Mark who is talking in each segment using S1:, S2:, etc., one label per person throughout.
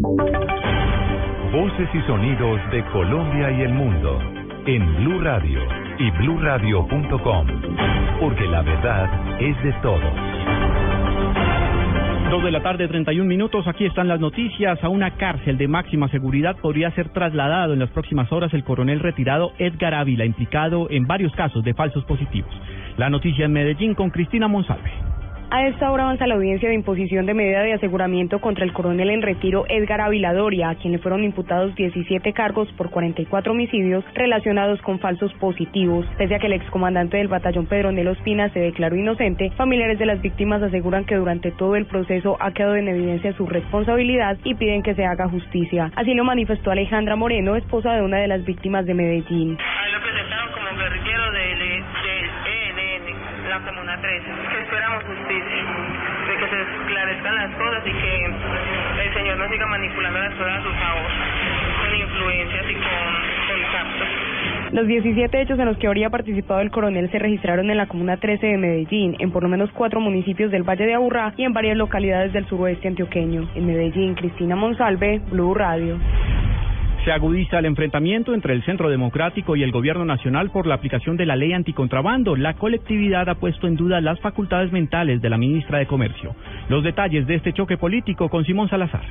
S1: Voces y sonidos de Colombia y el mundo en Blue Radio y bluradio.com, porque la verdad es de todos.
S2: Dos de la tarde, 31 minutos. Aquí están las noticias. A una cárcel de máxima seguridad podría ser trasladado en las próximas horas el coronel retirado Edgar Ávila, implicado en varios casos de falsos positivos. La noticia en Medellín con Cristina Monsalve.
S3: A esta hora avanza la audiencia de imposición de medida de aseguramiento contra el coronel en retiro Edgar Aviladoria, a quien le fueron imputados 17 cargos por 44 homicidios relacionados con falsos positivos. Pese a que el excomandante del batallón Pedronel Ospina se declaró inocente, familiares de las víctimas aseguran que durante todo el proceso ha quedado en evidencia su responsabilidad y piden que se haga justicia. Así lo manifestó Alejandra Moreno, esposa de una de las víctimas de Medellín.
S4: lo presentaron como guerrillero del, ELN, la Comuna 13. Esperamos justicia, de que se esclarezcan las cosas y que el Señor no siga manipulando las cosas a su favor, con influencias y con contactos.
S3: Los 17 hechos en los que habría participado el coronel se registraron en la Comuna 13 de Medellín, en por lo menos cuatro municipios del Valle de Aburrá y en varias localidades del suroeste antioqueño. En Medellín, Cristina Monsalve, Blue Radio.
S2: Se agudiza el enfrentamiento entre el Centro Democrático y el Gobierno Nacional por la aplicación de la ley anticontrabando. La colectividad ha puesto en duda las facultades mentales de la ministra de Comercio. Los detalles de este choque político con Simón Salazar.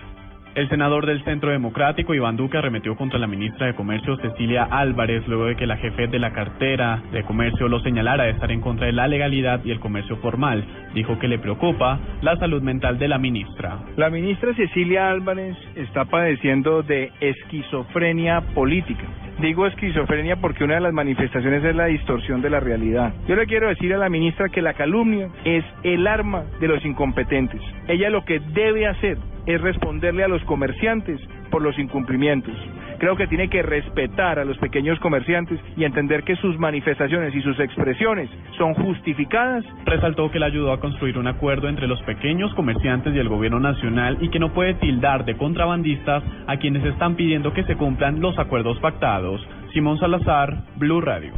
S5: El senador del Centro Democrático, Iván Duque, arremetió contra la ministra de Comercio, Cecilia Álvarez, luego de que la jefe de la cartera de comercio lo señalara de estar en contra de la legalidad y el comercio formal. Dijo que le preocupa la salud mental de la ministra.
S6: La ministra Cecilia Álvarez está padeciendo de esquizofrenia política. Digo esquizofrenia porque una de las manifestaciones es la distorsión de la realidad. Yo le quiero decir a la ministra que la calumnia es el arma de los incompetentes. Ella lo que debe hacer es responderle a los comerciantes por los incumplimientos. Creo que tiene que respetar a los pequeños comerciantes y entender que sus manifestaciones y sus expresiones son justificadas.
S5: Resaltó que le ayudó a construir un acuerdo entre los pequeños comerciantes y el gobierno nacional y que no puede tildar de contrabandistas a quienes están pidiendo que se cumplan los acuerdos pactados. Simón Salazar, Blue Radio.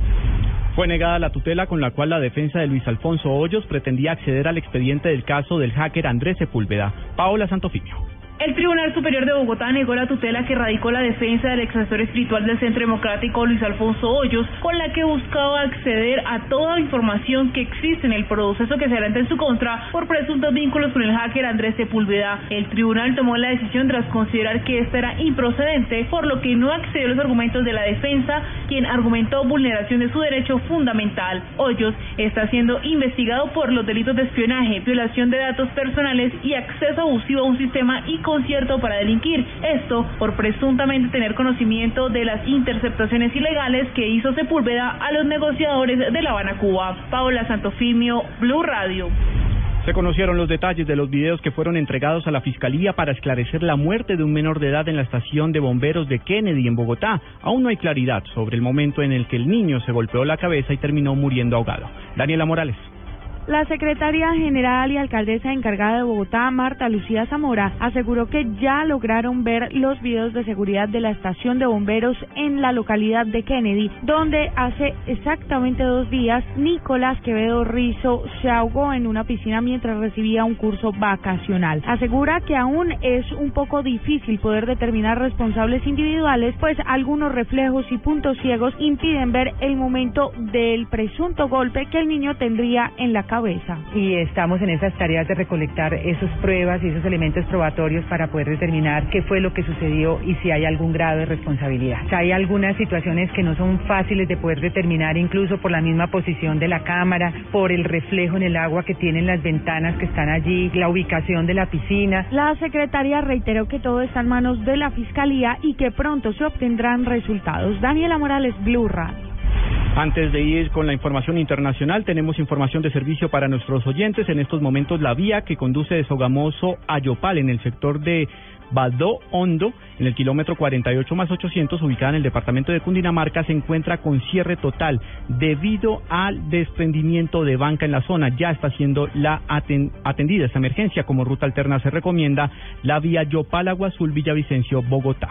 S2: Fue negada la tutela con la cual la defensa de Luis Alfonso Hoyos pretendía acceder al expediente del caso del hacker Andrés Sepúlveda. Paola Santofimio.
S7: El Tribunal Superior de Bogotá negó la tutela que radicó la defensa del ex asesor espiritual del Centro Democrático Luis Alfonso Hoyos, con la que buscaba acceder a toda información que existe en el proceso que se adelanta en su contra por presuntos vínculos con el hacker Andrés Sepúlveda. El tribunal tomó la decisión tras considerar que esta era improcedente, por lo que no accedió a los argumentos de la defensa, quien argumentó vulneración de su derecho fundamental. Hoyos está siendo investigado por los delitos de espionaje, violación de datos personales y acceso abusivo a un sistema y concierto para delinquir. Esto por presuntamente tener conocimiento de las interceptaciones ilegales que hizo Sepúlveda a los negociadores de La Habana, Cuba. Paola Santofimio, Blue Radio.
S2: Se conocieron los detalles de los videos que fueron entregados a la Fiscalía para esclarecer la muerte de un menor de edad en la estación de bomberos de Kennedy en Bogotá. Aún no hay claridad sobre el momento en el que el niño se golpeó la cabeza y terminó muriendo ahogado. Daniela Morales.
S8: La secretaria general y alcaldesa encargada de Bogotá, Marta Lucía Zamora, aseguró que ya lograron ver los videos de seguridad de la estación de bomberos en la localidad de Kennedy, donde hace exactamente dos días Nicolás Quevedo Rizo se ahogó en una piscina mientras recibía un curso vacacional. Asegura que aún es un poco difícil poder determinar responsables individuales, pues algunos reflejos y puntos ciegos impiden ver el momento del presunto golpe que el niño tendría en la cabeza.
S9: Y estamos en esas tareas de recolectar esas pruebas y esos elementos probatorios para poder determinar qué fue lo que sucedió y si hay algún grado de responsabilidad. Hay algunas situaciones que no son fáciles de poder determinar incluso por la misma posición de la cámara, por el reflejo en el agua que tienen las ventanas que están allí, la ubicación de la piscina.
S8: La secretaria reiteró que todo está en manos de la Fiscalía y que pronto se obtendrán resultados. Daniela Morales, Blue Radio.
S2: Antes de ir con la información internacional, tenemos información de servicio para nuestros oyentes. En estos momentos, la vía que conduce de Sogamoso a Yopal, en el sector de Badó Hondo, en el kilómetro 48 más 800, ubicada en el departamento de Cundinamarca, se encuentra con cierre total debido al desprendimiento de banca en la zona. Ya está siendo la atendida esta emergencia. Como ruta alterna se recomienda la vía Yopal Agua Azul Villavicencio Bogotá.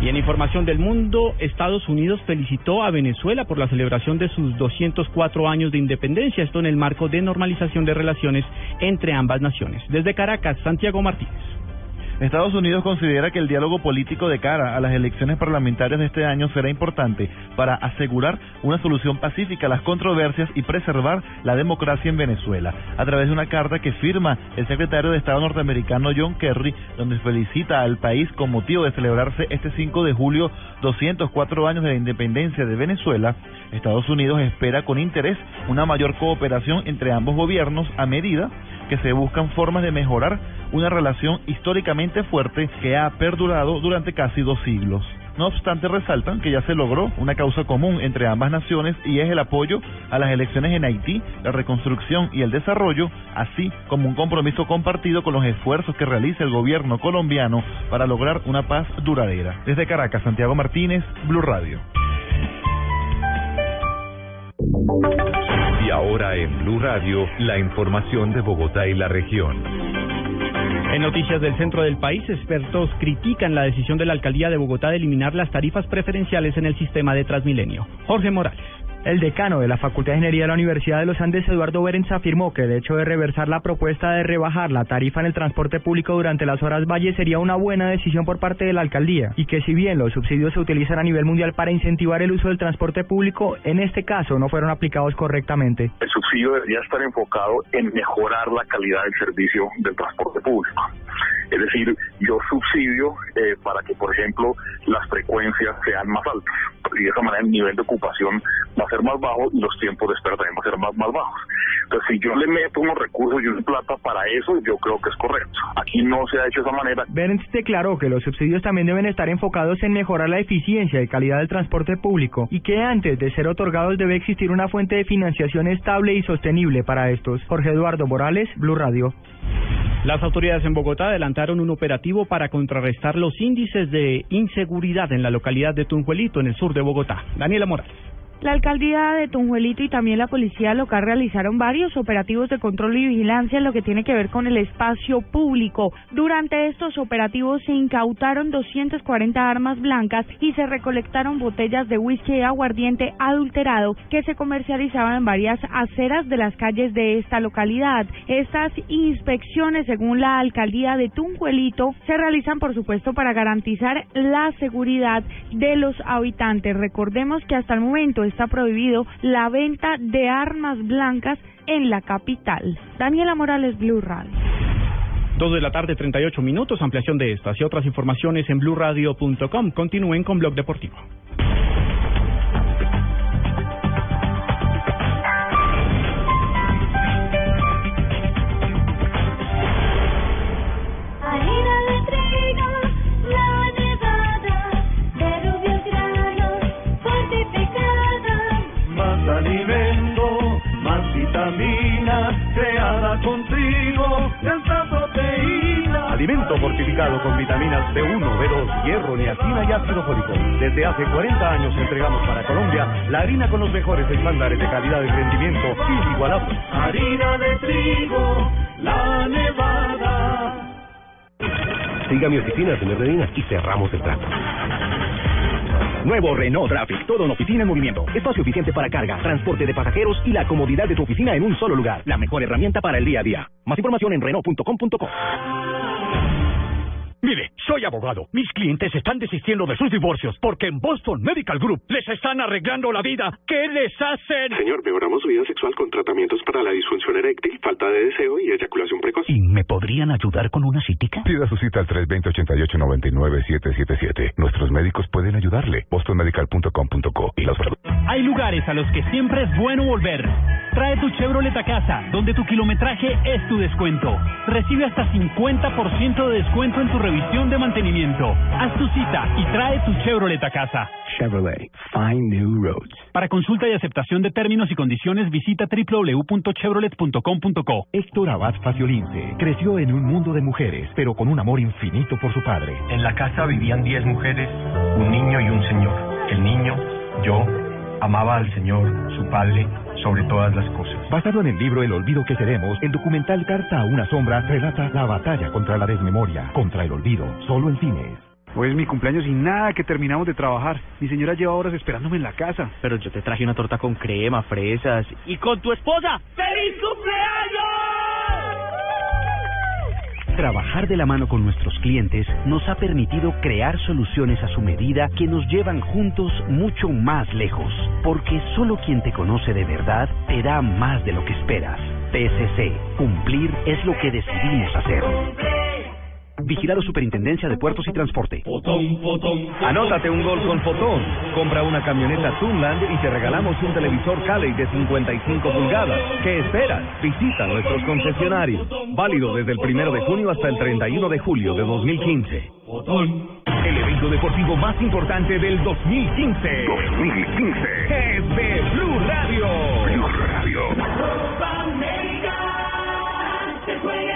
S2: Y en información del mundo, Estados Unidos felicitó a Venezuela por la celebración de sus 204 años de independencia, esto en el marco de normalización de relaciones entre ambas naciones. Desde Caracas, Santiago Martínez.
S10: Estados Unidos considera que el diálogo político de cara a las elecciones parlamentarias de este año será importante para asegurar una solución pacífica a las controversias y preservar la democracia en Venezuela. A través de una carta que firma el secretario de Estado norteamericano John Kerry, donde felicita al país con motivo de celebrarse este 5 de julio 204 años de la independencia de Venezuela, Estados Unidos espera con interés una mayor cooperación entre ambos gobiernos a medida que se buscan formas de mejorar una relación históricamente fuerte que ha perdurado durante casi dos siglos. No obstante, resaltan que ya se logró una causa común entre ambas naciones y es el apoyo a las elecciones en Haití, la reconstrucción y el desarrollo, así como un compromiso compartido con los esfuerzos que realiza el gobierno colombiano para lograr una paz duradera. Desde Caracas, Santiago Martínez, Blue Radio.
S1: Y ahora en Blue Radio, la información de Bogotá y la región.
S2: En noticias del centro del país, expertos critican la decisión de la alcaldía de Bogotá de eliminar las tarifas preferenciales en el sistema de Transmilenio. Jorge Morales.
S11: El decano de la Facultad de Ingeniería de la Universidad de los Andes, Eduardo Berens, afirmó que el hecho de reversar la propuesta de rebajar la tarifa en el transporte público durante las horas valle sería una buena decisión por parte de la alcaldía y que si bien los subsidios se utilizan a nivel mundial para incentivar el uso del transporte público, en este caso no fueron aplicados correctamente.
S12: El subsidio debería estar enfocado en mejorar la calidad del servicio del transporte público. Es decir, yo subsidio eh, para que, por ejemplo, las frecuencias sean más altas y de esa manera el nivel de ocupación va a ser más bajo y los tiempos de espera también van a ser más, más bajos. Entonces, si yo le meto unos recursos y una plata para eso, yo creo que es correcto. Aquí no se ha hecho de esa manera.
S11: Berns declaró que los subsidios también deben estar enfocados en mejorar la eficiencia y calidad del transporte público y que antes de ser otorgados debe existir una fuente de financiación estable y sostenible para estos. Jorge Eduardo Morales, Blue Radio.
S2: Las autoridades en Bogotá adelantaron un operativo para contrarrestar los índices de inseguridad en la localidad de Tunjuelito, en el sur de Bogotá. Daniela Morales.
S8: La alcaldía de Tunjuelito y también la policía local realizaron varios operativos de control y vigilancia en lo que tiene que ver con el espacio público. Durante estos operativos se incautaron 240 armas blancas y se recolectaron botellas de whisky y aguardiente adulterado que se comercializaban en varias aceras de las calles de esta localidad. Estas inspecciones, según la alcaldía de Tunjuelito, se realizan por supuesto para garantizar la seguridad de los habitantes. Recordemos que hasta el momento está prohibido la venta de armas blancas en la capital. Daniela Morales, Blue Radio.
S2: Dos de la tarde, 38 minutos. Ampliación de estas y otras informaciones en blurradio.com. Continúen con Blog Deportivo.
S13: Vitamina, creada contigo, tanta proteína.
S14: Alimento fortificado con vitaminas B1, B2, hierro, niacina y ácido fólico. Desde hace 40 años entregamos para Colombia la harina con los mejores estándares de calidad y rendimiento inigualables.
S13: Harina de trigo, la nevada.
S15: Siga mi oficina, señor Medina, y cerramos el trato.
S16: Nuevo Renault Traffic, todo en oficina en movimiento. Espacio eficiente para carga, transporte de pasajeros y la comodidad de tu oficina en un solo lugar. La mejor herramienta para el día a día. Más información en Renault.com.co.
S17: Mire, soy abogado. Mis clientes están desistiendo de sus divorcios porque en Boston Medical Group les están arreglando la vida. ¿Qué les hacen?
S18: Señor, mejoramos su vida sexual con tratamientos para la disfunción eréctil, falta de deseo y eyaculación precoz.
S17: ¿Y me podrían ayudar con una citica?
S19: Pida su cita al 320-8899-777. Nuestros médicos pueden ayudarle. bostonmedical.com.co y los
S20: Hay lugares a los que siempre es bueno volver. Trae tu Chevrolet a casa, donde tu kilometraje es tu descuento. Recibe hasta 50% de descuento en tu revisión de mantenimiento. Haz tu cita y trae tu Chevrolet a casa.
S21: Chevrolet, find new roads.
S20: Para consulta y aceptación de términos y condiciones, visita www.chevrolet.com.co.
S22: Héctor Abad Faciolince creció en un mundo de mujeres, pero con un amor infinito por su padre.
S23: En la casa vivían 10 mujeres, un niño y un señor. El niño, yo, amaba al Señor, su Padre, sobre todas las cosas.
S22: Basado en el libro El olvido que seremos, el documental Carta a una sombra relata la batalla contra la desmemoria, contra el olvido, solo en cines.
S24: Hoy es mi cumpleaños y nada que terminamos de trabajar. Mi señora lleva horas esperándome en la casa.
S25: Pero yo te traje una torta con crema, fresas y con tu esposa.
S26: ¡Feliz cumpleaños!
S12: Trabajar de la mano con nuestros clientes nos ha permitido crear soluciones a su medida que nos llevan juntos mucho más lejos, porque solo quien te conoce de verdad te da más de lo que esperas. PSC, cumplir es lo que decidimos hacer. Vigilado Superintendencia de Puertos y Transporte.
S27: Anótate un gol con Fotón. Compra una camioneta Tunland y te regalamos un televisor Cali de 55 pulgadas. ¿Qué esperas? Visita nuestros concesionarios. Válido desde el primero de junio hasta el 31 de julio de 2015.
S1: El evento deportivo más importante del 2015. 2015. Es de Blue Radio. Blue Radio.
S28: Copa América se juega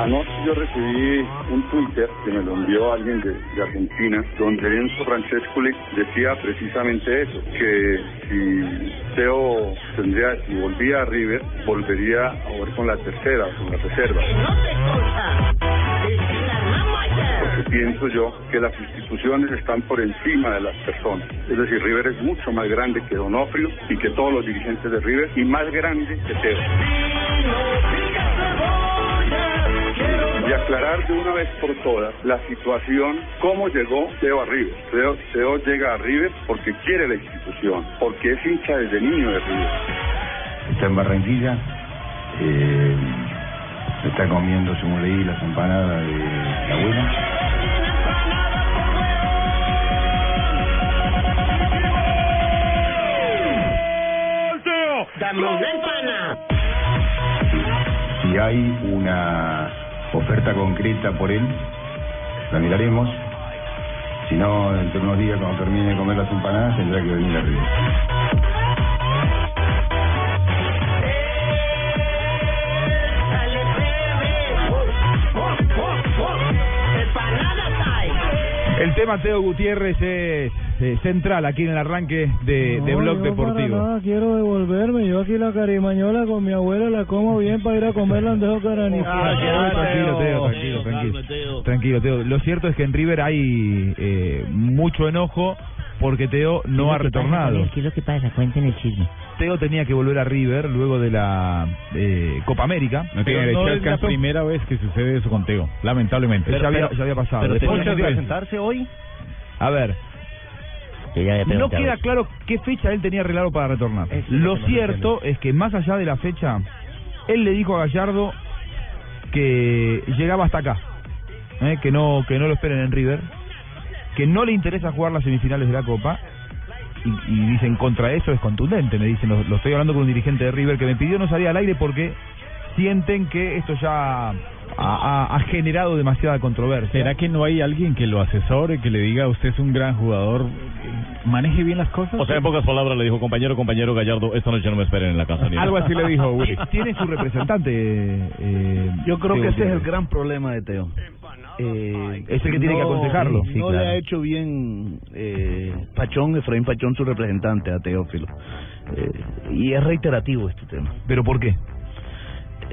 S29: Anoche yo recibí un Twitter que me lo envió alguien de, de Argentina, donde Enzo Francescoli decía precisamente eso, que si Teo tendría, si volvía a River, volvería a jugar con la tercera, con la reserva. Porque pienso yo que las instituciones están por encima de las personas. Es decir, River es mucho más grande que Donofrio y que todos los dirigentes de River y más grande que Teo. Y aclarar de una vez por todas la situación, cómo llegó Teo a River. Teo, Teo llega a River porque quiere la institución, porque es hincha desde niño de River.
S30: Está en Barranquilla, eh, está comiendo, según leí, las empanadas de la abuela.
S28: ¡Dame una empana!
S30: Si hay una oferta concreta por él, la miraremos. Si no, dentro de unos días, cuando termine de comer las empanadas, tendrá que venir a River.
S26: El tema Teo Gutiérrez es eh, central aquí en el arranque de, de
S31: No,
S26: Blog
S31: yo para
S26: Deportivo.
S31: nada quiero devolverme. Yo aquí la carimañola con mi abuela la como bien para ir a comer la dejo caraniza.
S26: Ah, tranquilo, Teo, tranquilo, tranquilo. Tranquilo, Teo. Lo cierto es que en River hay eh, mucho enojo porque Teo no ha retornado.
S32: ¿Qué es lo que pasa? Cuenten el chisme.
S26: Teo tenía que volver a River luego de la eh, Copa América.
S33: No tiene
S26: Pero
S33: derecho
S26: es
S33: es la primera vez que sucede eso con Teo, lamentablemente.
S26: ya, había, ya había pasado.
S33: pero
S26: Después-
S33: tenía que
S26: presentarse hoy? A ver, no queda claro qué fecha él tenía arreglado para retornar. Lo cierto es que más allá de la fecha, él le dijo a Gallardo que llegaba hasta acá, ¿eh? que no que no lo esperen en River, que no le interesa jugar las semifinales de la Copa. Y, y dicen contra eso es contundente, me dicen, lo, lo estoy hablando con un dirigente de River que me pidió no salir al aire porque sienten que esto ya ha, generado demasiada controversia.
S33: ¿Será que no hay alguien que lo asesore, que le diga usted es un gran jugador, maneje bien las cosas?
S34: O sea, en pocas palabras le dijo, compañero, compañero Gallardo, esta noche no me esperen en la casa. ni nada".
S33: Algo así le dijo Willy.
S26: Tiene su representante. eh,
S35: Yo creo
S26: Teo
S35: que ese es el gran problema de Teo. Eh,
S26: Es el que tiene que aconsejarlo.
S35: No
S26: Sí,
S35: le
S26: claro.
S35: ha hecho bien eh, Pachón, Efraín Pachón, su representante a Teófilo. Eh, y es reiterativo este tema.
S26: ¿Pero por qué?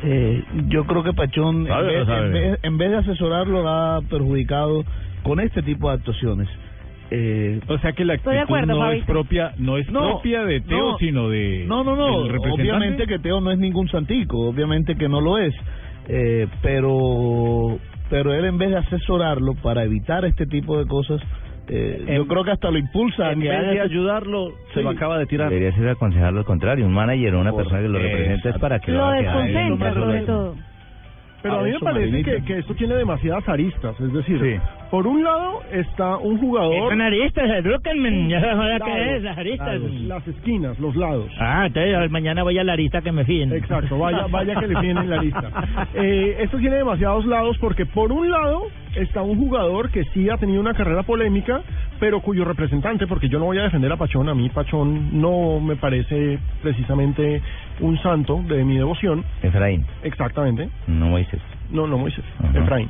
S35: Eh, yo creo que Pachón, en
S34: ¿Sabe o no
S35: vez,
S34: sabe?
S35: en vez- en vez de asesorarlo, lo ha perjudicado con este tipo de actuaciones. Eh,
S36: o sea que la actitud
S32: acuerdo,
S36: no es propia, no es
S35: No,
S36: propia de Teo,
S35: no.
S36: sino de
S35: No, no, no. Obviamente que Teo no es ningún santico, obviamente que no lo es. Eh, pero, pero él en vez de asesorarlo para evitar este tipo de cosas, eh, yo creo que hasta lo impulsa a en que vez de ayudarlo, se lo Sí. acaba de tirar.
S37: Debería ser aconsejarlo al contrario. Un manager o una persona que lo represente es para que
S32: Lo
S37: haga
S32: desconcentra, sobre todo.
S38: Pero a mí me parece que, que esto tiene demasiadas aristas. Es decir, por un lado está un jugador.
S39: Son aristas, Druckerman, ya sabes qué es, las aristas.
S38: lados, Las esquinas, los lados.
S39: Ah, entonces mañana voy a la arista que me fíen.
S38: Exacto, vaya, vaya que le tienen la lista. Eh, esto tiene demasiados lados porque por un lado está un jugador que sí ha tenido una carrera polémica, pero cuyo representante, porque yo no voy a defender a Pachón, a mí Pachón no me parece precisamente un santo de mi devoción.
S37: Efraín,
S38: Exactamente.
S37: no Moisés.
S38: No, no Moisés. Efraín.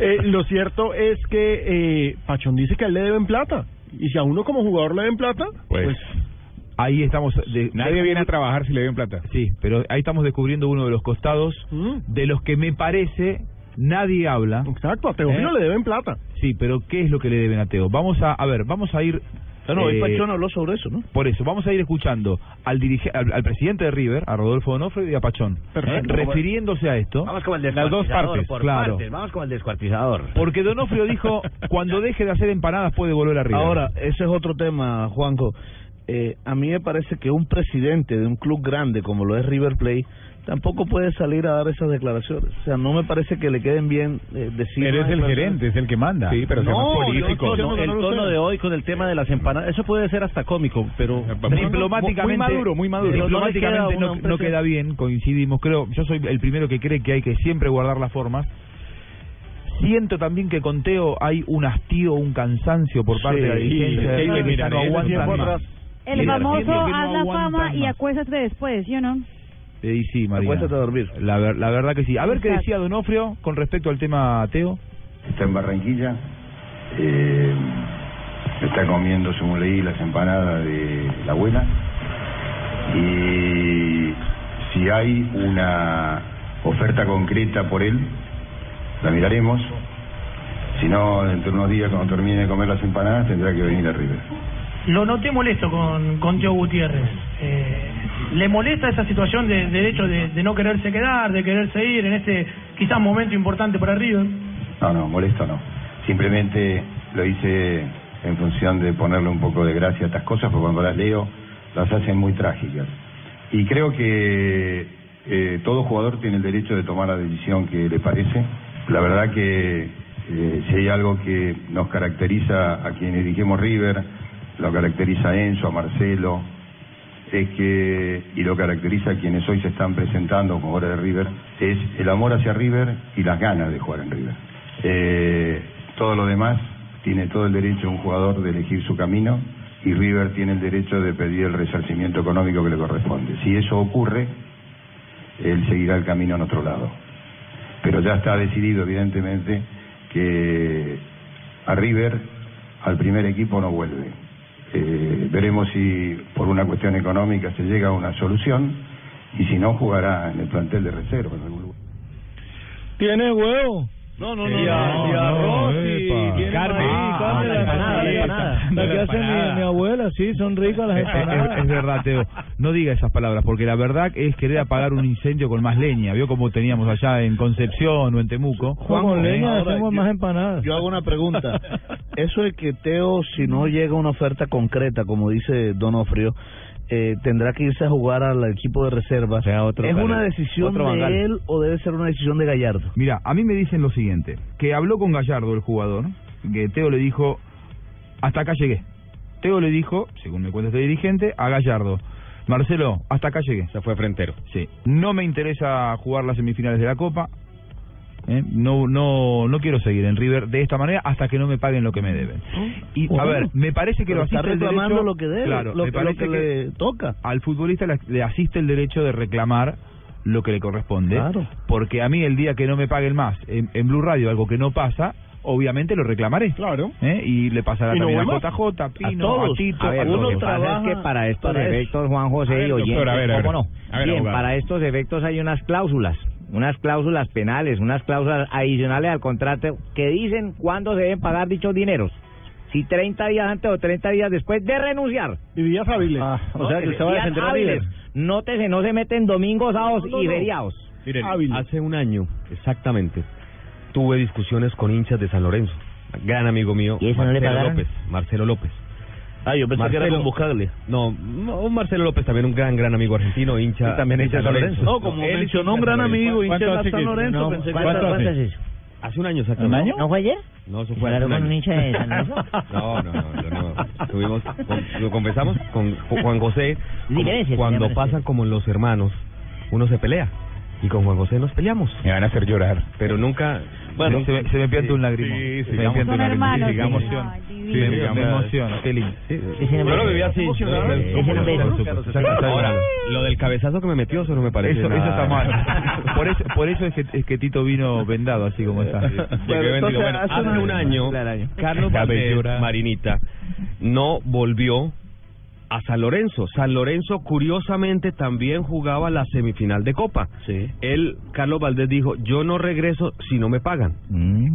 S38: Eh, lo cierto es que eh, Pachón dice que a él le deben plata. Y si a uno como jugador le deben plata, pues,
S26: Ahí estamos. de-
S36: Nadie viene a trabajar si le ven plata.
S26: Sí, pero ahí estamos descubriendo uno de los costados de los que me parece nadie habla.
S38: Mm. Exacto, a Teófilo le deben plata.
S26: Sí, pero ¿qué es lo que le deben a Teo? Vamos a, a ver, vamos a ir.
S35: Bueno, hoy
S26: eh,
S35: Pachón habló sobre eso, ¿no?
S26: Por eso, vamos a ir escuchando al, dirige, al, al presidente de River, a Rodolfo Donofrio y a Pachón,
S37: Perfecto.
S26: eh, refiriéndose a esto.
S37: Vamos con el
S26: Las dos
S37: descuartizador,
S26: partes,
S37: por
S26: claro.
S37: partes, Vamos con el descuartizador.
S26: Porque Donofrio dijo, cuando deje de hacer empanadas puede volver a River.
S35: Ahora, ese es otro tema, Juanjo. Eh, a mí me parece que un presidente de un club grande como lo es River Plate tampoco puede salir a dar esas declaraciones. O sea, no me parece que le queden bien eh, decir...
S36: Él es
S35: "Ay,
S36: el
S35: pero-
S36: gerente, es el que manda.
S35: Sí, pero
S36: no, político.
S35: yo- yo-
S24: el tono de hoy con el tema de las empanadas, eso puede ser hasta cómico, pero
S26: diplomáticamente
S36: muy maduro, muy maduro.
S35: Pero no
S26: diplomáticamente no, no queda bien, coincidimos. Creo, yo soy el primero que cree que hay que siempre guardar las formas. Siento también que con Teo hay un hastío, un cansancio por parte de la
S36: Sí,
S26: dirigencia. de
S36: sí,
S26: ya no.
S32: El famoso
S26: no
S32: haz la fama y acuéstate después, ¿sí o no?
S26: Eh, Y sí, María.
S35: Acuéstate a dormir.
S26: La, ver- la verdad que sí. A ver qué decía Donofrio con respecto al tema Teo.
S30: Está en Barranquilla, eh, está comiendo, según leí, las empanadas de la abuela. Y si hay una oferta concreta por él, la miraremos. Si no, dentro de unos días, cuando termine de comer las empanadas, tendrá que venir a River.
S40: Lo noté molesto con, con Teo Gutiérrez. Eh, ¿Le molesta esa situación de, de hecho de, de no quererse quedar, de quererse ir en este quizás momento importante para River?
S30: No, no, molesto no. Simplemente lo hice en función de ponerle un poco de gracia a estas cosas, porque cuando las leo las hacen muy trágicas. Y creo que eh, todo jugador tiene el derecho de tomar la decisión que le parece. La verdad que eh, si hay algo que nos caracteriza a quienes dirigimos River, lo caracteriza a Enzo, a Marcelo, es que, y lo caracteriza a quienes hoy se están presentando como ahora de River, es el amor hacia River y las ganas de jugar en River. Eh, todo lo demás tiene todo el derecho un jugador de elegir su camino y River tiene el derecho de pedir el resarcimiento económico que le corresponde. Si eso ocurre, él seguirá el camino en otro lado. Pero ya está decidido, evidentemente, que a River, al primer equipo, no vuelve. Eh, veremos si por una cuestión económica se llega a una solución y si no, jugará en el plantel de reserva. en algún lugar.
S31: ¿Tiene huevo?
S35: No, no,
S31: Y,
S35: no.
S31: a-
S35: no,
S31: y
S35: no,
S31: arroz
S35: no,
S31: y
S35: Carne. Ah,
S31: carne,
S35: la
S31: la
S35: empanada, la
S31: empanada. La que hace mi,
S35: empanada.
S31: mi abuela, sí, son ricas las
S26: Es, es-
S31: empanadas.
S26: es verdad, Teo. No diga esas palabras, porque la verdad es querer apagar un incendio con más leña. ¿Vio como teníamos allá en Concepción o en Temuco?
S31: Con leña
S35: ahora,
S31: hacemos
S35: yo-
S31: más empanadas.
S35: Yo hago una pregunta. Eso es que Teo, si no llega una oferta concreta, como dice Donofrio, eh, tendrá que irse a jugar al equipo de reserva. ¿Es una decisión
S26: otro
S35: de él o debe ser una decisión de Gallardo?
S26: Mira, a mí me dicen lo siguiente, que habló con Gallardo, el jugador, que Teo le dijo, hasta acá llegué. Teo le dijo, según me cuenta este dirigente, a Gallardo, Marcelo, hasta acá llegué.
S36: Se fue frentero.
S26: Sí, no me interesa jugar las semifinales de la Copa, ¿eh? no no no quiero seguir en River de esta manera hasta que no me paguen lo que me deben. Y a ver, me parece que lo
S35: está
S26: asiste el
S35: reclamando
S26: derecho,
S35: lo que debe,
S26: claro,
S35: lo
S26: me
S35: lo
S26: parece
S35: que le toca.
S26: Al futbolista le, le asiste el derecho de reclamar lo que le corresponde,
S35: Claro.
S26: porque a mí el día que no me paguen más en, en Blue Radio algo que no pasa, obviamente lo reclamaré.
S38: Claro.
S26: ¿eh? Y le pasará
S38: Y no
S26: también a. JJ, a Pino, a,
S37: todos.
S26: Tito,
S37: A ver,
S26: a
S37: lo
S26: todos.
S37: que pasa es que para estos
S35: para
S37: efectos, Juan
S36: A
S37: José
S36: ver,
S37: y
S36: doctor,
S37: oyentes,
S36: a ver, a ver.
S37: ¿cómo no?
S36: A ver,
S37: Bien, para estos efectos hay unas cláusulas, unas cláusulas penales, unas cláusulas adicionales al contrato que dicen cuándo se deben pagar dichos dineros.
S32: si 30 días antes o 30 días después de renunciar.
S38: Y días hábiles.
S32: o sea, que usted va a defender a River. Nótese, no se meten domingos, sábados
S27: No, no,
S32: y
S27: no.
S32: feriados.
S27: Miren, hace un año, exactamente, tuve discusiones con hinchas de San Lorenzo. Gran amigo mío,
S32: ¿Y eso no le
S27: Marcelo? López. Marcelo López.
S36: Ah, yo pensé que era con Buscaglia.
S27: No, no, Marcelo López también un gran, gran amigo argentino, hincha.
S36: Y también hincha de
S27: San
S36: Lorenzo. No, como
S27: Él es
S36: mencionó un gran amigo, hincha de
S27: ¿Cuánto
S36: San Lorenzo,
S27: no,
S36: pensé que
S27: ¿cuánto
S36: era-
S27: hace?
S36: ¿Cuánto
S27: Hace un año exactamente.
S32: ¿No fue ayer?
S27: No, eso
S32: ¿Se
S27: fue un
S32: con un
S27: año.
S32: hincha de San Lorenzo?
S27: No, no, no, yo no. Tuvimos, con- lo confesamos con, Juan José. como
S32: Diferencias,
S27: cuando pasan como los hermanos, uno se pelea. Y con Juan José nos peleamos.
S26: Me van a hacer llorar.
S27: Pero nunca.
S26: Bueno, se me, se me pianta
S27: Sí,
S26: un lagrimón.
S27: sí,
S26: se me pianta un lagrimón.
S27: hermanos,
S26: Sí,
S27: sí.
S26: Sí, sí, me, emociona. Qué lindo.
S27: Yo lo viví así. Ahora, lo del cabezazo que me metió, eso no me parece.
S26: Eso, está mal. Por eso, por eso es, que, es que Tito vino vendado así como está.
S27: Hace un año, Carlos Marinita, no volvió a San Lorenzo. San Lorenzo, curiosamente, también jugaba la semifinal de Copa. Él, Carlos Valdés, dijo, yo no regreso si no me pagan.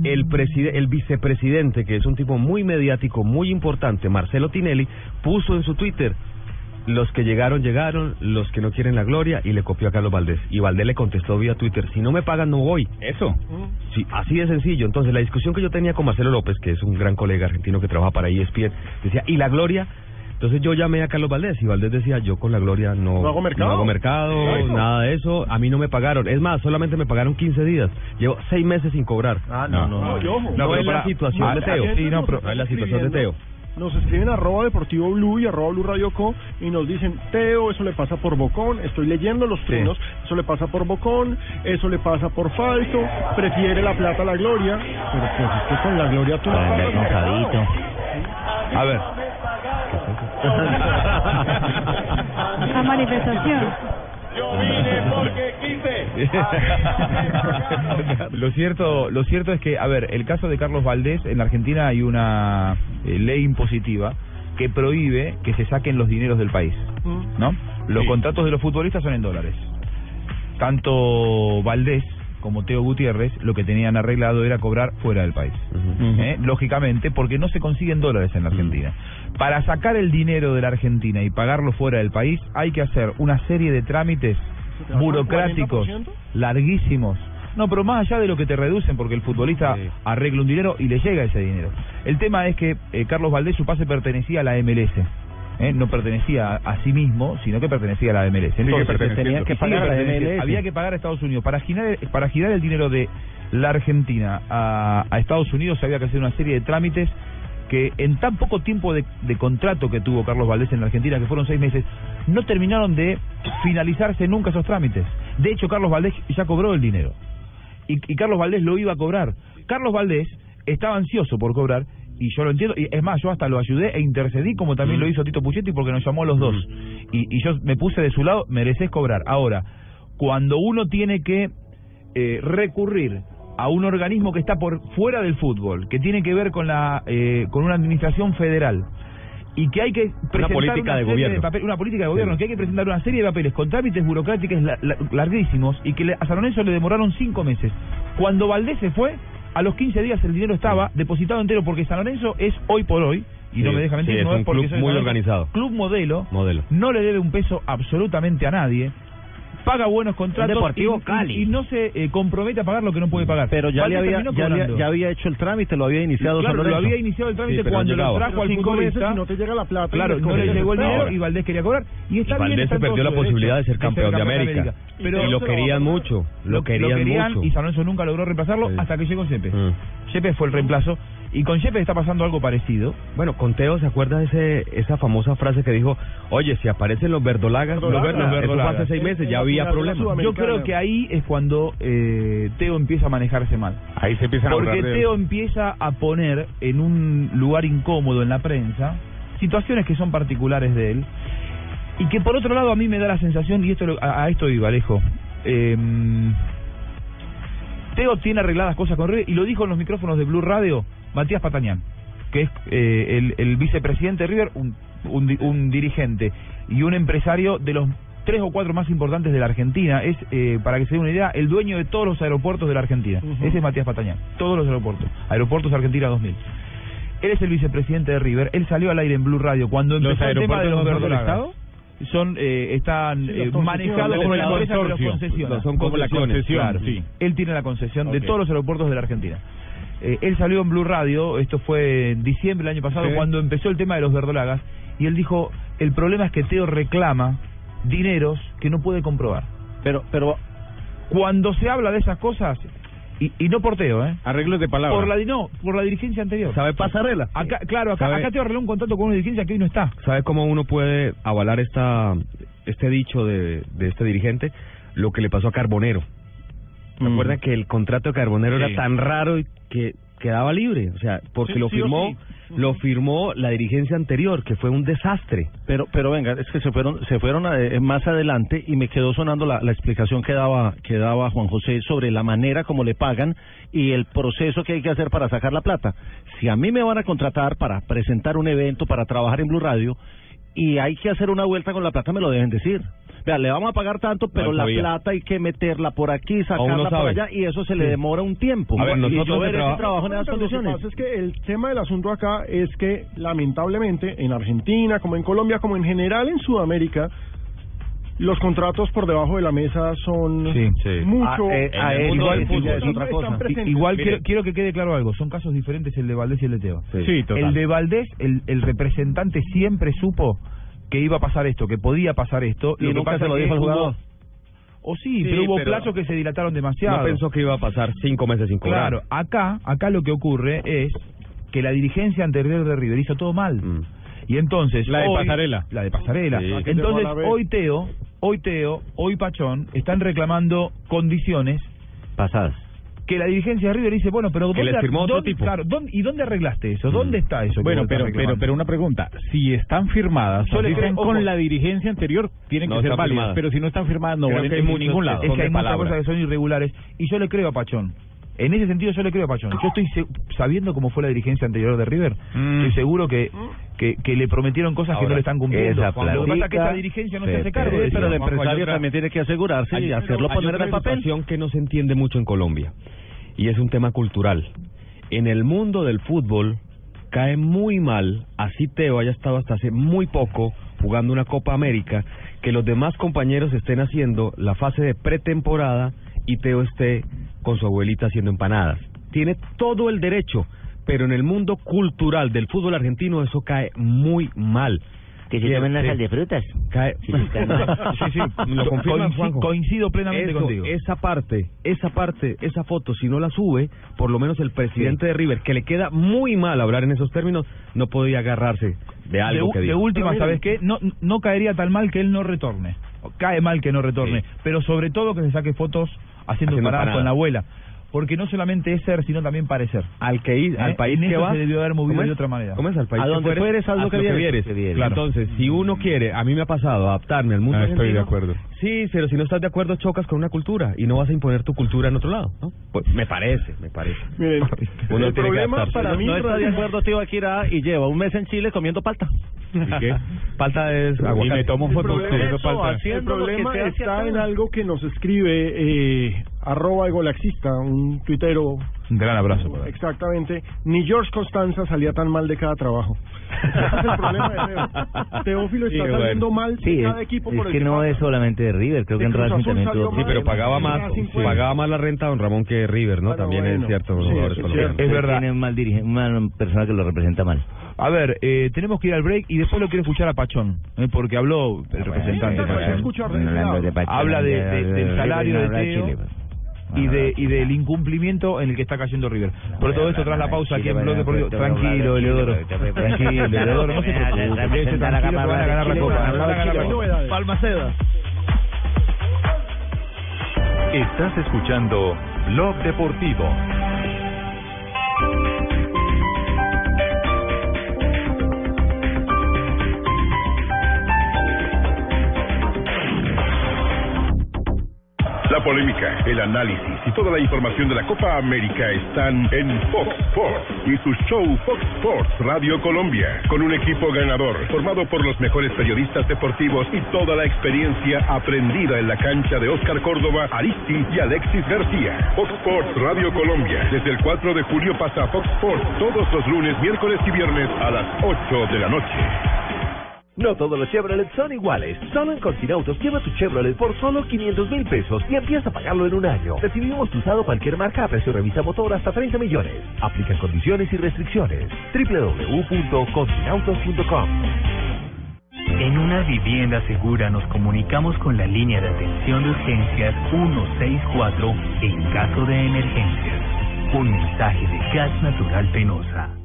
S27: El, preside- el vicepresidente, que es un tipo muy mediático, muy importante, Marcelo Tinelli, puso en su Twitter, los que llegaron, llegaron, los que no quieren la gloria, y le copió a Carlos Valdés. Y Valdés le contestó vía Twitter, si no me pagan, no voy.
S26: Eso.
S27: Sí, así de sencillo. Entonces, la discusión que yo tenía con Marcelo López, que es un gran colega argentino que trabaja para ESPN, decía, ¿y la gloria? Entonces yo llamé a Carlos Valdés y Valdés decía, yo con la gloria no,
S38: No hago mercado.
S27: no hago mercado, nada de eso, a mí no me pagaron. Es más, solamente me pagaron 15 días. Llevo seis meses sin cobrar.
S38: Ah, no, no, no. No,
S27: No,
S38: pero
S27: es la situación
S38: Ah,
S27: de Teo.
S38: sí, no, pero-
S27: no es la situación de Teo.
S38: Nos escriben arroba deportivo blue y arroba blue radio co y nos dicen, Teo, eso le pasa por bocón, estoy leyendo los trinos, eso le pasa por bocón, eso le pasa por falso, prefiere la plata a la gloria, pero pues es que con la gloria tú.
S26: A ver.
S41: La manifestación.
S26: lo cierto lo cierto es que a ver el caso de Carlos Valdés en la Argentina hay una eh, ley impositiva que prohíbe que se saquen los dineros del país no los contratos de los futbolistas son en dólares. Tanto Valdés como Teo Gutiérrez lo que tenían arreglado era cobrar fuera del país ¿eh? lógicamente porque no se consiguen dólares en la Argentina para sacar el dinero de la Argentina y pagarlo fuera del país hay que hacer una serie de trámites burocráticos
S38: 40%?
S26: larguísimos. No, pero más allá de lo que te reducen, porque el futbolista arregla un dinero y le llega ese dinero. El tema es que eh, Carlos Valdés, su pase pertenecía a la MLS. ¿Eh? No pertenecía a, a sí mismo, sino que pertenecía a la MLS. Entonces,
S38: perteneciendo. tenía que pagar a la. MLS.
S26: Había que pagar a Estados Unidos. Para girar, para girar el dinero de la Argentina a, a Estados Unidos había que hacer una serie de trámites que en tan poco tiempo de, de contrato que tuvo Carlos Valdés en la Argentina, que fueron seis meses, no terminaron de finalizarse nunca esos trámites. De hecho, Carlos Valdés ya cobró el dinero. Y, y Carlos Valdés lo iba a cobrar. Carlos Valdés estaba ansioso por cobrar, y yo lo entiendo, y es más, yo hasta lo ayudé e intercedí, como también lo hizo Tito Puchetti, porque nos llamó a los dos. Y, y yo me puse de su lado, mereces cobrar. Ahora, cuando uno tiene que eh, recurrir a un organismo que está por fuera del fútbol, que tiene que ver con la eh, con una administración federal y que hay que presentar
S27: política de gobierno.
S26: papel- una política de gobierno, que hay que presentar una serie de papeles con trámites burocráticos la- la- larguísimos y que a San Lorenzo le demoraron cinco meses. Cuando Valdés se fue, a los 15 días el dinero estaba depositado entero porque San Lorenzo es hoy por hoy, y no me deja mentir,
S27: sí, es
S26: no
S27: un
S26: es porque
S27: club
S26: soy
S27: muy organizado.
S26: Club modelo,
S27: Modelo.
S26: no le debe un peso absolutamente a nadie. Paga buenos contratos
S32: Deportivo
S26: y, y-
S32: Cali.
S26: y no se eh, compromete a pagar lo que no puede pagar.
S35: Pero ya, le había, ya,
S26: cobrando.
S35: ya había hecho el trámite, lo había iniciado
S26: Claro, lo había iniciado el trámite
S35: Sí,
S26: cuando
S35: no
S26: lo trajo al
S38: Cinco
S26: futbolista.
S38: meses y no te llega la plata. y
S26: Claro, no le llegó el dinero y Valdés quería cobrar. Y está
S27: Y
S26: bien,
S27: Valdés
S26: está
S27: se perdió la posibilidad de ser campeón de América.
S26: Pero
S27: y lo querían mucho, lo querían, mucho.
S26: y San Lorenzo nunca logró reemplazarlo hasta que llegó Yepes.
S27: Mm.
S26: Yepes fue el reemplazo y con Yepes está pasando algo parecido.
S27: Bueno, con Teo, ¿se acuerda de ese, esa famosa frase que dijo, oye, si aparecen los verdolagas, los, ver- los
S26: Verdolagas.
S27: Eso fue hace seis meses, ya había problemas.
S26: Yo creo que ahí es cuando eh, Teo empieza a manejarse mal. Ahí se empiezan a Porque de. Teo empieza a poner en un lugar incómodo en la prensa situaciones que son particulares de él y que por otro lado a mí me da la sensación, y esto lo- a, a esto iba, Alejo, eh, Teo tiene arregladas cosas con River y lo dijo en los micrófonos de Blue Radio Matías Patañán, que es eh, el, el vicepresidente de River, un, un, di- un dirigente y un empresario de los tres o cuatro más importantes de la Argentina. Es, eh, para que se dé una idea, el dueño de todos los aeropuertos de la Argentina. Ese es Matías Patañán, todos los aeropuertos. Aeropuertos Argentina 2000. Él es el vicepresidente de River. Él salió al aire en Blue Radio cuando
S33: ¿Los
S26: empezó el tema de los
S33: no. Estado?
S26: Son, eh, están eh, manejados
S33: Como
S26: por la empresa que los.
S33: Son como la concesión,
S26: claro.
S33: sí.
S26: Él tiene la concesión de todos los aeropuertos de la Argentina. Eh, él salió en Blue Radio, esto fue en diciembre del año pasado,
S33: Sí.
S26: cuando empezó el tema de los verdolagas, y él dijo, el problema es que Teo reclama dineros que no puede comprobar.
S42: Pero, pero
S26: Cuando se habla de esas cosas, y, y no por Teo, ¿eh?
S33: Arreglos de palabra.
S26: Por la, no, por la dirigencia anterior.
S33: ¿Sabe pasarela?
S26: Acá, claro, acá, acá Teo arregló un contrato con una dirigencia que hoy no está.
S27: ¿Sabe cómo uno puede avalar esta este dicho de, de este dirigente? Lo que le pasó a Carbonero. ¿Se
S33: Mm.
S27: acuerdan que el contrato de Carbonero
S33: Sí.
S27: era tan raro y que quedaba libre? O sea, porque
S42: Sí,
S27: lo firmó
S42: sí.
S27: lo firmó la dirigencia anterior, que fue un desastre.
S42: Pero, pero venga, es que se fueron, se fueron eh, más adelante y me quedó sonando la, la explicación que daba, que daba Juan José sobre la manera como le pagan y el proceso que hay que hacer para sacar la plata. Si a mí me van a contratar para presentar un evento, para trabajar en Blue Radio y hay que hacer una vuelta con la plata, me lo deben decir. Vea, le vamos a pagar tanto, pero la
S33: sabía.
S42: plata hay que meterla por aquí, sacarla por allá y eso se le
S27: Sí.
S42: demora un tiempo.
S27: A ver,
S42: y
S27: nosotros
S42: ver ese
S27: traba-
S42: trabajo en esas
S38: Pero Lo que
S42: condiciones.
S38: pasa es que el tema del asunto acá es que lamentablemente en Argentina, como en Colombia, como en general en Sudamérica, los contratos por debajo de la mesa son
S26: Sí, sí.
S38: mucho
S26: Ah, eh,
S38: el
S26: eh,
S38: mundo del fútbol.
S26: otra cosa. Igual quiero, quiero que quede claro algo, son casos diferentes el de Valdés y el de Teo.
S33: Sí, total.
S26: El de Valdés, el, el representante siempre supo que iba a pasar esto, que podía pasar esto.
S42: Y
S26: que
S42: nunca
S26: pasa
S42: se lo
S26: es
S42: dijo
S26: que
S42: al
S26: hubo-
S42: jugador.
S26: O sí,
S27: Sí,
S26: pero hubo
S27: pero
S26: plazos que se dilataron demasiado.
S27: No pensó que iba a pasar cinco meses sin cobrar.
S26: Claro, acá, acá lo que ocurre es que la dirigencia anterior de River hizo todo mal.
S27: Mm.
S26: Y entonces
S33: La de
S26: hoy-
S33: Pasarela.
S26: la de pasarela.
S27: Sí.
S38: Que
S26: Entonces hoy Teo, hoy Teo, hoy Pachón están reclamando condiciones
S32: Pasadas.
S26: Que la dirigencia de River dice, bueno, pero ¿dónde,
S27: les firmó otro
S26: dónde-
S27: tipo.
S26: claro, ¿dónde- ¿y dónde arreglaste eso? ¿Dónde está eso?
S33: Bueno, pero, pero, pero una pregunta. Si están firmadas,
S26: Yo le creo-
S33: con la dirigencia anterior, tienen
S27: No
S33: que ser válidas.
S27: firmadas.
S33: Pero si no están firmadas, no valen en ningún lado.
S26: es que hay muchas cosas que son irregulares y yo le creo a Pachón. En ese sentido yo le creo a Pachón. Yo estoy se- sabiendo cómo fue la dirigencia anterior de River.
S33: Mm.
S26: Estoy seguro que, que, que le prometieron cosas que no le están cumpliendo.
S32: esa
S26: Lo que pasa es que
S32: platica
S26: esta dirigencia no se
S32: se
S26: hace cargo eso.
S42: pero el empresario
S27: otra-
S42: también tiene que asegurarse y hacerlo
S27: hay
S42: poner en el papel.
S27: situación que no se entiende mucho en Colombia y es un tema cultural. En el mundo del fútbol cae muy mal, así Teo haya estado hasta hace muy poco jugando una Copa América, que los demás compañeros estén haciendo la fase de pretemporada y Teo esté con su abuelita haciendo empanadas. Tiene todo el derecho, pero en el mundo cultural del fútbol argentino eso cae muy mal.
S32: Que se tomen sal de frutas.
S27: Cae-
S32: Sí, sí, claro.
S26: Sí, sí,
S27: ¿Me lo confirmas,
S26: coinci-
S27: Juanjo?
S26: coincido plenamente
S27: Eso,
S26: contigo.
S27: Esa parte, esa parte, esa foto, si no la sube, por lo menos el presidente de River, que le queda muy mal hablar en esos términos, no podía agarrarse de algo
S26: de,
S27: que
S26: de última,
S38: Pero
S26: ¿sabes qué? No, no caería tan mal que él no retorne. Cae mal que no retorne.
S27: Sí.
S26: Pero sobre todo que se saque fotos haciendo,
S27: empanadas.
S26: con la abuela. Porque no solamente es ser, sino también parecer.
S27: Al que ir,
S26: ¿Eh?
S27: al país
S26: En
S27: que
S26: eso
S27: va,
S26: se debió haber movido de otra manera.
S27: ¿Cómo es? Al país
S42: A
S27: que
S42: donde fueres, haz lo que vieres.
S27: Claro. Entonces, si uno quiere, a mí me ha pasado adaptarme al mundo
S33: Ah, estoy de acuerdo.
S27: Sí, pero si no estás de acuerdo, chocas con una cultura y no vas a imponer tu cultura en otro lado, ¿no? Pues me parece, me parece.
S38: Miren,
S27: Uno
S38: el
S27: tiene que
S38: problema
S27: adaptarse.
S38: para mí
S42: no está de acuerdo Tío Akira y lleva un mes en Chile comiendo palta.
S27: ¿Y qué? Falta es
S33: Y
S27: aguacate.
S33: me tomo
S38: problema,
S33: comiendo
S38: eso,
S33: palta.
S38: el
S42: que
S38: problema está en algo que nos escribe eh, arroba egolaxista, un tuitero
S26: Un gran abrazo. para.
S38: Exactamente. Ni George Constanza salía tan mal de cada trabajo. Ese es el problema de Teo. Teófilo está
S33: Sí, bueno.
S38: saliendo mal de
S32: Sí, es,
S38: cada equipo por
S32: es
S38: el
S32: que no es solamente de River, creo
S38: De
S32: que en Racing también tuvo...
S27: Sí, pero pagaba más, pagaba más la renta don Ramón que River, ¿no?
S38: Bueno,
S27: También
S38: bueno.
S27: es cierto,
S38: Sí, es.
S32: Es
S26: verdad.
S32: Tiene un mal dirige- una persona que lo representa mal.
S26: A ver, eh, tenemos que ir al break y después lo quiero escuchar a Pachón, eh, porque habló el representante.
S38: Bueno,
S26: Pachón.
S38: a
S26: Habla de-
S32: de-
S26: de- del
S32: de-
S26: salario de Teo
S32: pues.
S26: Y de y del incumplimiento en el que está cayendo River. Por todo esto tras la pausa aquí en Blog Deportivo. Tranquilo, Eleodoro. Tranquilo, Eleodoro, no se preocupe. Quédese tranquilo que van a ganar la copa. van a ganar la copa.
S42: Palmaceda.
S1: Estás escuchando Blog Deportivo.
S43: Polémica, el análisis y toda la información de la Copa América están en Fox Sports y su show Fox Sports Radio Colombia, con un equipo ganador formado por los mejores periodistas deportivos y toda la experiencia aprendida en la cancha de Oscar Córdoba, Aristi y Alexis García. Fox Sports Radio Colombia, desde el 4 de julio pasa a Fox Sports todos los lunes, miércoles y viernes a las 8 de la noche.
S44: No todos los Chevrolet son iguales. Solo en Continautos lleva tu Chevrolet por solo 500 mil pesos y empieza a pagarlo en un año. Recibimos tu usado cualquier marca a precio revisa motor hasta 30 millones. Aplican condiciones y restricciones. www.continautos.com
S45: En una vivienda segura nos comunicamos con la línea de atención de urgencias 164 en caso de emergencias. Un mensaje de gas natural penosa.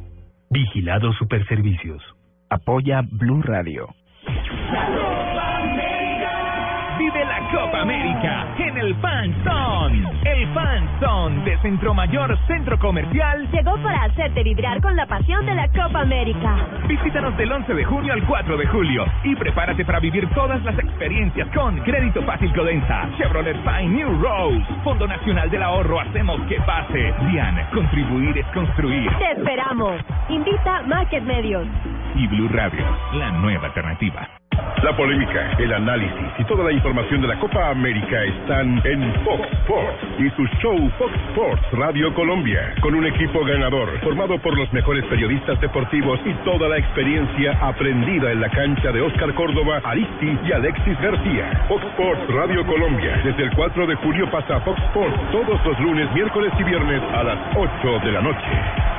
S45: Vigilado Superservicios. Apoya Blue Radio.
S46: Vive la Copa América en el Fan Zone. El Fan Zone de Centro Mayor Centro Comercial
S47: Llegó para hacerte vibrar con la pasión de la Copa América.
S46: Visítanos del 11 de junio al 4 de julio y prepárate para vivir todas las experiencias con Crédito Fácil Codensa, Chevrolet Fine New Rose, Fondo Nacional del Ahorro Hacemos que pase. Dian, contribuir es construir.
S47: Te esperamos. Invita Market Medios.
S46: Y Blue Radio, la nueva alternativa.
S43: La polémica, el análisis y toda la información de la Copa América están en Fox Sports y su show Fox Sports Radio Colombia, con un equipo ganador formado por los mejores periodistas deportivos y toda la experiencia aprendida en la cancha de Oscar Córdoba, Aristi y Alexis García. Fox Sports Radio Colombia, desde el 4 de julio pasa a Fox Sports todos los lunes, miércoles y viernes a las 8 de la noche.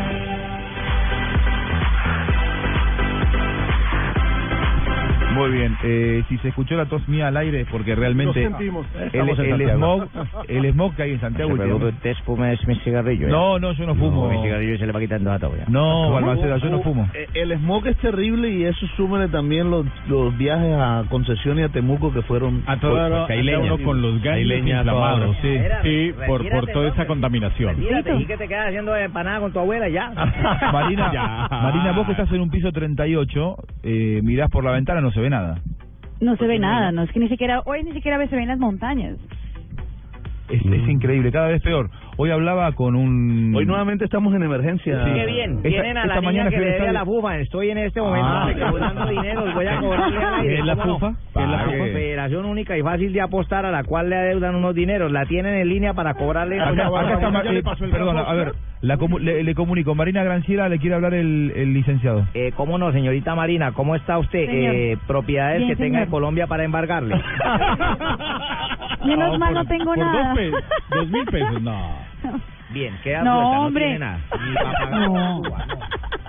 S26: Muy bien, eh, si se escuchó la tos mía al aire es porque realmente
S38: Lo sentimos.
S26: el,
S38: Estamos en
S26: el
S38: Santiago.
S26: smog, el smog que hay en Santiago.
S37: ¿Usted fuma es mi cigarrillo? eh?
S26: No, no, yo no fumo.
S37: mi cigarrillo se le va quitando a todo ya.
S26: No, Balmaceda, yo no fumo.
S35: Eh, El smog es terrible y eso súmele también los, los viajes a Concesión y a Temuco que fueron...
S2: A
S35: Porque hay
S2: anda
S35: leña.
S2: uno con los
S35: Hay
S2: ganglios
S35: leña a toda
S2: inflamados,
S35: hora.
S2: sí, sí, por, por toda esa contaminación.
S32: Mírate, y que te quedas haciendo empanada con tu abuela ya.
S26: Marina,
S2: Ya.
S26: Marina, vos que estás en un piso 38, eh, mirás por la ventana, no se ve nada.
S41: No se ve nada, no es que ni siquiera, hoy ni siquiera se ven las montañas.
S26: Es, es increíble, cada vez peor. Hoy hablaba con un...
S35: Hoy nuevamente estamos en emergencia.
S32: Qué bien,
S26: Esta-
S32: tienen a
S26: esta
S32: la
S26: mañana
S32: niña que le debe a la fufa. Estoy en este momento
S26: Ah.
S32: recaudando dinero y voy a cobrarle al aire.
S26: ¿Qué es la
S32: ¿cómo no?
S26: es la?
S32: Federación única y fácil de apostar a la cual le adeudan unos dineros. La tienen en línea para cobrarle.
S26: Acá, acá está, eh,
S38: caso,
S26: a ver, la comu- le, le comunico, Marina Granciera le quiere hablar el, el licenciado.
S32: Eh, ¿Cómo no, señorita Marina? ¿Cómo está usted?
S41: Señor.
S32: Eh, propiedades
S41: Bien,
S32: que tenga en Colombia para embargarle.
S41: Menos mal no tengo
S2: por
S41: nada.
S2: Dos, pe- dos mil pesos, no.
S32: Bien, queda
S41: No, hombre.
S32: no tiene nada.
S41: No.
S32: no.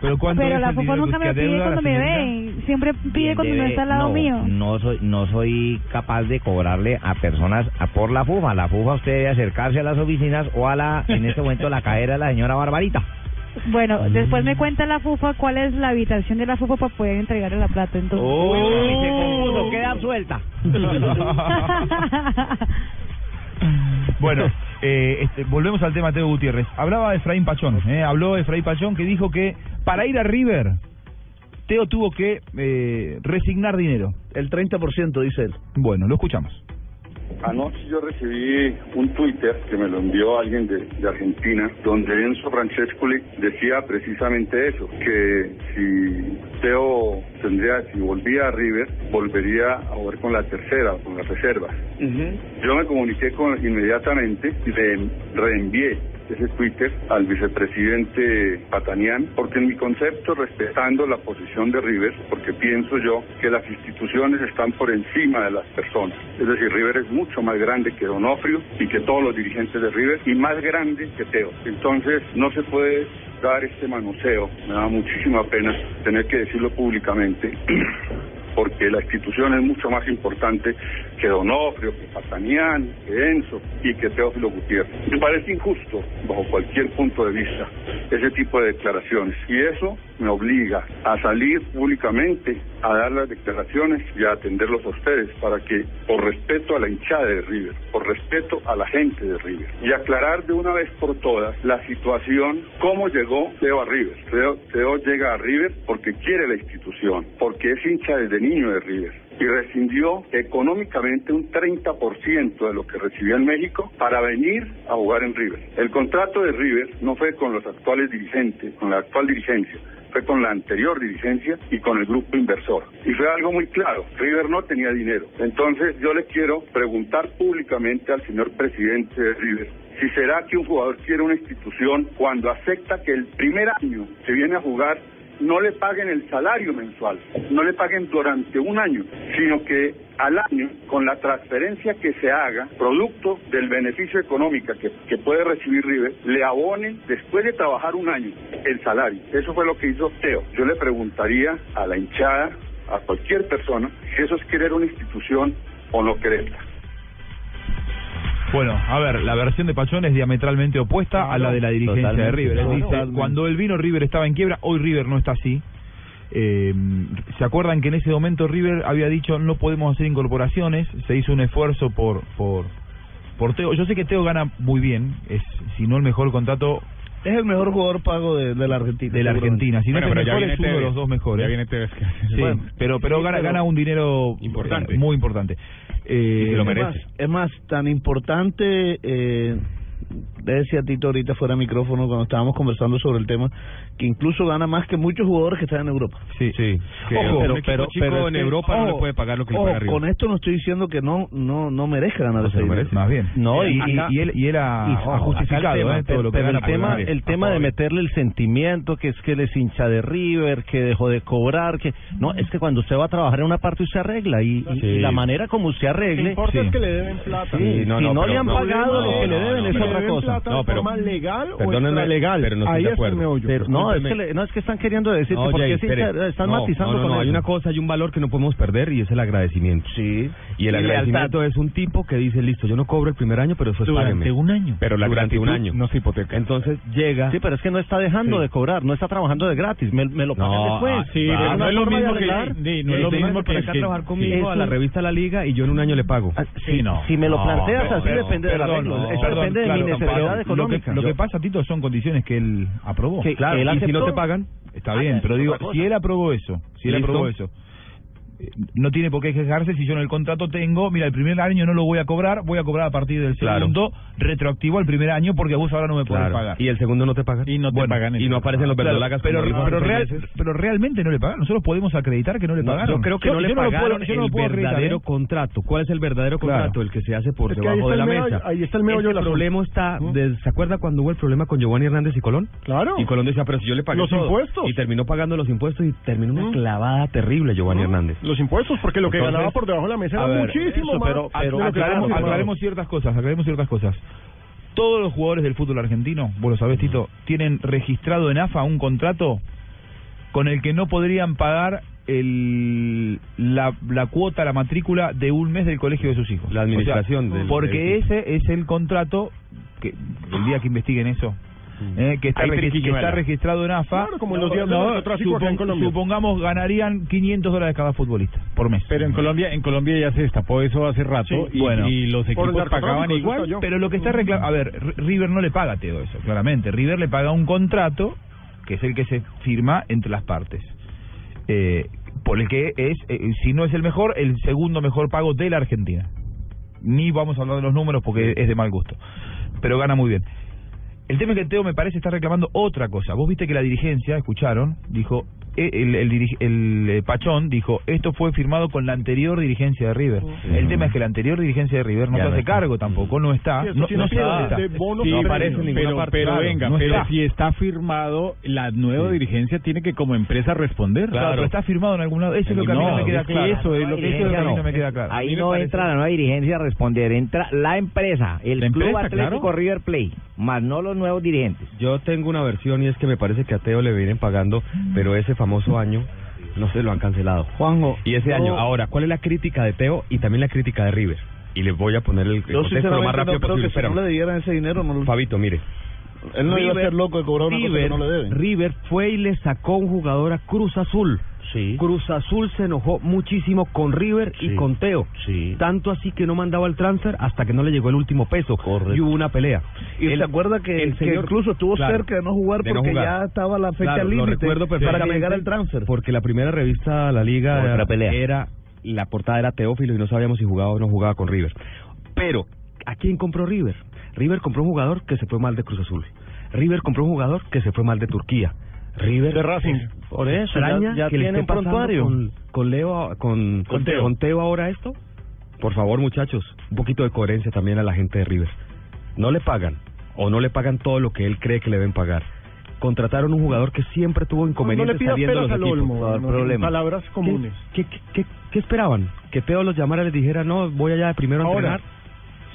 S26: Pero ¿cuánto
S41: Pero la
S26: dinero
S41: nunca
S26: que
S41: me pide cuando me ve. Siempre pide
S32: Bien,
S41: cuando no
S32: debe-
S41: está al lado
S32: no,
S41: mío.
S32: No soy, no soy capaz de cobrarle a personas a por la fufa. La fufa usted debe acercarse a las oficinas o a la, en este momento, la cadera de la señora Barbarita.
S41: Bueno, después me cuenta la fufa cuál es la habitación de la fufa para poder entregarle la plata. Entonces.
S26: Oh.
S32: Se compuso, queda suelta.
S26: Bueno, eh, este, volvemos al tema Teo Gutiérrez. Hablaba Efraín Pachón, eh, habló Efraín Pachón que dijo que para ir a River, Teo tuvo que eh, resignar dinero.
S35: El 30% dice él.
S26: Bueno, lo escuchamos.
S29: Anoche yo recibí un Twitter que me lo envió alguien de, de Argentina, donde Enzo Francescoli decía precisamente eso, que si Teo tendría, si volvía a River, volvería a jugar con la tercera, con las reservas. Yo me comuniqué con inmediatamente y le reenvié ese Twitter al vicepresidente Patanián, porque en mi concepto, respetando la posición de River, porque pienso yo que las instituciones están por encima de las personas. Es decir, River es mucho más grande que Donofrio y que todos los dirigentes de River y más grande que Teo. Entonces, no se puede dar este manoseo. Me da muchísima pena tener que decirlo públicamente. porque la institución es mucho más importante que Donofrio, que Patanián, que Enzo y que Teófilo Gutiérrez. Me parece injusto, bajo cualquier punto de vista, ese tipo de declaraciones. Y eso me obliga a salir públicamente a dar las declaraciones y a atenderlos a ustedes para que, por respeto a la hinchada de River, por respeto a la gente de River, y aclarar de una vez por todas la situación, cómo llegó Teo a River. Teo, llega a River porque quiere la institución, porque es hincha desde niño de River y rescindió económicamente un 30% de lo que recibía en México para venir a jugar en River. El contrato de River no fue con los actuales dirigentes, con la actual dirigencia, fue con la anterior dirigencia y con el grupo inversor. Y fue algo muy claro, River no tenía dinero. Entonces yo le quiero preguntar públicamente al señor presidente de River si será que un jugador quiere una institución cuando acepta que el primer año que viene a jugar no le paguen el salario mensual, no le paguen durante un año, sino que al año, con la transferencia que se haga, producto del beneficio económico que, que puede recibir River, le abonen, después de trabajar un año, el salario. Eso fue lo que hizo Teo. Yo le preguntaría a la hinchada, a cualquier persona, si eso es querer una institución o no quererla.
S26: Bueno, a ver, la versión de Pachón es diametralmente opuesta a la de la dirigencia de River. Él dice, cuando él vino River estaba en quiebra, hoy River no está así. Eh, ¿Se acuerdan que en ese momento River había dicho no podemos hacer incorporaciones? Se hizo un esfuerzo por, por, por Teo. Yo sé que Teo gana muy bien, es si no el mejor contrato
S35: es el mejor jugador pago de, de la Argentina.
S26: De la Argentina. Si no
S35: Bueno,
S26: es el
S35: pero ya
S26: mejor, es
S35: viene
S26: uno de los dos mejores.
S35: Ya viene Tevez.
S26: Sí,
S35: Bueno,
S26: pero, pero
S35: sí,
S26: gana,
S35: pero-
S26: gana un dinero
S35: Importante.
S26: eh, muy importante. Eh,
S35: es Más, es más, tan importante, eh, le decía a Tito ahorita fuera de micrófono cuando estábamos conversando sobre el tema, que incluso gana más que muchos jugadores que están en Europa.
S26: Sí, sí.
S27: Chico en Europa no le puede pagar lo que le
S35: ojo,
S27: paga River.
S35: Con esto no estoy diciendo que no no no merezca ganar ese dinero.
S26: Más bien.
S35: No, y,
S26: y, y él, y él ha,
S35: y-
S26: ha
S35: ojo,
S26: justificado
S35: acá el tema,
S26: eh, todo lo que
S42: pero el tema, el tema de meterle el sentimiento, que es que él es hincha de River, que dejó de cobrar, que no, es que cuando usted va a trabajar en una parte usted arregla y, y-
S38: Sí.
S42: y la manera como usted
S38: Lo que
S42: arregle.
S38: importa
S42: Sí.
S38: es que le deben plata.
S42: Sí, si no,
S38: pero
S42: le han pagado lo que le
S38: no,
S42: deben
S38: no,
S42: es
S38: no,
S42: otra cosa.
S38: plata de forma legal o
S27: perdónenme,
S38: extralegal.
S27: pero no estoy
S38: Ahí
S27: de acuerdo.
S42: Pero no, es que, le- no, es que están queriendo decir
S27: No,
S42: que porque
S27: Jay,
S42: están
S27: No,
S42: matizando
S27: no, no,
S42: con
S27: no, hay
S42: eso.
S27: una cosa, hay un valor que no podemos perder y es el agradecimiento.
S42: Sí.
S27: Y el
S42: Y
S27: agradecimiento es un tipo que dice, listo, yo no cobro el primer año, pero eso es
S42: Durante un año.
S27: Pero la durante un año.
S42: no
S27: se hipoteca. Entonces llega...
S42: Sí, pero es que no está dejando de cobrar, no está trabajando de gratis, me, me lo pagan
S27: No,
S42: después.
S27: ah, sí, pero no es lo
S42: de
S27: mismo que- no es lo mismo que-
S42: trabajar conmigo
S27: a la revista La Liga y yo en un año le pago.
S42: Sí, no. si me lo planteas así, depende arreglo.
S26: no,
S42: Eso
S26: perdón,
S42: depende de
S26: claro,
S42: mi necesidad
S26: perdón.
S42: económica.
S26: Lo que, lo que pasa, Tito, son condiciones que él aprobó.
S42: Que- Claro, que él y si no te pagan,
S26: está
S42: ah,
S26: bien,
S42: es
S26: pero digo, si él aprobó eso, si él aprobó eso, no tiene por qué quejarse si yo en el contrato tengo, mira, el primer año no lo voy a cobrar, voy a cobrar a partir del
S27: Claro.
S26: segundo, retroactivo al primer año porque vos ahora no me podés
S27: Claro.
S26: pagar.
S27: Y el segundo no te pagan.
S26: Y no te pagan
S27: Y no aparecen los
S26: Claro,
S27: verdolagas
S26: pero,
S27: dijo
S26: pero, real-
S27: meses.
S26: pero realmente no le pagan. Nosotros podemos acreditar que no le
S27: No,
S26: pagaron.
S27: yo creo que no le pagaron
S26: yo no lo
S27: el
S26: puedo
S27: verdadero
S26: ¿eh?
S27: contrato. ¿Cuál es el verdadero
S26: Claro.
S27: contrato? El que se hace por
S38: Es
S27: debajo de la
S38: el meollo-
S27: mesa.
S38: ahí está el meollo
S27: Este
S38: del asunto.
S27: problema está, de- ¿se acuerda cuando hubo el problema con Giovanni Hernández y Colón?
S38: Claro.
S27: Y Colón decía, pero si yo le pagué
S38: Los
S27: todo.
S38: impuestos.
S27: Y terminó pagando los impuestos y terminó una clavada terrible Giovanni Hernández.
S38: Los impuestos, porque lo que
S26: Entonces,
S38: ganaba por debajo de la mesa era
S26: ver,
S38: muchísimo
S26: eso,
S38: más.
S26: pero, aclaremos, aclaremos ciertas cosas, aclaremos ciertas cosas. Todos los jugadores del fútbol argentino, vos lo sabés, Tito, tienen registrado en AFA un contrato con el que no podrían pagar el, la, la cuota, la matrícula de un mes del colegio de sus hijos.
S27: La administración
S26: O sea,
S27: del-
S26: Porque
S27: del-
S26: ese es el contrato, que el día que investiguen eso, eh, que, está que está registrado en AFA,
S38: Claro, como los días
S26: supongamos ganarían 500 dólares cada futbolista por mes.
S48: Pero en Colombia, en Colombia ya se destapó eso hace rato
S26: Sí,
S48: y,
S26: bueno.
S48: y los equipos pagaban igual.
S26: yo. Pero lo que está reclamando, a ver, River no le paga Teo eso, claramente. River le paga un contrato que es el que se firma entre las partes. Eh, por el que es, eh, si no es el mejor, el segundo mejor pago de la Argentina. Ni vamos a hablar de los números porque es de mal gusto. Pero gana muy bien. El tema es que Teo me parece está reclamando otra cosa. Vos viste que la dirigencia, escucharon, dijo, el, el, dirige- el, eh, Pachón dijo, esto fue firmado con la anterior dirigencia de River. El tema es que la anterior dirigencia de River no
S48: Ya
S26: se hace
S48: está.
S26: cargo tampoco, no está. No,
S48: tiene
S26: no está.
S48: bono Sí,
S26: no aparece en ninguna
S48: pero,
S26: parte.
S48: pero
S26: Claro,
S48: venga,
S26: no
S48: pero
S26: está.
S48: si está firmado, la nueva dirigencia tiene que como empresa responder.
S26: Claro, pero está firmado en algún lado. Eso es lo que a mí no, me queda claro.
S48: Eso es lo que,
S26: eso es lo que a mí no me queda claro.
S32: Ahí no entra la nueva dirigencia a responder, entra la empresa, el
S27: La
S32: Club
S27: empresa,
S32: Atlético
S27: claro.
S32: River Play, más no los nuevos dirigentes.
S27: Yo tengo una versión y es que me parece que a Teo le vienen pagando, pero ese famoso año no se lo han cancelado.
S35: Juanjo.
S27: Y ese año, ahora, ¿cuál es la crítica de Teo y también la crítica de River? Y les voy a poner el, el contexto lo más rápido
S35: no creo
S27: posible.
S35: que si no le dieran ese dinero no lo...
S27: Fabito, mire,
S35: Él no iba a ser loco de cobrar una cosa que
S27: River,
S35: no le deben.
S27: River fue y le sacó un jugador a Cruz Azul. Cruz Azul se enojó muchísimo con River y con Teo. Tanto así que no mandaba el transfer hasta que no le llegó el último peso. Y hubo una pelea.
S35: Y se acuerda que,
S27: el
S35: que
S27: señor-
S35: incluso estuvo
S27: Claro,
S35: cerca de no jugar
S27: no
S35: porque
S27: jugar.
S35: ya estaba la fecha
S27: Claro,
S35: límite para llegar al transfer.
S27: Porque la primera revista de la liga era,
S35: pelea.
S27: era- la portada era Teófilo y no sabíamos si jugaba o no jugaba con River. Pero ¿a quién compró River? River compró un jugador que se fue mal de Cruz Azul. River compró un jugador que se fue mal de Turquía. River
S35: De Racing.
S27: Por
S35: eso, ya- ya
S27: que esté pasando
S35: prontuario.
S27: con, con Leo con,
S35: Con Teo.
S27: con Teo ahora esto. Por favor, muchachos, un poquito de coherencia también a la gente de River. No le pagan o no le pagan todo lo que él cree que le deben pagar. Contrataron un jugador que siempre tuvo
S38: No le
S27: inconvenientes
S38: pidas
S27: saliendo de los
S38: al
S27: equipos.
S38: olmo, no, en palabras comunes.
S27: ¿Qué, qué, qué, qué esperaban? ¿Que Teo los llamara y les dijera, no, voy allá de primero a
S38: Ahora,
S27: entrenar?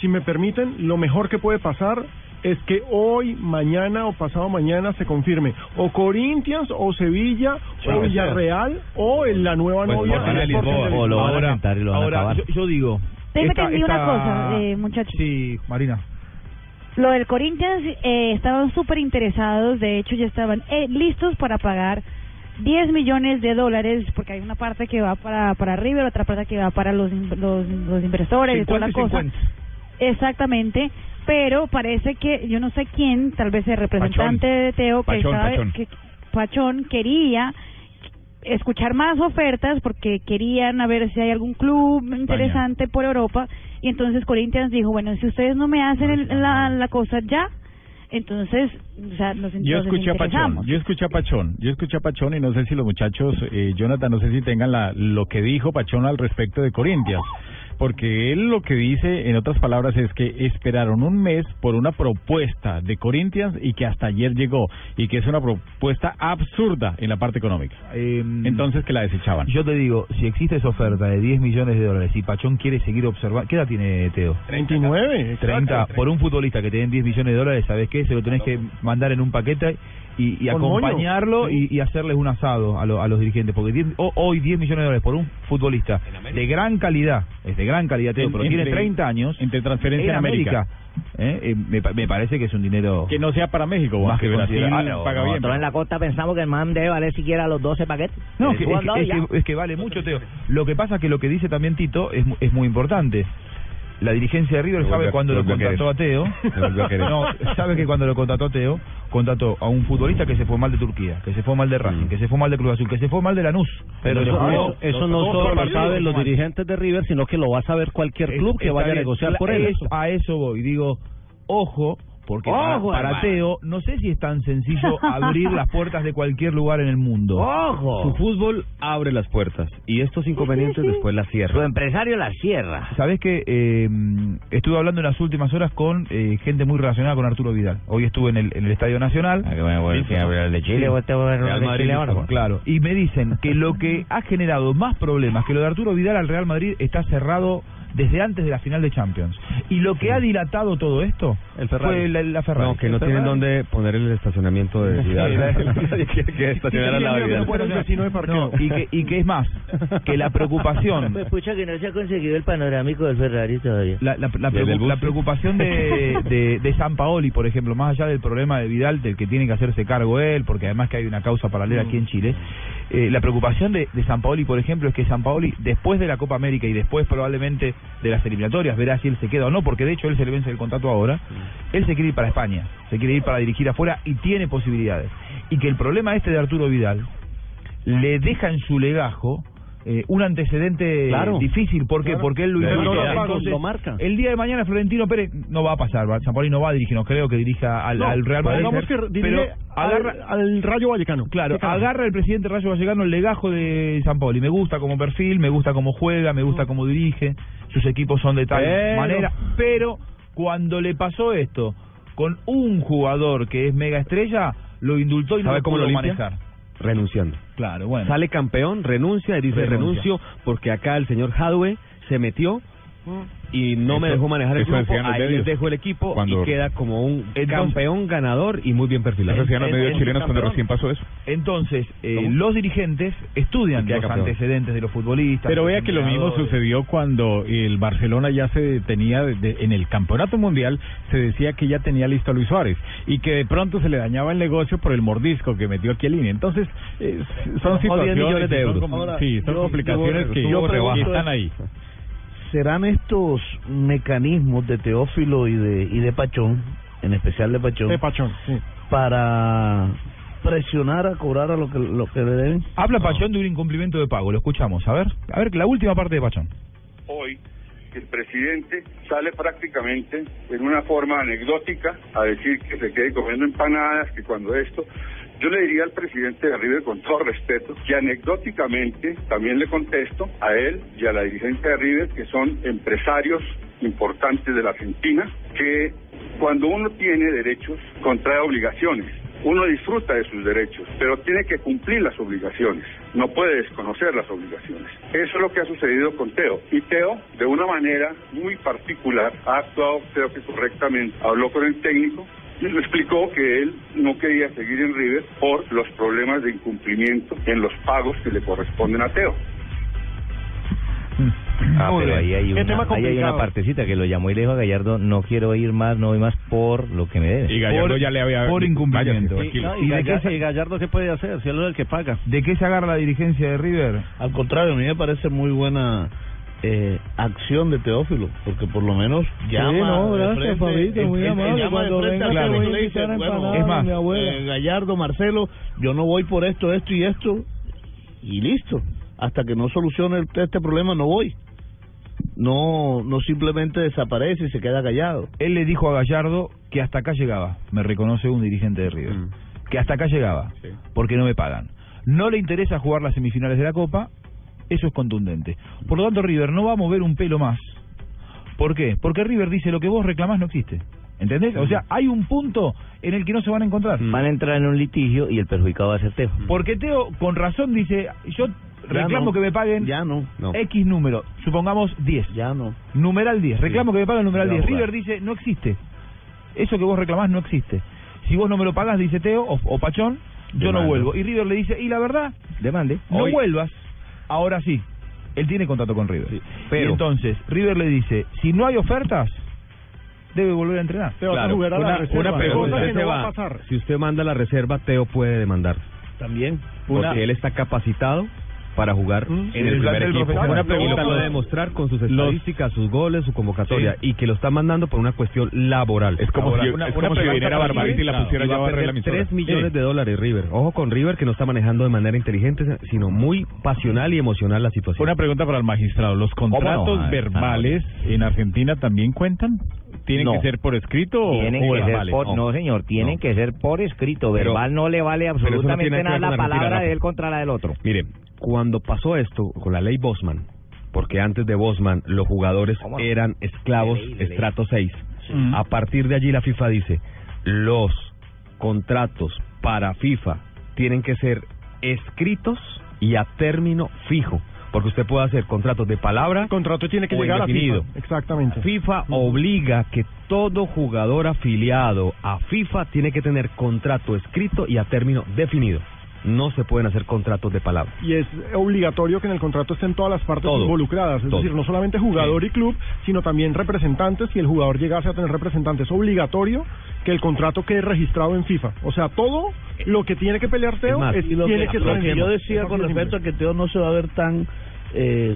S38: si me permiten, lo mejor que puede pasar es que hoy, mañana o pasado mañana se confirme o Corinthians o Sevilla
S26: Sí,
S38: o Villarreal o en la nueva
S26: Pues
S38: novia el
S26: Lisboa. O lo van a
S38: Lisboa.
S26: sentar y lo van a Ahora, acabar. yo- yo digo,
S41: Déjeme
S26: esta-
S41: que diga una
S26: esta-
S41: cosa, eh, muchachos.
S26: Sí, Marina.
S41: Lo del Corinthians eh, estaban súper interesados, de hecho ya estaban eh, listos para pagar 10 millones de dólares, porque hay una parte que va para, para River, otra parte que va para los, los, los inversores y toda la
S26: 50 y
S41: cosa.
S26: 50.
S41: Exactamente, pero parece que yo no sé quién, tal vez el representante de Teo, que,
S26: Pachón,
S41: que Pachón quería escuchar más ofertas porque querían a ver si hay algún club interesante por Europa. Y entonces Corinthians dijo, bueno, si ustedes no me hacen el- la, la cosa ya, entonces o sea, nos,
S48: Yo escuché a Pachón, yo escuché a Pachón, yo escuché a Pachón y no sé si los muchachos, eh, Jonathan, no sé si tengan la, lo que dijo Pachón al respecto de Corinthians, porque él lo que dice, en otras palabras, es que esperaron un mes por una propuesta de Corinthians y que hasta ayer llegó, y que es una propuesta absurda en la parte económica. Entonces que la desechaban.
S26: Yo te digo, si existe esa oferta de 10 millones de dólares y Pachón quiere seguir observando... ¿Qué edad tiene Teo?
S38: 39.
S26: 30. Por un futbolista que te den 10 millones de dólares, ¿sabes qué? Se lo tenés que mandar en un paquete y, acompañarlo y, y hacerles un asado a, lo- a los dirigentes. Porque 10 ho- hoy 10 millones de dólares por un futbolista de gran calidad, es de gran calidad, Teo,
S48: En-
S26: pero
S48: entre-
S26: tiene 30 años.
S48: entre transferencia
S26: en
S48: América.
S26: ¿eh? Eh, me, me parece que es un dinero...
S48: Que no sea para México,
S26: Más
S48: que
S26: que
S48: Brasil
S26: considerable.
S48: paga bien.
S32: Nosotros en la costa pensamos que el man debe valer siquiera los 12 paquetes.
S26: No, que- es, que, es
S32: ya.
S26: que- es que vale mucho, Teo. Lo que pasa es que lo que dice también Tito es, es muy importante. La dirigencia de River
S27: Me
S26: sabe
S27: a-
S26: cuando lo
S27: a
S26: contrató a Teo.
S27: A.
S26: No, sabe que cuando lo contrató a Teo, contrató a un futbolista que se fue mal de Turquía, que se fue mal de Racing, que se fue mal de Cruz Azul, que se fue mal de Lanús.
S42: Pero eso, no solo lo saben los dirigentes de River, sino que lo va a saber cualquier
S26: Es-
S42: club que vaya a negociar por él.
S26: es- a eso voy. Digo, ojo, porque para-
S42: Ojo,
S26: para. Teo, no sé si es tan sencillo abrir las puertas de cualquier lugar en el mundo.
S27: Su fútbol abre las puertas y estos inconvenientes después las cierra.
S32: Su empresario la cierra.
S26: Sabes que eh, estuve hablando en las últimas horas con eh, gente muy relacionada con Arturo Vidal. Hoy estuve en el, en el Estadio Nacional.
S32: Ah, ¿quién va a hablar de Chile a hablar de ahora?
S26: Claro. Y me dicen que lo que ha generado más problemas que lo de Arturo Vidal al Real Madrid está cerrado desde antes de la final de Champions. Y lo que ha dilatado todo esto fue la, la Ferrari.
S27: No, que no
S26: El
S27: tienen
S26: Ferrari.
S27: dónde poner el estacionamiento de quiere que estacionar lado de Vidal.
S26: No, y que, y que es más, que la preocupación
S32: Pues pucha que no se ha conseguido el panorámico del Ferrari todavía.
S26: La, la, la
S32: ¿Y el
S26: la preocupación de, de, de San Paoli, por ejemplo, más allá del problema de Vidal, del que tiene que hacerse cargo él, porque además que hay una causa paralela aquí en Chile, eh, la preocupación de, de San Paoli, por ejemplo, es que San Paoli, después de la Copa América y después probablemente de las eliminatorias, verá si él se queda o no, porque de hecho él se le vence el contrato ahora, él se quiere ir para España, se quiere ir para dirigir afuera y tiene posibilidades. Y que el problema este de Arturo Vidal le deja en su legajo eh, un antecedente
S42: Claro.
S26: difícil. ¿Por qué?
S42: Claro.
S26: Porque él lo
S42: marca,
S26: Entonces,
S42: lo marca.
S26: El día de mañana Florentino Pérez no va a pasar. San Paoli no va a dirigir, no creo que dirija al,
S38: No,
S26: al Real Madrid.
S38: pongamos que dirige
S26: pero
S38: al-
S26: agarra,
S38: al, Rayo Vallecano.
S26: Claro, agarra el presidente Rayo Vallecano el legajo de San Paoli. Me gusta como perfil, me gusta cómo juega, me gusta cómo dirige. Sus equipos son de tal
S42: Pero-
S26: manera. Pero cuando le pasó esto con un jugador que es mega estrella, lo indultó y no
S27: ¿Sabe
S26: lo
S27: cómo
S26: pudo
S27: lo
S26: manejar.
S27: Renunciando.
S26: Claro, bueno.
S27: Sale campeón, renuncia y dice renuncio porque acá el señor Hadwe se metió y no me dejó manejar el grupo, ahí dejo el equipo
S36: Cuando-
S27: y queda como un
S26: Entonces-
S27: campeón ganador y muy bien perfilado.
S36: Eso decían los medios
S26: en-
S36: chilenos cuando recién pasó eso.
S26: Entonces, eh, los dirigentes estudian los
S36: campeón.
S26: antecedentes de los futbolistas.
S48: Pero
S26: los
S48: vea que lo mismo sucedió cuando el Barcelona ya se tenía de- de- en el campeonato mundial se decía que ya tenía listo a Luis Suárez y que de pronto se le dañaba el negocio por el mordisco que metió aquí Línea. Entonces eh, son
S35: No, 10
S48: situaciones
S35: de
S48: son
S35: euros.
S48: como-
S35: Ahora,
S48: sí, son
S35: yo-
S48: complicaciones
S35: yo-
S48: que
S35: yo pregunto
S48: que están
S35: es-
S48: ahí.
S35: ¿Serán estos mecanismos de Teófilo y de y de Pachón, en especial de Pachón,
S38: De Pachón, sí.
S35: para presionar a cobrar a lo que lo que le deben?
S26: Habla Pachón de un incumplimiento de pago, lo escuchamos. A ver, a ver, la última parte de Pachón.
S29: hoy el presidente sale prácticamente en una forma anecdótica a decir que se quede comiendo empanadas, que cuando esto... Yo le diría al presidente de River con todo respeto que anecdóticamente también le contesto a él y a la dirigencia de River que son empresarios importantes de la Argentina que cuando uno tiene derechos contrae obligaciones. Uno disfruta de sus derechos, pero tiene que cumplir las obligaciones. No puede desconocer las obligaciones. Eso es lo que ha sucedido con Teo. Y Teo, de una manera muy particular, ha actuado, creo que correctamente. Habló con el técnico y le explicó que él no quería seguir en River por los problemas de incumplimiento en los pagos que le corresponden a Teo.
S32: Ah, pero ahí hay, una,
S35: tema
S32: ahí hay una
S35: complicado.
S32: partecita que lo llamó y le dijo a Gallardo, no quiero ir más, no voy más por lo que me debe.
S48: Y Gallardo
S26: Por-
S48: ya le había
S26: por incumplimiento. ¿Y de qué se-
S42: Gallardo qué puede hacer? Si él es el que paga.
S26: ¿De qué se agarra la dirigencia de River?
S35: Al contrario, a mí me parece muy buena eh, acción de Teófilo, porque por lo menos llama
S31: no, gracias,
S35: frente,
S31: Fabito, muy
S35: él-
S31: amable.
S35: llama de frente
S31: venga
S35: y dice, bueno,
S26: Es más,
S35: eh, Gallardo, Marcelo, yo no voy por esto, esto y esto, y listo. Hasta que no solucione este problema no voy. No, no simplemente desaparece y se queda callado.
S26: Él le dijo a Gallardo que hasta acá llegaba. Me reconoce un dirigente de River.
S27: Mm.
S26: Que hasta acá llegaba. Porque no me pagan. No le interesa jugar las semifinales de la Copa. Eso es contundente. Por lo tanto, River no va a mover un pelo más. ¿Por qué? Porque River dice lo que vos reclamás no existe. ¿Entendés? O sea, hay un punto en el que no se van a encontrar.
S32: Van a entrar en un litigio y el perjudicado va a ser Teo.
S26: Porque Teo, con razón, dice, yo reclamo
S35: no.
S26: que me paguen
S35: Ya no.
S26: X número, supongamos 10.
S35: Ya no.
S26: Numeral 10. Reclamo que me paguen numeral
S35: Ya
S26: 10.
S35: jugar.
S26: River dice, no existe. Eso que vos reclamás no existe. Si vos no me lo pagás, dice Teo o, o Pachón, yo no vuelvo. Y River le dice, y la verdad,
S32: Demande.
S26: no
S32: Hoy-
S26: vuelvas. Ahora sí. Él tiene contrato con River.
S27: pero-
S26: y entonces, River le dice, si no hay ofertas, debe volver a entrenar.
S38: A
S27: Claro,
S38: a la
S27: una, una pregunta,
S38: Cosa que no va a pasar.
S27: si usted manda la reserva, Teo puede demandar.
S35: También.
S27: Porque
S38: Una-
S27: él está capacitado para jugar en
S26: en
S27: el primer equipo. Una pregunta lo puede demostrar con sus estadísticas, sus goles, su convocatoria
S26: Sí.
S27: y que lo está mandando por una cuestión laboral.
S36: Es como si,
S27: una-
S36: es
S27: una
S36: si viniera Barbarita y la pusiera ya a la
S27: perder
S36: emisora.
S27: 3 millones de dólares River. Ojo con River que no está manejando de manera inteligente, sino muy pasional y emocional la situación.
S48: Una pregunta para el magistrado. ¿Los contratos
S32: no? Ah,
S48: verbales en Argentina también cuentan? ¿Tienen
S32: No.
S48: que ser por escrito o,
S32: Tienen
S48: o
S32: que ser
S48: verbales?
S32: por, no señor, tienen
S27: No.
S32: que ser por escrito.
S27: Pero-
S32: Verbal no le vale
S27: no
S32: absolutamente nada la palabra de él contra la del otro.
S27: Mire, cuando pasó esto con la ley Bosman, porque antes de Bosman los jugadores eran esclavos
S32: De ley, de ley.
S27: estrato 6.
S48: Mm.
S27: A partir de allí la FIFA dice, los contratos para FIFA tienen que ser escritos y a término fijo, porque usted puede hacer contratos de palabra
S38: El contrato tiene que
S27: o
S38: llegar a. FIFA. Exactamente.
S27: FIFA obliga que todo jugador afiliado a FIFA tiene que tener contrato escrito y a término definido. No se pueden hacer contratos de palabra.
S38: y es obligatorio que en el contrato estén todas las partes
S27: Todo.
S38: involucradas, es
S27: Todo.
S38: decir, no solamente jugador y club, sino también representantes, si el jugador llegase a tener representantes, es obligatorio que el contrato quede registrado en FIFA. O sea, todo lo que tiene que pelear Teo
S27: Es más,
S38: es-
S35: Y lo
S38: tiene
S35: que,
S38: que,
S35: lo yo decía con respecto a que Teo no se va a ver tan... Eh,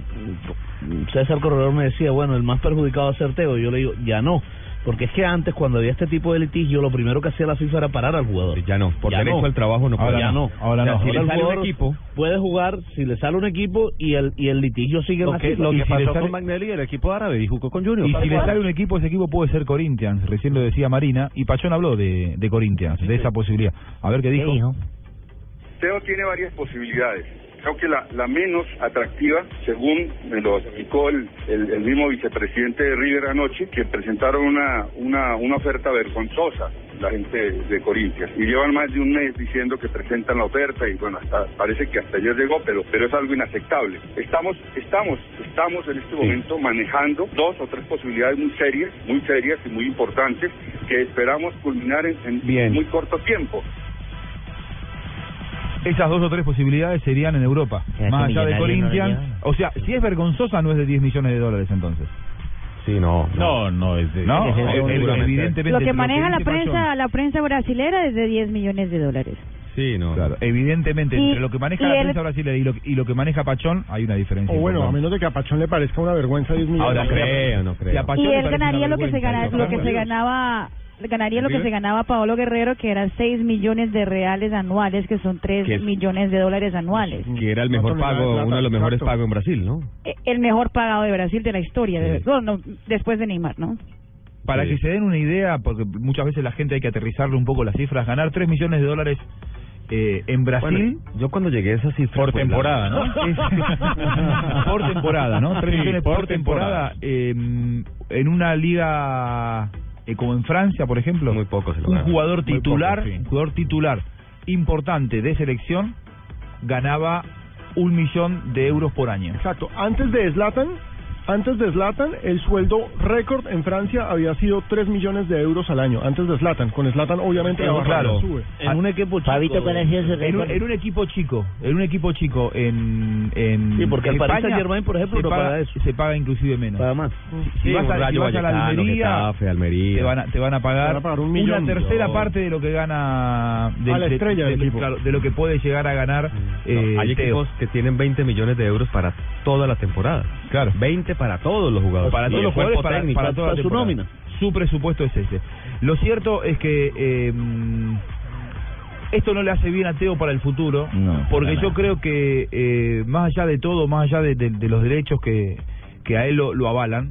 S35: César Corredor me decía, bueno, el más perjudicado va a ser Teo. Yo le digo, ya no. Porque es que antes, cuando había este tipo de litigio, lo primero que hacía la FIFA era parar al jugador.
S27: Ya no, por
S35: Ya
S27: derecho
S35: no.
S27: al trabajo no puede.
S35: Ahora ya no.
S48: Ahora
S27: O sea,
S48: no.
S27: si
S35: Ahora
S27: le sale un equipo,
S35: puede jugar si le sale un equipo y el y el litigio sigue en
S42: Lo
S35: la
S42: que, lo que
S26: si le
S42: pasó
S26: sale-
S42: con Magnelli, el equipo árabe, y jugó con Junior.
S26: Y si le sale un equipo, ese equipo puede ser Corinthians. Recién lo decía Marina. Y Pachón habló de, de Corinthians, de esa posibilidad. A ver qué dijo.
S29: Teo tiene varias posibilidades. Creo que la, la menos atractiva, según me lo explicó el, el, el mismo vicepresidente de River anoche, que presentaron una, una, una oferta vergonzosa la gente de Corintias y llevan más de un mes diciendo que presentan la oferta y bueno hasta parece que hasta ayer llegó pero pero es algo inaceptable. Estamos estamos estamos en este momento manejando dos o tres posibilidades muy serias muy serias y muy importantes que esperamos culminar en, muy corto tiempo
S26: Esas dos o tres posibilidades serían en Europa,
S29: Ya,
S26: más
S29: este
S26: allá de
S29: no lo
S26: Corinthians. o sea, si es vergonzosa, no es de 10 millones de dólares entonces.
S27: Sí, no.
S36: No, no es de.
S26: No,
S36: es de- seguramente.
S26: evidentemente.
S41: Lo que
S26: lo
S41: maneja la
S26: dice Pachón-
S41: prensa, la prensa brasilera es de 10 millones de dólares.
S27: Sí, no.
S26: Claro, evidentemente,
S41: Y-
S26: entre lo que maneja la prensa brasileña y lo, y lo que maneja Pachón, hay una diferencia.
S38: O bueno, a menos de que a Pachón le parezca una vergüenza 10 millones.
S26: Ahora, creo, no creo. Si
S41: Y él ganaría lo que se gana, lo que se ganaba ganaría lo que se ganaba Paolo Guerrero que eran 6 millones de reales anuales que son 3
S27: Que es-
S41: millones de dólares anuales.
S27: Que era el mejor pago, uno de los mejores pagos en Brasil, ¿no?
S41: Eh, el mejor pagado de Brasil de la historia de, no, no, después de Neymar no
S26: Para que se den una idea, porque muchas veces la gente hay que aterrizarle un poco las cifras, ganar 3 millones de dólares eh, en Brasil
S27: Bueno, yo cuando llegué a esa cifra
S26: por
S27: pues,
S26: temporada,
S27: la-
S26: ¿no? Por temporada, ¿no? 3
S27: Sí,
S26: millones
S27: por
S26: por temporada, eh, en una liga eh, como en Francia, por ejemplo,
S27: Muy
S26: un jugador
S27: Muy
S26: titular,
S27: poco, sí.
S26: un jugador titular importante de selección ganaba un millón de euros por año.
S38: Exacto. Antes de Zlatan, antes de Zlatan, el sueldo récord en Francia había sido 3 millones de euros al año. Antes de Zlatan. Con Zlatan, obviamente, la
S26: claro.
S38: sube.
S26: En un equipo chico.
S38: Fabito, ¿cuál ha sido su
S26: en, un,
S38: récord?
S26: en un equipo chico, en un equipo chico en en
S35: Sí, porque el
S26: en
S35: Paris
S26: España
S35: Saint-Germain, por ejemplo,
S26: se
S35: no
S26: paga,
S35: paga eso.
S26: se paga inclusive menos.
S35: Paga más.
S26: Si
S27: Sí,
S26: vas a, si
S27: Rayo
S26: vas a la Almería,
S27: Getafe, Almería.
S26: te van a te van a pagar,
S38: Te van a pagar un millón.
S26: una tercera
S38: No.
S26: parte de lo que gana de,
S38: A la estrella
S26: de-
S38: del
S26: de-
S38: equipo.
S26: claro, de lo que puede llegar a ganar eh,
S27: hay
S26: Teo.
S27: equipos que tienen 20 millones de euros para toda la temporada.
S26: Claro.
S27: 20 para todos los jugadores.
S26: para todos los jugadores para,
S27: técnico.
S26: para toda
S35: su nómina.
S26: Su presupuesto es ese. Lo cierto es que eh, esto no le hace bien a Teo para el futuro,
S37: No,
S26: porque yo
S37: nada.
S26: creo que eh, más allá de todo, más allá de, de- de los derechos que, que a él lo, lo avalan,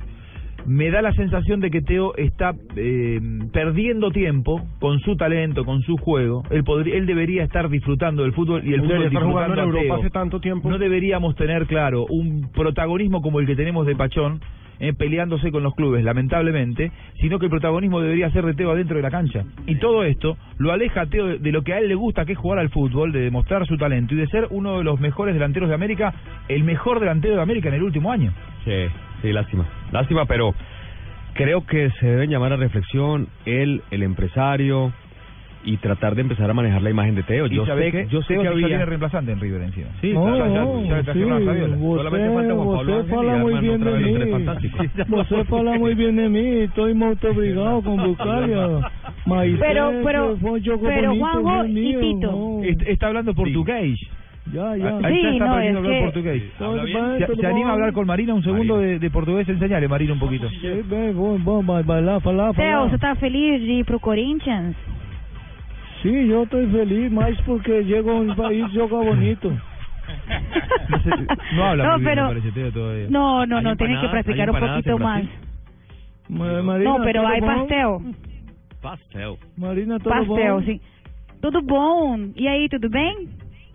S26: me da la sensación de que Teo está eh, perdiendo tiempo con su talento, con su juego. Él podría, él debería estar disfrutando del fútbol y el fútbol
S38: debería estar jugando
S26: disfrutando
S38: en
S26: a
S38: Europa
S26: Teo.
S38: hace tanto tiempo.
S26: No deberíamos tener, claro, un protagonismo como el que tenemos de Pachón, eh, peleándose con los clubes, lamentablemente, sino que el protagonismo debería ser de Teo adentro de la cancha. Y todo esto lo aleja a Teo de, de lo que a él le gusta, que es jugar al fútbol, de demostrar su talento y de ser uno de los mejores delanteros de América, el mejor delantero de América en el último año.
S27: Sí, sí, lástima. Lástima, pero creo que se deben llamar a reflexión él, el empresario y tratar de empezar a manejar la imagen de Teo.
S26: ¿Y
S27: Yo sé,
S26: qué?
S27: yo sé que había
S26: reemplazante en River encima.
S27: Sí,
S31: No,
S26: ya, Solamente falta Juan Pablo
S31: você
S26: Ángel y
S31: fala muy bien de mí. Você fala muy bien de mí. Estoy muy obrigado con Buscalia. Mas
S41: Pero- pero-
S31: que
S41: pero, Juanjo y Tito.
S26: Está hablando portugués.
S31: Ya, ya.
S26: Ahí
S41: Sí,
S26: está
S41: no,
S26: aprendiendo
S41: es
S26: a
S41: que-
S26: portugués.
S31: Todo
S26: ¿Se,
S31: todo
S26: se anima a hablar con Marina un segundo de, de portugués? Enseñale, Marina, un poquito.
S31: Sí, bem, bom, bom, vai, vai lá, falar,
S41: Teo
S31: falar.
S41: você tá feliz de ir pro Corinthians
S31: Sim, eu estou feliz, mas porque chega um país e joga bonito.
S26: No, sé, no habla
S41: No,
S26: muy bien,
S41: pero-
S26: parece, Teo, todavía.
S41: no no
S26: ¿Hay
S41: no tiene que practicar
S26: ¿Hay
S41: un poquito más
S31: Marina,
S41: no pero
S31: tudo
S41: hay
S31: bom?
S41: pastel
S27: Pastel.
S31: Marina, tudo
S41: pastel
S31: bom?
S41: sim tudo bom e aí tudo bem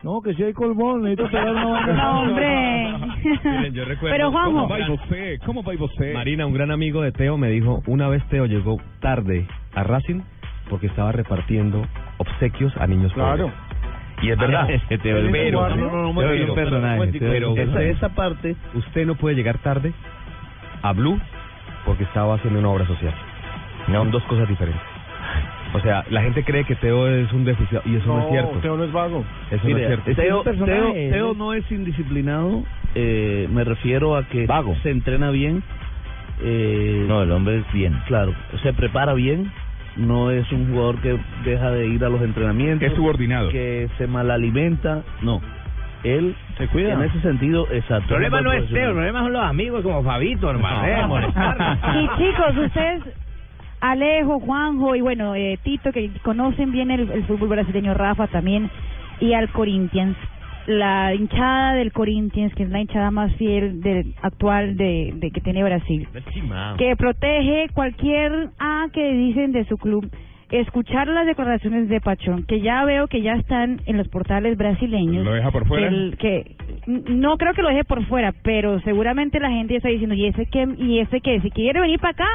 S31: Não, que se hay colbón, necesito pegar una banda.
S41: no hombre
S27: Miren, yo recuerdo
S41: pero Juanjo
S27: ¿Cómo va usted? ¿Cómo va usted? Marina, un gran amigo de Teo, me dijo, una vez Teo llegó tarde a Racing porque estaba repartiendo obsequios a niños
S35: Claro.
S27: pobres. Y es verdad.
S35: Ese Teo es
S27: pero,
S35: un- no, no, no, un
S27: pero- pero- pero
S35: esa- esa parte-
S27: usted no puede llegar tarde a Blue porque estaba haciendo una obra social. Son dos cosas diferentes. O sea, la gente cree que Teo es un déficit y eso no, es cierto.
S38: Teo no es vago.
S27: Eso no es cierto.
S35: Teo, Teo-
S27: ¿no?
S35: Teo no es indisciplinado, eh, me refiero a que se entrena bien. Eh,
S37: No, el hombre es bien.
S35: Claro, se prepara bien, no es un jugador que deja de ir a los entrenamientos.
S49: Es subordinado.
S35: Que se malalimenta, no. Él
S49: Se cuida.
S35: En ese sentido, exacto.
S32: El problema no es Teo, el problema son los amigos como Fabito, hermano.
S35: No.
S32: eh.
S41: Y chicos, ustedes, Alejo, Juanjo y bueno, eh, Tito, que conocen bien el, el fútbol brasileño, Rafa también, y al Corinthians. La hinchada del Corinthians, que es la hinchada más fiel del actual de, de que tiene Brasil, que protege cualquier A que dicen de su club. escuchar las declaraciones de Pachón, que ya veo que ya están en los portales brasileños.
S50: ¿Lo deja por fuera?
S41: el- que no creo que lo deje por fuera, pero seguramente la gente está diciendo, ¿y ese qué? ¿Y ese qué? Si quiere venir para acá,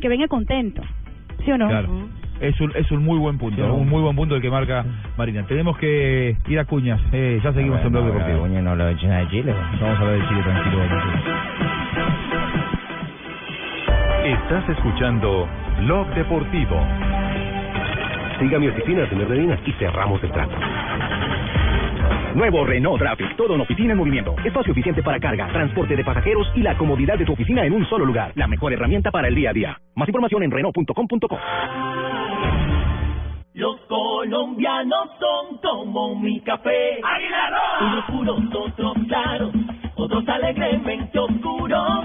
S41: que venga contento. ¿Sí o no?
S26: Claro. Es un, es un muy buen punto,
S32: Sí.
S26: un muy buen punto el que marca Marina. Tenemos que ir a Cuñas, eh, ya seguimos en Blog Deportivo.
S32: Coño, no lo echen a Chile.
S26: Vamos a hablar de Chile tranquilo.
S1: Estás escuchando Blog Deportivo.
S31: Siga mi oficina, señor Medina, y cerramos el trato.
S12: Nuevo Renault Traffic, todo en oficina en movimiento. Espacio eficiente para carga, transporte de pasajeros y la comodidad de tu oficina en un solo lugar. La mejor herramienta para el día a día. Más información en Renault.com.co.
S51: Los colombianos son como mi café. Unos puros, otros claros, otros alegremente oscuros.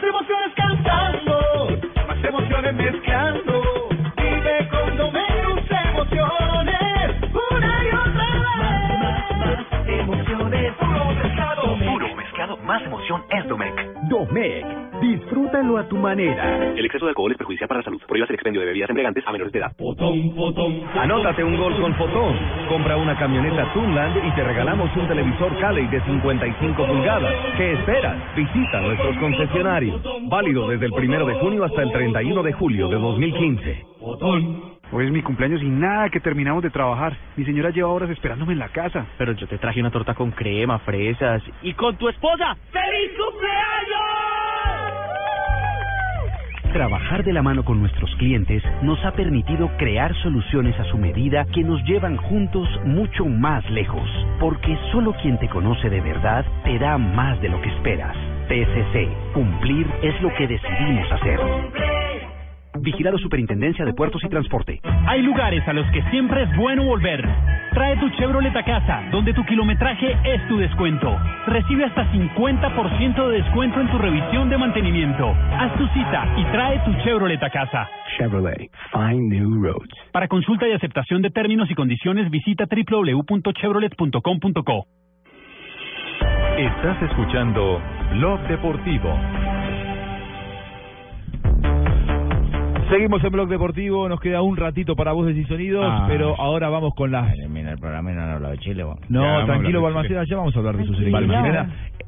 S51: Más emociones cantando, más emociones mezclando. Vive con Domenus emociones, una y otra vez. Más, más emociones, puro mezclado.
S12: Puro mezclado, más emoción es Domec.
S51: Domec, disfrútalo a tu manera.
S12: El exceso de alcohol es perjudicial para la salud. Prohíbas el expendio de bebidas embriagantes a menores de edad.
S51: Potón, potón.
S27: Anótate un gol con Fotón. Compra una camioneta Tunland y te regalamos un televisor Cali de 55 pulgadas. ¿Qué esperas? Visita nuestros concesionarios. Válido desde el primero de junio hasta el 31 de julio de 2015.
S52: Hoy es mi cumpleaños y nada que terminamos de trabajar. Mi señora lleva horas esperándome en la casa.
S53: Pero yo te traje una torta con crema, fresas y con tu esposa.
S51: ¡Feliz cumpleaños!
S54: Trabajar de la mano con nuestros clientes nos ha permitido crear soluciones a su medida que nos llevan juntos mucho más lejos. Porque solo quien te conoce de verdad te da más de lo que esperas. TSC, cumplir es lo que decidimos hacer. Vigilado Superintendencia de Puertos y Transporte.
S20: Hay lugares a los que siempre es bueno volver. Trae tu Chevrolet a casa, donde tu kilometraje es tu descuento. Recibe hasta 50% de descuento en tu revisión de mantenimiento. Haz tu cita y trae tu Chevrolet a casa.
S31: Chevrolet, find new roads.
S20: Para consulta y aceptación de términos y condiciones, visita www.chevrolet.com.co.
S1: Estás escuchando Blog Deportivo.
S26: Seguimos en Blog Deportivo, nos queda un ratito para voces y sonidos,
S32: Ah.
S26: pero ahora vamos con las...
S32: El programa no han hablado de Chile. vos.
S26: No, tranquilo, Balmaceda, ya vamos a hablar de su selección.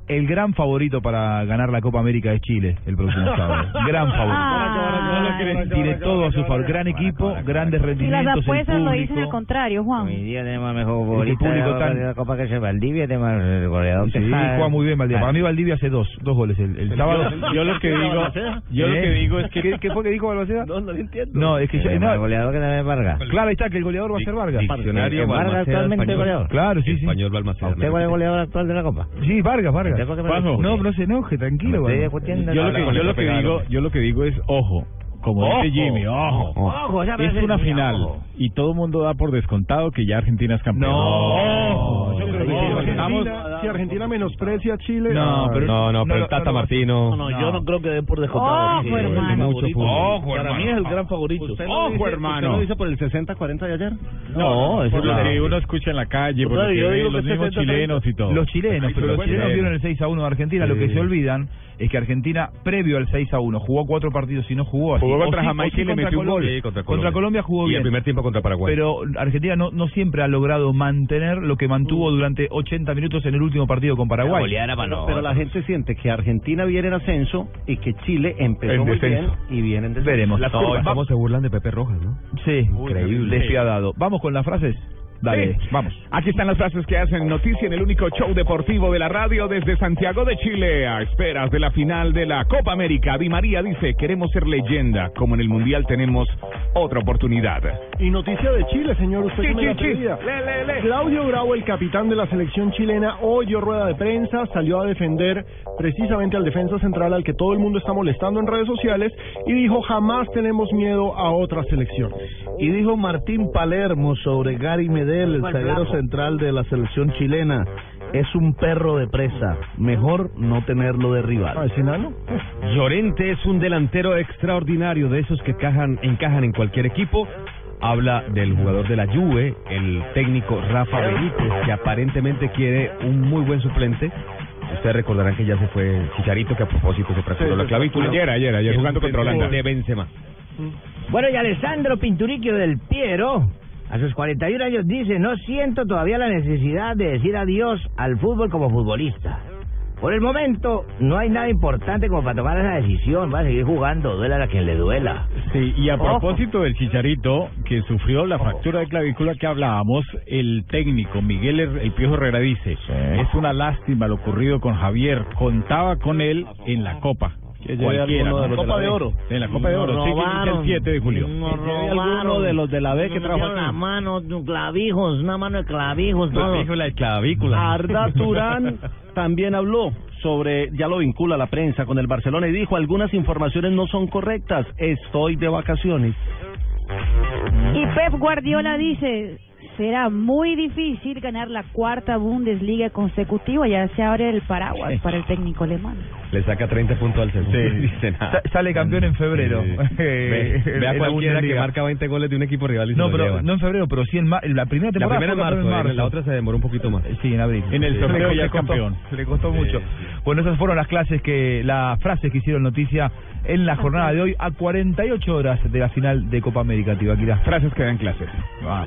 S26: El gran favorito para ganar la Copa América es Chile el próximo sábado. Gran favorito. Tiene todo a su favor. Gran equipo, grandes
S41: Y las
S26: rendimientos. el
S41: apuestas lo dicen el contrario, Juan.
S32: Hoy día tenemos mejor
S26: público
S32: de
S26: tan-
S32: la Copa que es el Valdivia, tenemos el goleador.
S26: Sí, juega muy bien Valdivia. Para mí Valdivia hace dos, dos goles el, el sábado.
S33: Yo lo que digo, yo lo
S26: ¿Eh?
S33: que digo es que
S26: ¿Qué, qué fue que dijo Balmaceda?
S42: No, no lo entiendo.
S26: No, es que
S32: El goleador que también es Vargas.
S26: Claro, ahí está, que el goleador va a ser Vargas.
S32: Diccionario Vargas actualmente español. goleador.
S26: Claro, sí, sí.
S35: Español Balmaceda.
S32: ¿Usted cuál es el goleador actual de la Copa?
S26: Sí, Vargas, Vargas.
S32: ¿Usted por qué me
S26: Paso. No, no se enoje, tranquilo.
S32: Me estoy
S33: yo lo que, yo lo que digo, yo lo que digo es ojo. Como
S26: Ojo.
S33: dice Jimmy, ojo.
S32: Ojo, ya
S33: es una
S32: mira,
S33: final
S32: ojo.
S33: y todo el mundo da por descontado que ya Argentina es campeón.
S26: No, yo creo que
S38: Si
S26: sí,
S38: Argentina,
S26: estamos-
S38: si Argentina menosprecia a Chile.
S26: No, pero
S35: No, no, pero
S26: no,
S35: el Tata
S26: no,
S35: Martino.
S42: No, no, yo no creo que den por descontado.
S41: Ojo,
S42: Sí,
S41: hermano.
S33: Ojo,
S42: Para mí es el gran favorito.
S38: ¿Usted lo
S33: Ojo,
S38: dice-
S33: hermano.
S38: ¿Usted lo dice por el 60-40 de ayer?
S26: No, eso
S33: lo uno escucha en la calle, por los mismos
S42: 70,
S33: chilenos y todo.
S26: Los chilenos, pero los chilenos vieron el 6 a 1 de Argentina. Lo que se olvidan es que Argentina, previo al 6 a 1, jugó cuatro partidos y no jugó así.
S35: Jugó contra Jamaica
S26: sí
S35: y le
S26: contra
S35: metió un gol.
S26: Colombia.
S35: Sí, contra
S26: Contra
S35: Colombia.
S26: Colombia jugó
S35: Y
S26: bien.
S35: el primer tiempo contra Paraguay.
S26: Pero Argentina no, no siempre ha logrado mantener lo que mantuvo durante 80 minutos en el último partido con Paraguay.
S42: Pero, pero la gente siente que Argentina viene en ascenso y que Chile empezó
S26: En
S42: muy bien y viene en descenso.
S26: Veremos.
S42: Las
S26: No,
S42: curvas.
S26: vamos-
S35: se burlan de Pepe Rojas, ¿no?
S26: Sí,
S35: Increíble.
S26: Despiadado. Vamos con las frases. Dale,
S55: Sí.
S26: vamos.
S55: Aquí están las frases que hacen noticia en el único show deportivo de la radio desde Santiago de Chile. A esperas de la final de la Copa América, Di María dice, queremos ser leyenda, como en el Mundial tenemos otra oportunidad.
S38: Y noticia de Chile, señor, usted
S55: Sí,
S38: me la
S55: sí,
S38: pedía.
S55: Le, le, le.
S38: Claudio Bravo, el capitán de la selección chilena, hoy dio rueda de prensa, salió a defender precisamente al defensa central al que todo el mundo está molestando en redes sociales y dijo jamás tenemos miedo a otras selecciones.
S35: Y dijo Martín Palermo sobre Gary Medel, el
S38: ¿Cuál
S35: zaguero central de la selección chilena. Es un perro de presa. Mejor no tenerlo de rival.
S38: ¿Ah?
S27: Llorente es un delantero extraordinario, de esos que encajan, encajan en cualquier equipo. Habla del jugador de la Juve, el técnico Rafa Benítez, que aparentemente quiere un muy buen suplente. Ustedes recordarán que ya se fue Chicharito, que a propósito se fracturó
S55: Sí,
S27: la clavícula.
S55: ayer, ayer, ayer jugando contra Holanda.
S27: De Benzema.
S32: Bueno, y Alessandro Pinturicchio del Piero, a sus 41 años, dice, no siento todavía la necesidad de decir adiós al fútbol como futbolista. Por el momento, no hay nada importante como para tomar esa decisión. Va a seguir jugando, duela a quien le duela.
S33: Sí, y a
S32: Ojo.
S33: propósito del Chicharito, que sufrió la fractura de clavícula que hablábamos, el técnico Miguel Her- El Piojo Herrera dice, es una lástima lo ocurrido con Javier, contaba con él en la Copa.
S35: Que lleve
S33: Cualquiera,
S35: alguno de
S33: ¿no?
S35: los de la
S33: Copa de. Oro. En la Copa de Oro,
S35: Nos
S33: sí, inicia el
S35: robaron,
S33: 7 de julio.
S35: robaron. alguno de los de la B que metieron aquí. la
S32: mano, clavijos, una mano de clavijos,
S42: Clavícula y clavícula. Arda Turán también habló sobre, ya lo vincula la prensa con el Barcelona y dijo, algunas informaciones no son correctas, estoy de vacaciones.
S41: Y Pep Guardiola dice, será muy difícil ganar la cuarta Bundesliga consecutiva, ya se abre el paraguas para el técnico alemán.
S27: Le saca 30 puntos al segundo.
S26: Sí.
S27: Dice nada.
S26: Sale campeón en febrero.
S27: Sí. Ve,
S26: Eh,
S27: ve a
S26: en la
S27: cualquiera que
S26: Bundesliga.
S27: marca 20 goles de un equipo rival y
S26: No, pero
S27: lleva.
S26: no en febrero, pero sí en ma- en la primera
S27: La
S26: temporada.
S27: primera en marzo,
S26: campeón
S27: la otra se demoró un poquito más.
S26: Sí, en abril.
S55: En el
S26: Le
S55: ya campeón.
S26: Le costó mucho. Bueno, esas fueron las clases que, las frases que hicieron noticia en la jornada de hoy a 48 horas de la final de Copa América, Tibaquira.
S55: Frases que dan clases.
S26: Ah.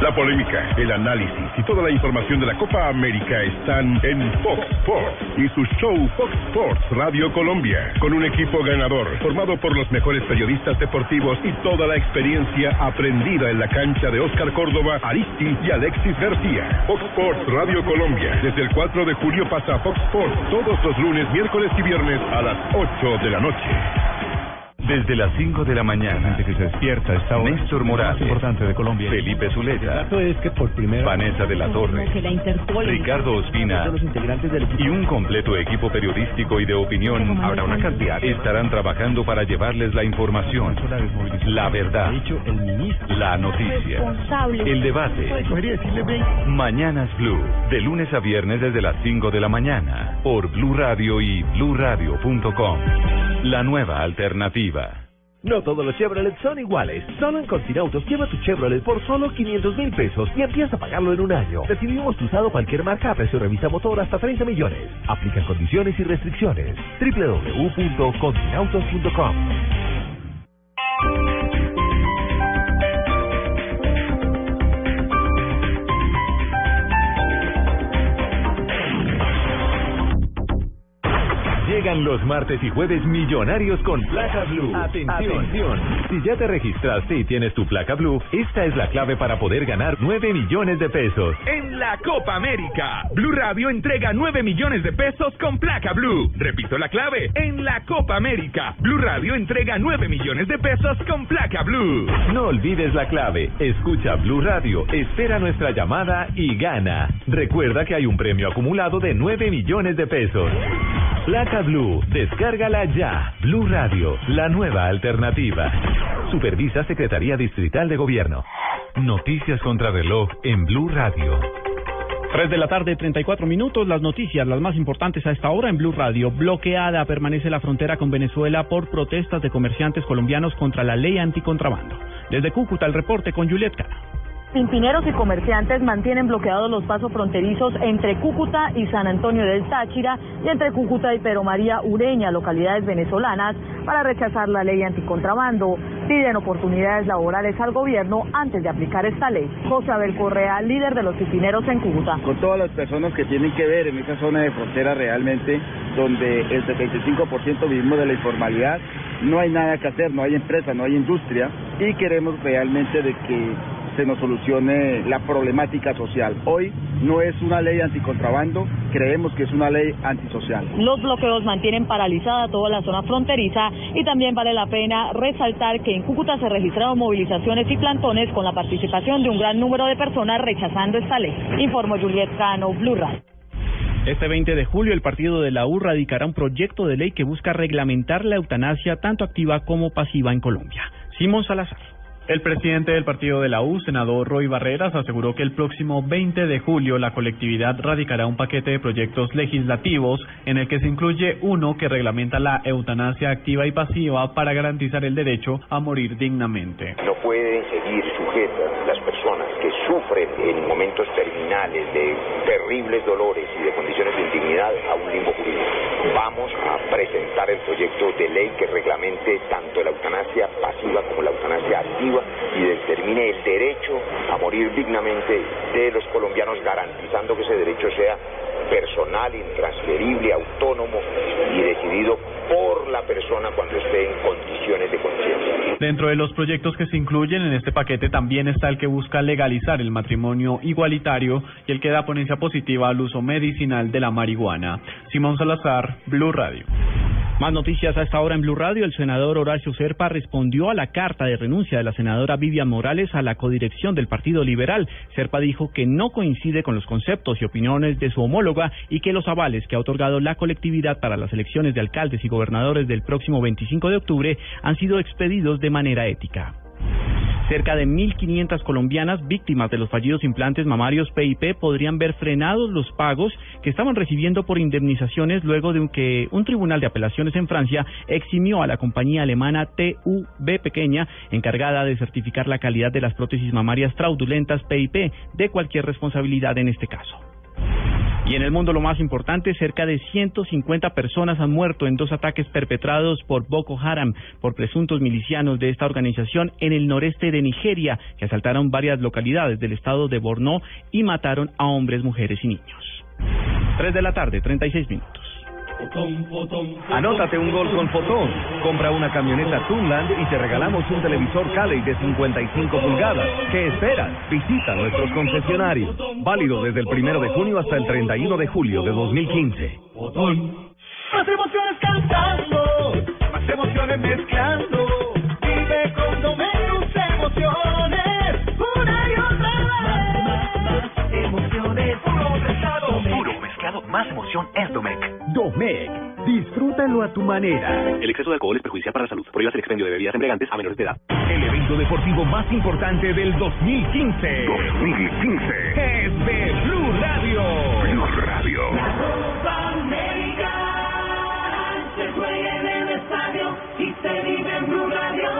S43: La polémica, el análisis y toda la información de la Copa América están en Fox Sports y su show Fox Sports Radio Colombia, con un equipo ganador formado por los mejores periodistas deportivos y toda la experiencia aprendida en la cancha de Oscar Córdoba, Aristi y Alexis García. Fox Sports Radio Colombia, desde el 4 de julio pasa a Fox Sports todos los lunes, miércoles y viernes a las 8 de la noche.
S1: Desde las 5 de la mañana. que se despierta esta Néstor Morales. importante de Colombia. Felipe Zuleta.
S56: es que por primera
S1: Vanessa de la Torre. Ricardo Ospina. Y un completo equipo periodístico y de opinión. Habrá una cantidad. Estarán trabajando para llevarles la información. La verdad. La noticia. El debate. Mañanas Blue. De lunes a viernes desde las 5 de la mañana. Por Blue Radio y bluradio.com. La nueva alternativa.
S51: No todos los Chevrolet son iguales. Solo en Continautos lleva tu Chevrolet por solo 500 mil pesos y empieza a pagarlo en un año. Recibimos tu usado cualquier marca a precio revisa motor hasta 30 millones. Aplican condiciones y restricciones. www.continautos.com
S1: Llegan los martes y jueves millonarios con placa blue. Atención. Si ya te registraste y tienes tu placa blue, esta es la clave para poder ganar 9 millones de pesos.
S55: En la Copa América, Blue Radio entrega 9 millones de pesos con placa Blue. Repito la clave. En la Copa América, Blue Radio entrega 9 millones de pesos con placa Blue.
S1: No olvides la clave. Escucha Blue Radio, espera nuestra llamada y gana. Recuerda que hay un premio acumulado de 9 millones de pesos. Placa Blue, descárgala ya. Blue Radio, la nueva alternativa. Supervisa Secretaría Distrital de Gobierno. Noticias contra reloj en Blue Radio.
S2: 3 de la tarde, 34 minutos. Las noticias, las más importantes a esta hora en Blue Radio. Bloqueada permanece la frontera con Venezuela por protestas de comerciantes colombianos contra la ley anticontrabando. Desde Cúcuta, el reporte con Juliet Cana.
S57: Pimpineros y comerciantes mantienen bloqueados los pasos fronterizos entre Cúcuta y San Antonio del Táchira y entre Cúcuta y Pero María Ureña, localidades venezolanas, para rechazar la ley anticontrabando. Piden oportunidades laborales al gobierno antes de aplicar esta ley. José Abel Correa, líder de los pimpineros en Cúcuta.
S58: Con todas las personas que tienen que ver en esa zona de frontera realmente, donde el 75% vivimos de la informalidad, no hay nada que hacer, no hay empresa, no hay industria y queremos realmente de que se nos solucione la problemática social. Hoy no es una ley anticontrabando, creemos que es una ley antisocial.
S57: Los bloqueos mantienen paralizada toda la zona fronteriza y también vale la pena resaltar que en Cúcuta se registraron movilizaciones y plantones con la participación de un gran número de personas rechazando esta ley. Informó Juliet Cano, Blue Radio.
S2: Este 20 de julio el partido de la U radicará un proyecto de ley que busca reglamentar la eutanasia tanto activa como pasiva en Colombia. Simón Salazar.
S54: El presidente del partido de la U, senador Roy Barreras, aseguró que el próximo 20 de julio la colectividad radicará un paquete de proyectos legislativos en el que se incluye uno que reglamenta la eutanasia activa y pasiva para garantizar el derecho a morir dignamente.
S59: No pueden seguir sujetas las personas que sufren en momentos terminales de terribles dolores y de condiciones de indignidad a un limbo jurídico. Vamos a presentar el proyecto de ley que reglamente tanto la eutanasia pasiva como la eutanasia y determine el derecho a morir dignamente de los colombianos, garantizando que ese derecho sea personal, intransferible, autónomo y decidido por la persona cuando esté en condiciones de conciencia.
S54: Dentro de los proyectos que se incluyen en este paquete también está el que busca legalizar el matrimonio igualitario y el que da ponencia positiva al uso medicinal de la marihuana. Simón Salazar, Blue Radio.
S2: Más noticias a esta hora en Blue Radio. El senador Horacio Serpa respondió a la carta de renuncia de la senadora Vivian Morales a la codirección del Partido Liberal. Serpa dijo que no coincide con los conceptos y opiniones de su homóloga y que los avales que ha otorgado la colectividad para las elecciones de alcaldes y gobernadores del próximo 25 de octubre han sido expedidos de manera ética. Cerca de 1.500 colombianas víctimas de los fallidos implantes mamarios PIP podrían ver frenados los pagos que estaban recibiendo por indemnizaciones luego de que un tribunal de apelaciones en Francia eximió a la compañía alemana TUB Pequeña, encargada de certificar la calidad de las prótesis mamarias fraudulentas PIP, de cualquier responsabilidad en este caso. Y en el mundo lo más importante, cerca de 150 personas han muerto en dos ataques perpetrados por Boko Haram, por presuntos milicianos de esta organización en el noreste de Nigeria, que asaltaron varias localidades del estado de Borno y mataron a hombres, mujeres y niños. 3 de la tarde, 36 minutos.
S27: Anótate un gol con Fotón. Compra una camioneta Tunland y te regalamos un televisor Cali de 55 pulgadas. ¿Qué esperas? Visita nuestros concesionarios. Válido desde el primero de junio hasta el 31 de julio de 2015.
S60: Más emociones cantando, más emociones mezclando. Vive con Domenus emociones, una y otra vez. Más, emociones, puro mezclado.
S61: Puro mezclado, más emoción es Domec.
S51: Domec. Disfrútalo a tu manera.
S61: El exceso de alcohol es perjudicial para la salud. Prohíbas el expendio de bebidas embriagantes a menores de edad.
S62: El evento deportivo más importante del 2015.
S63: 2015.
S62: Es de Blue Radio.
S63: Blue Radio.
S60: La Copa América se juega en el estadio y se vive en Blue Radio.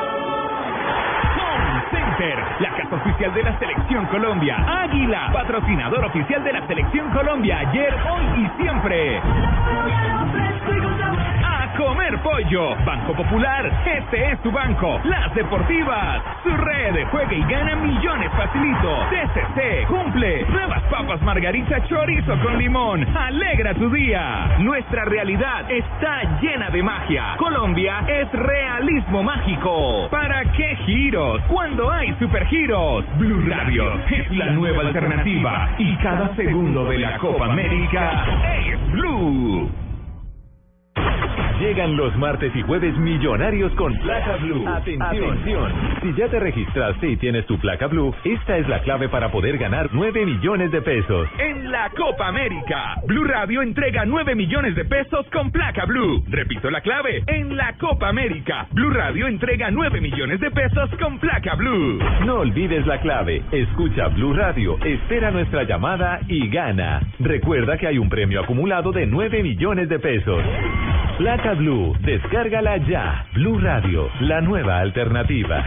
S62: Home Center, la oficial de la Selección Colombia. Águila, patrocinador oficial de la Selección Colombia. Ayer, hoy y siempre. Comer pollo. Banco Popular. Este es tu banco. Las Deportivas. Su red. Juega y gana millones facilito. TCC. Cumple. Nuevas papas margarita chorizo con limón. Alegra tu día. Nuestra realidad está llena de magia. Colombia es realismo mágico. ¿Para qué giros? Cuando hay supergiros. Blue Radio es la nueva alternativa. Y cada segundo de la Copa América es Blue.
S1: Llegan los martes y jueves millonarios con placa blue. Atención. Si ya te registraste y tienes tu placa blue, esta es la clave para poder ganar 9 millones de pesos.
S62: En la Copa América, Blue Radio entrega 9 millones de pesos con placa Blue. Repito la clave. En la Copa América, Blue Radio entrega 9 millones de pesos con placa Blue.
S1: No olvides la clave. Escucha Blue Radio, espera nuestra llamada y gana. Recuerda que hay un premio acumulado de 9 millones de pesos. Placa Blue, descárgala ya. Blue Radio, la nueva alternativa.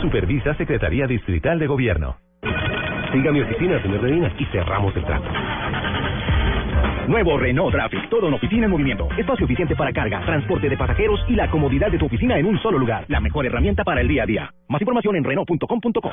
S1: Supervisa Secretaría Distrital de Gobierno.
S64: Siga mi oficina, señor Medina, y cerramos el trato.
S12: Nuevo Renault Traffic, todo en oficina en movimiento. Espacio eficiente para carga, transporte de pasajeros y la comodidad de tu oficina en un solo lugar. La mejor herramienta para el día a día. Más información en Renault.com.co.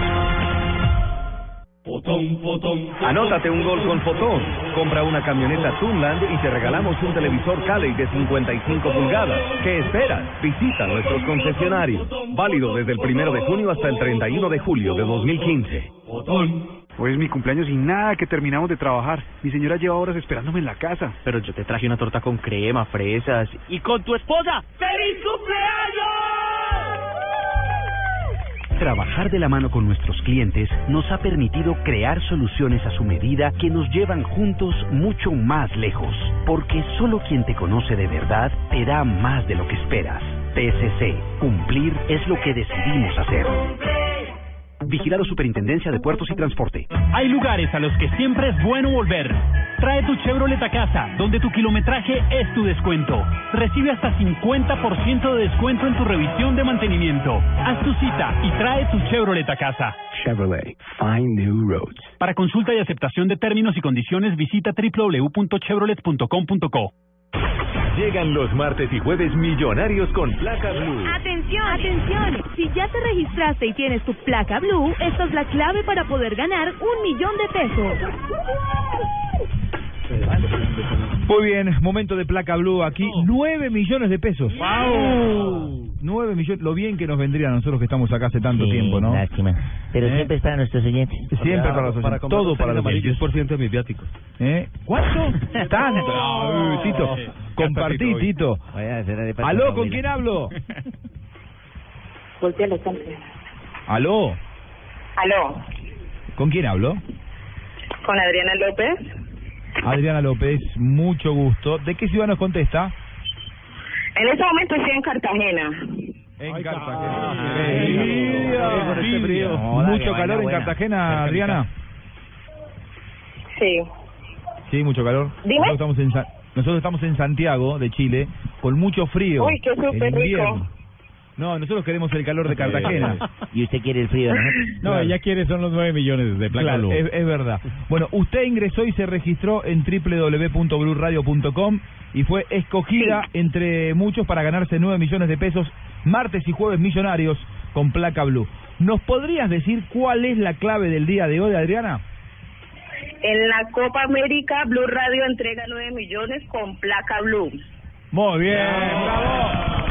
S51: Anótate un gol con Fotón. Compra una camioneta Tunland y te regalamos un televisor Cali de 55 pulgadas. ¿Qué esperas? Visita nuestros concesionarios. Válido desde el primero de junio hasta el 31 de julio de 2015.
S52: Hoy es mi cumpleaños y nada que terminamos de trabajar. Mi señora lleva horas esperándome en la casa.
S38: Pero yo te traje una torta con crema, fresas y con tu esposa. ¡Feliz cumpleaños!
S31: Trabajar de la mano con nuestros clientes nos ha permitido crear soluciones a su medida que nos llevan juntos mucho más lejos, porque solo quien te conoce de verdad te da más de lo que esperas. TSC, cumplir es lo que decidimos hacer. Vigilado Superintendencia de Puertos y Transporte.
S20: Hay lugares a los que siempre es bueno volver. Trae tu Chevrolet a casa, donde tu kilometraje es tu descuento. Recibe hasta 50% de descuento en tu revisión de mantenimiento. Haz tu cita y trae tu Chevrolet a casa.
S31: Chevrolet, find new roads.
S20: Para consulta y aceptación de términos y condiciones, visita www.chevrolet.com.co.
S1: Llegan los martes y jueves millonarios con placa blue.
S47: Atención, atención. Si ya te registraste y tienes tu placa blue, esta es la clave para poder ganar un millón de pesos.
S26: Muy bien, momento de placa blue aquí. Nueve millones de pesos. ¡Wow! Nueve millones, lo bien que nos vendría a nosotros que estamos acá hace tanto
S32: Sí,
S26: tiempo, ¿no?
S32: lástima. Pero
S26: ¿Eh?
S32: siempre es para nuestros oyentes.
S26: Siempre para los oyentes. Todo para los oyentes.
S27: 10% de mis viáticos.
S26: ¿Eh? ¿Cuánto? Tanto. Ay, Tito, compartí, Tito. ¿Aló, con quién hablo?
S65: Voltea la.
S26: ¿Aló?
S65: Aló,
S26: ¿Con quién hablo?
S65: con Adriana López.
S26: Adriana López, mucho gusto. ¿De qué ciudad nos contesta?
S65: En este momento estoy en Cartagena.
S26: En Cartagena. ¿Mucho calor en Cartagena, Adriana?
S65: Sí.
S26: Sí, mucho calor.
S65: Dime.
S26: Nosotros estamos en, Sa- nosotros estamos en Santiago, de Chile, con mucho frío.
S65: Uy, qué súper rico.
S26: No, nosotros queremos el calor de Cartagena.
S32: Y usted quiere el frío, ¿no?
S26: No, ella
S33: quiere son los 9 millones de placa
S26: Claro,
S33: blue.
S26: es, es verdad. Bueno, usted ingresó y se registró en www.bluradio.com y fue escogida entre muchos para ganarse 9 millones de pesos martes y jueves millonarios con placa blue. ¿Nos podrías decir cuál es la clave del día de hoy, Adriana?
S65: En la Copa América, Blue Radio entrega 9 millones con placa Blue.
S26: Muy bien, bravo.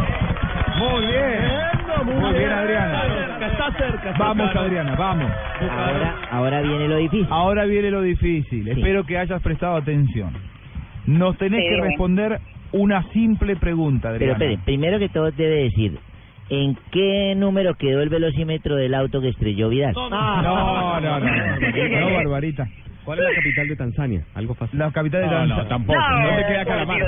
S26: Muy bien. Muy bien, Adriana.
S38: Está cerca.
S26: Vamos, Adriana, vamos.
S32: Ahora, ahora viene lo difícil.
S26: Ahora viene lo difícil. Espero que hayas prestado atención. Nos tenés
S32: Sí,
S26: que responder una simple pregunta,
S32: Pero
S26: Adriana.
S32: espere, primero que todo debe decir, ¿en qué número quedó el velocímetro del auto que estrelló Vidal?
S26: No, no, no, no, no, Barbarita.
S27: ¿Cuál es la capital de Tanzania? Algo fácil.
S26: La capital de
S27: No,
S26: Tanzania.
S27: no, tampoco. No,
S26: ¿Dónde queda
S27: por
S26: Calamar?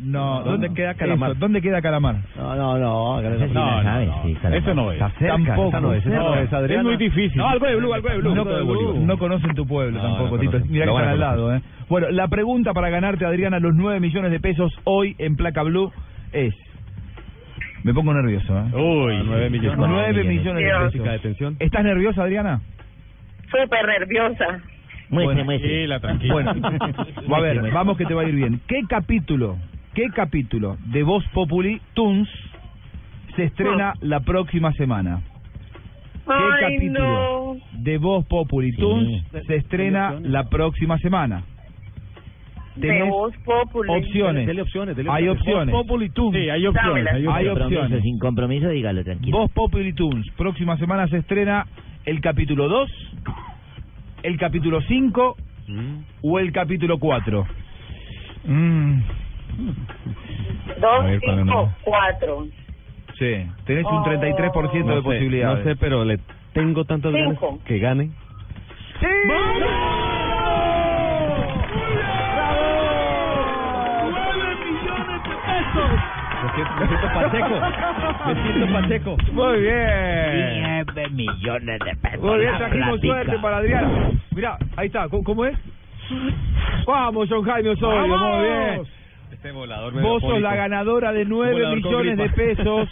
S26: No,
S27: ¿Dónde queda Calamar?
S26: Eso, ¿Dónde queda Calamar?
S32: No, no, no.
S26: Sí la sabes, sí, Calamar. Eso no es. Cerca, Tampoco. no es, no es, Adriana. Es muy difícil. No, algo de blue, algo de blue. No, Algo de blue. no conocen tu pueblo
S27: No,
S26: tampoco,
S27: no
S26: Tito. Mira que están al lado, ¿eh? Bueno, la pregunta para ganarte, Adriana, los 9 millones de pesos hoy en placa blue es... Me pongo nervioso, ¿eh?
S27: Uy, 9 millones.
S26: 9 millones de pesos. ¿Estás nerviosa, Adriana?
S65: Súper nerviosa.
S32: Muestre, muestre.
S26: Bueno, a ver, vamos que te va a ir bien. ¿Qué capítulo, qué capítulo de Voz Populi Tunes se estrena la próxima semana? ¿Qué
S65: Ay,
S26: capítulo
S65: no.
S26: de Voz Populi Tunes se estrena la próxima semana?
S65: De Voz Populi.
S26: opciones.
S27: Dele opciones, dele
S26: Hay
S27: opciones.
S26: opciones.
S27: Voz Populi Tunes.
S26: Sí, hay opciones. Hay
S32: Sin
S26: opciones.
S32: compromiso, sin compromiso, dígalo tranquilo.
S26: Voz Populi Tunes. Próxima semana se estrena el capítulo 2, el capítulo 5 o el capítulo 4. Mm,
S65: Dos,
S26: ver, cuando
S65: cinco,
S26: no.
S65: cuatro.
S26: sí, tenés un 33% de
S27: No sé,
S26: posibilidades.
S27: No sé, pero le tengo tantas ganas que gane.
S26: Me siento, me siento pacheco. Me siento pacheco. Muy bien.
S32: 9 millones de pesos.
S26: Muy bien,
S32: La
S26: trajimos suerte para Adriana. Mira, ahí está. ¿Cómo, cómo es? Vamos, John Jaime Osorio. Muy bien.
S27: Este volador
S26: Vos sos la ganadora de 9
S27: Volador con
S26: millones de pesos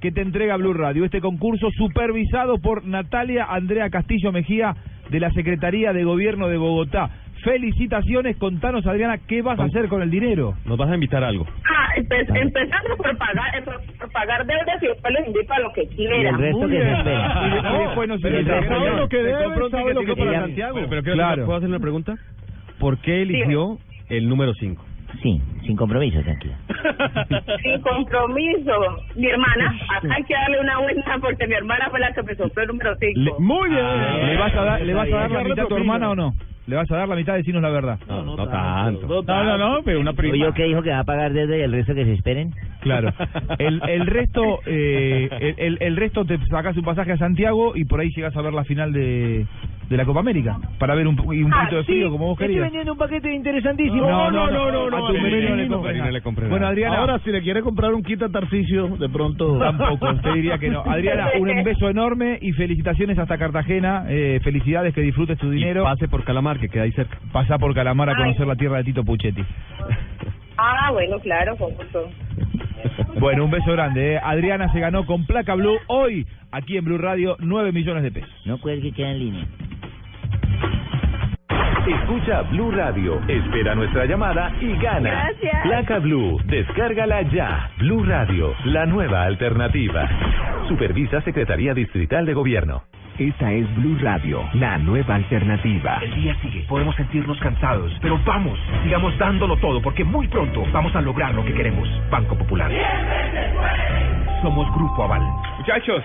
S26: que te entrega Blue Radio. Este concurso supervisado por Natalia Andrea Castillo Mejía de la Secretaría de Gobierno de Bogotá. Felicitaciones, contanos Adriana, ¿qué vas a hacer con el dinero?
S27: Nos vas a invitar a algo.
S65: Ah, empe- empezando por pagar, eh, por, por pagar deudas y después les invito a lo que quieran.
S32: Y el resto
S26: Muy
S32: que se espera.
S26: Y después nos invita. sabe lo que debe, sabe lo que
S27: para. Santiago.
S26: Bueno,
S27: pero quiero
S26: claro.
S27: hacer- ¿Puedo hacer una pregunta? ¿Por qué eligió el número 5?
S32: Sí, sin compromiso, tranquila.
S65: Sin compromiso. Mi hermana, acá hay que darle una buena porque mi hermana fue la que me sopló el número 5.
S26: Muy bien. ¿Le vas a dar, ¿le vas a dar la mitad a tu hermana o no? ¿Le vas a dar la mitad? Decinos la verdad.
S27: No, no, tanto.
S26: No, no, no, pero una prima.
S32: ¿Oyó que dijo que va a pagar deuda y el resto que se esperen?
S26: Claro. El, el resto, eh, el, el- el resto te sacas un pasaje a Santiago y por ahí llegas a ver la final de, de la Copa América para ver un, pu- y un poquito de frío como vos
S32: Estoy
S26: querías.
S32: vendiendo un paquete interesantísimo.
S26: No, no, no, no,
S32: A
S26: no, a Bueno, Adriana.
S66: Ahora, si le quiere comprar un quita Tarcicio, de pronto.
S26: Tampoco, te diría que no. Adriana, un beso enorme y felicitaciones hasta Cartagena. Eh, felicidades, que disfrutes tu dinero.
S27: pase por Calamar, que queda ahí cerca.
S26: Pasa por Calamar a
S65: Ay.
S26: conocer la tierra de Tito Puchetti.
S65: Ah, bueno, claro, con gusto.
S26: Bueno, un beso grande. eh. Adriana se ganó con placa blue hoy, aquí en Blue Radio, 9 millones de pesos.
S32: No cuelgue, queda en línea.
S1: Escucha Blue Radio, espera nuestra llamada y gana.
S67: Gracias.
S1: Placa Blue, descárgala ya. Blue Radio, la nueva alternativa. Supervisa Secretaría Distrital de Gobierno.
S68: Esta es Blue Radio, la nueva alternativa.
S51: El día sigue, podemos sentirnos cansados, pero vamos, sigamos dándolo todo porque muy pronto vamos a lograr lo que queremos. Banco Popular. Somos Grupo Aval.
S33: Muchachos,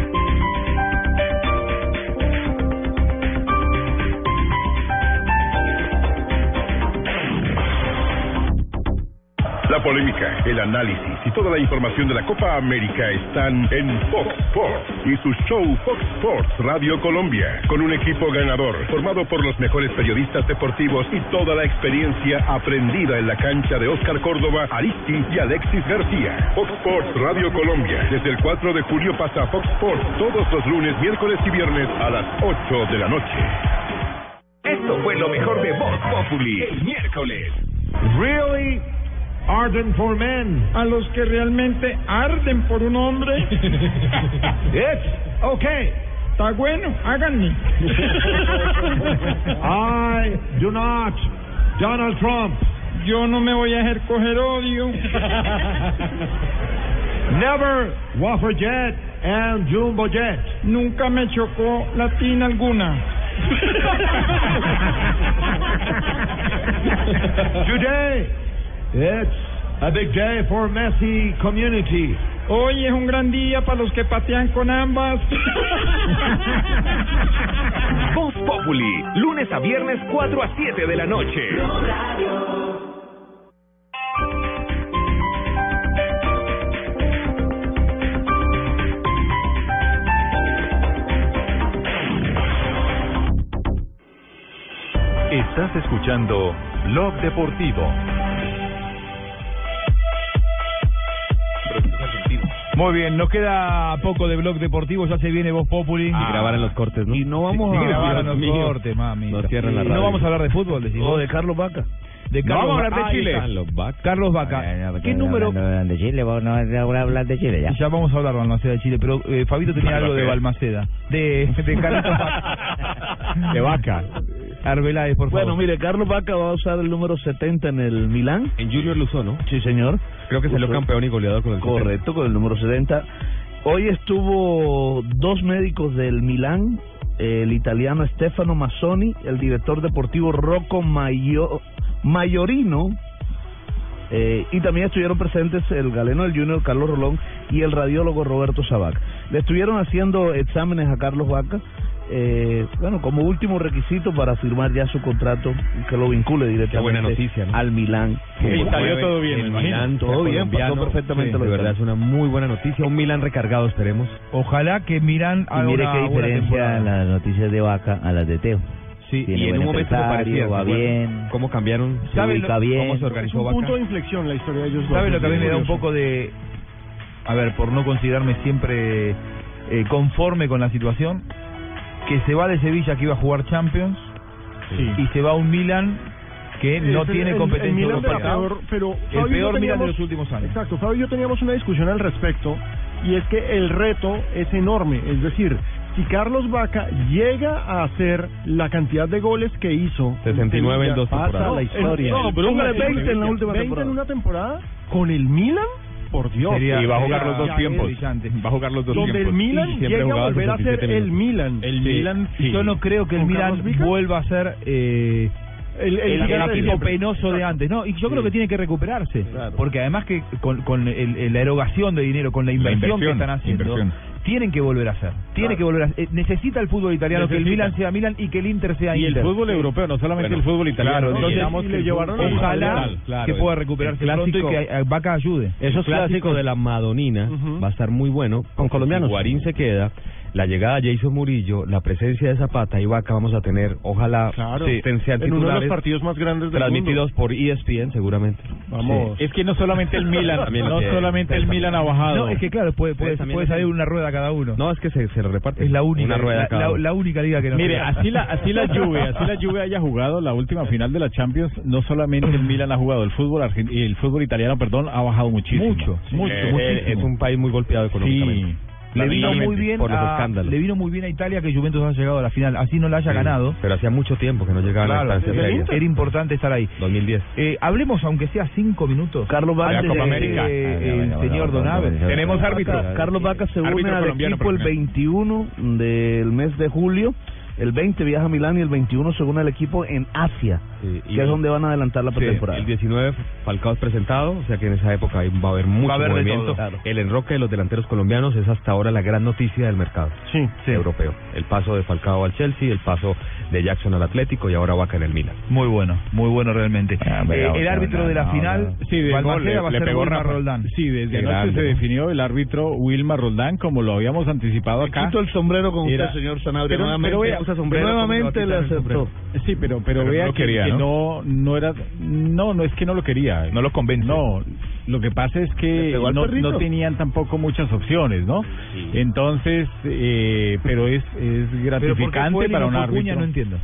S43: La polémica, el análisis y toda la información de la Copa América están en Fox Sports y su show Fox Sports Radio Colombia, con un equipo ganador formado por los mejores periodistas deportivos y toda la experiencia aprendida en la cancha de Oscar Córdoba, Aristi y Alexis García. Fox Sports Radio Colombia, desde el 4 de julio pasa a Fox Sports todos los lunes, miércoles y viernes a las 8 de la noche.
S51: Esto fue lo mejor de Voz Populi el miércoles.
S69: Really ardent for men. A los que realmente arden por un hombre. It's okay. Está bueno, háganme. I do not. Donald Trump. Yo no me voy a dejar coger odio. Never Wafer Jet and Jumbo Jet. Nunca me chocó latina alguna. Today, it's a big day for Messi community. Hoy es un gran día para los que patean con ambas.
S51: Voz Populi, lunes a viernes 4 a 7 de la noche.
S1: Estás escuchando Blog Deportivo.
S26: Muy bien, nos queda poco de blog deportivo, ya se viene Voz Populi.
S27: Y grabar en los cortes, ¿no?
S26: Y no vamos
S27: Sí,
S26: a grabar en
S27: Dios
S26: los
S27: mío.
S26: cortes, mami.
S27: Nos cierran la
S26: Y
S27: radio.
S26: No vamos a hablar de fútbol, decimos.
S66: O de Carlos Vaca.
S26: De No Carlos vamos a hablar de. Chile.
S27: Carlos Vaca.
S26: Carlos Vaca. ¿Qué número?
S32: de Chile, vos no hablar de Chile ya.
S26: Ya vamos a hablar de Balmaceda de Chile, pero eh, Fabito tenía algo de Balmaceda. De, de Carlos Vaca.
S27: De Vaca.
S26: Arbeláez, por favor.
S66: Bueno, mire, Carlos Vaca va a usar el número 70 en el Milán.
S27: En Junior Luzón, ¿no?
S66: Sí, señor.
S27: Creo que salió
S66: Usó-
S27: campeón y goleador con el
S66: Correcto, con el número 70. Hoy estuvo dos médicos del Milán
S35: el italiano Stefano Mazzoni, el director deportivo Rocco Maio, Maiorino, eh, y también estuvieron presentes el galeno del Junior Carlos Rolón y el radiólogo Roberto Sabac. Le estuvieron haciendo exámenes a Carlos Vaca, eh, bueno, como último requisito para firmar ya su contrato que lo vincule directamente
S27: buena noticia, ¿no?
S35: al Milán.
S27: Y salió todo bien,
S35: El
S27: me.
S35: Milán, todo bien, pasó perfectamente
S27: sí,
S35: lo
S27: de
S35: que
S27: verdad es una muy buena noticia, un Milan recargado esperemos.
S26: Ojalá que Milan
S32: Y mire qué diferencia las noticias de Vaca a las de Teo.
S27: Sí,
S32: Tiene
S27: y en un momento
S32: empresario,
S27: parecía,
S32: va bien.
S27: ¿Cómo cambiaron?
S32: Se ¿Sabe ubica lo- bien.
S27: ¿Cómo se organizó
S38: un
S27: Vaca?
S38: punto de inflexión la historia de ellos.
S26: ¿Sabe lo que a mí
S38: Es
S26: me da un poco de... A ver, por no considerarme siempre eh, conforme con la situación, que se va de Sevilla que iba a jugar Champions y se va a un Milan que no tiene
S38: el-
S26: competencia
S38: el
S26: europea.
S38: peor- pero
S26: el peor Milan de los últimos años.
S38: Exacto, Fabio y yo teníamos una discusión al respecto y es que el reto es enorme, es decir, si Carlos Vaca llega a hacer la cantidad de goles que hizo
S27: 69 en dos
S38: pasa
S27: temporadas.
S38: la historia.
S35: No, pero póngale 20 en la última
S38: 20
S35: temporada.
S38: en una temporada con el Milan, por Dios.
S33: y va a jugar los dos tiempos. Va a jugar los dos
S38: Donde
S33: tiempos.
S38: el Milan llega a volver a ser
S33: 67
S38: el. Milan.
S26: El
S38: Sí,
S26: Milan,
S38: sí.
S26: yo no creo que el
S38: ¿Con
S26: Milan vuelva a ser eh,
S38: El- el
S26: el,
S38: gigante de
S26: equipo
S38: siempre.
S26: penoso de antes. No, y yo creo que tiene que recuperarse. Porque además que con, con el- el- la erogación de dinero, con la inversión, que
S33: inversión,
S26: están haciendo,
S33: inversión.
S26: Tienen que volver a hacer. Tiene que volver a eh, Necesita el fútbol italiano que el
S33: Necesita.
S26: Milan sea Milan y que el Inter sea
S33: Y el
S26: Inter.
S33: fútbol europeo, no solamente
S26: Bueno,
S33: el fútbol italiano.
S26: claro,
S33: Digamos que
S26: le ojalá
S33: claro,
S26: que pueda recuperarse
S33: el
S26: pronto y
S33: clásico-
S26: que eh, Vaca ayude.
S27: el clásico de la Madonina va a estar muy bueno. Con colombianos. Guarín se queda. La llegada de Jason Murillo, la presencia de Zapata y Vaca vamos a tener, ojalá,
S38: Claro. En uno de los partidos más grandes del
S27: transmitidos por E ESPN seguramente.
S38: Vamos.
S33: Es que no solamente el Milan,
S27: También
S33: no
S27: que-
S33: solamente el Milan ha bajado.
S26: No, es que claro, puede, puede, puede salir una rueda cada uno.
S27: No, es que se, se reparte.
S26: Es la única,
S27: Una rueda
S26: la,
S27: cada
S26: la-
S27: uno.
S26: la única liga que no
S33: Mire, así la, así la Juve, así la Juve haya jugado la última final de la Champions, no solamente el Milan ha jugado, el fútbol argen- y el fútbol italiano, perdón, ha bajado muchísimo.
S26: Mucho,
S33: mucho,
S27: Eh,
S33: muchísimo.
S27: es un país muy golpeado económicamente.
S26: Le vino muy bien
S27: por los
S26: a,
S27: escándalos.
S26: le vino muy bien a Italia que Juventus haya llegado a la final, así no la haya
S27: Sí,
S26: ganado.
S27: Pero hacía mucho tiempo que no llegaban
S26: Claro,
S27: a instancias serias.
S26: era importante estar ahí.
S27: 2010.
S26: Eh, hablemos, aunque sea cinco minutos.
S35: Carlos Vaca,
S26: antes de
S33: Copa
S26: que
S33: América.
S26: llegue el señor Donaves.
S33: Tenemos árbitro.
S35: Carlos Vaca se une al equipo el
S33: por ejemplo.
S35: 21 del mes de julio. El 20 viaja a Milán y el 21 se une al equipo en Asia,
S27: Sí, y-
S35: que es donde van a adelantar la
S27: Sí,
S35: pretemporada.
S27: el 19 Falcao es presentado, o sea que en esa época va a haber mucho
S26: Va a haber
S27: movimiento.
S26: todo, claro.
S27: El enroque de los delanteros colombianos es hasta ahora la gran noticia del mercado
S38: Sí.
S27: europeo. El paso de Falcao al Chelsea, el paso de Jackson al Atlético y ahora Vaca en el Milan.
S26: Muy bueno, muy bueno realmente.
S35: Ah,
S26: Eh, el árbitro
S35: no,
S26: de la
S35: no,
S26: final,
S33: Sí, de gol, le,
S26: va a
S33: le
S26: ser
S33: pegó
S26: Wilmar
S33: Rafa.
S26: Roldán.
S33: Sí, desde anoche se definió el árbitro Wilmar Roldán, como lo habíamos anticipado acá.
S35: Quito el sombrero con
S33: Era-
S35: usted, señor Sanabria.
S33: Pero-
S35: nuevamente,
S33: pero vea,
S35: sombrero,
S33: nuevamente
S35: le aceptó.
S33: Sí, pero pero,
S26: Pero
S33: vea que,
S26: quería, ¿no?
S33: no no era no no es que no lo quería.
S26: No lo convence.
S33: No, lo que pasa es
S35: ¿Le
S33: que no, no tenían tampoco muchas opciones, ¿no? Entonces, eh, pero es es
S26: Pero ¿por qué
S33: gratificante para un árbitro.
S26: No entiendo.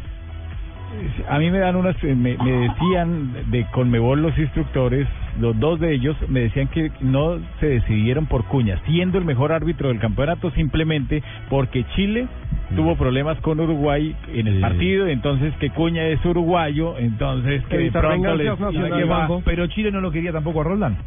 S33: A mí me dan unas, me, me decían de Conmebol los instructores, los dos de ellos me decían que no se decidieron por Cuña, siendo el mejor árbitro del campeonato simplemente porque Chile tuvo problemas con Uruguay en el
S27: Sí.
S33: partido, entonces que Cuña es uruguayo, entonces que de pronto les
S26: Pero Chile no lo quería tampoco a Roldán.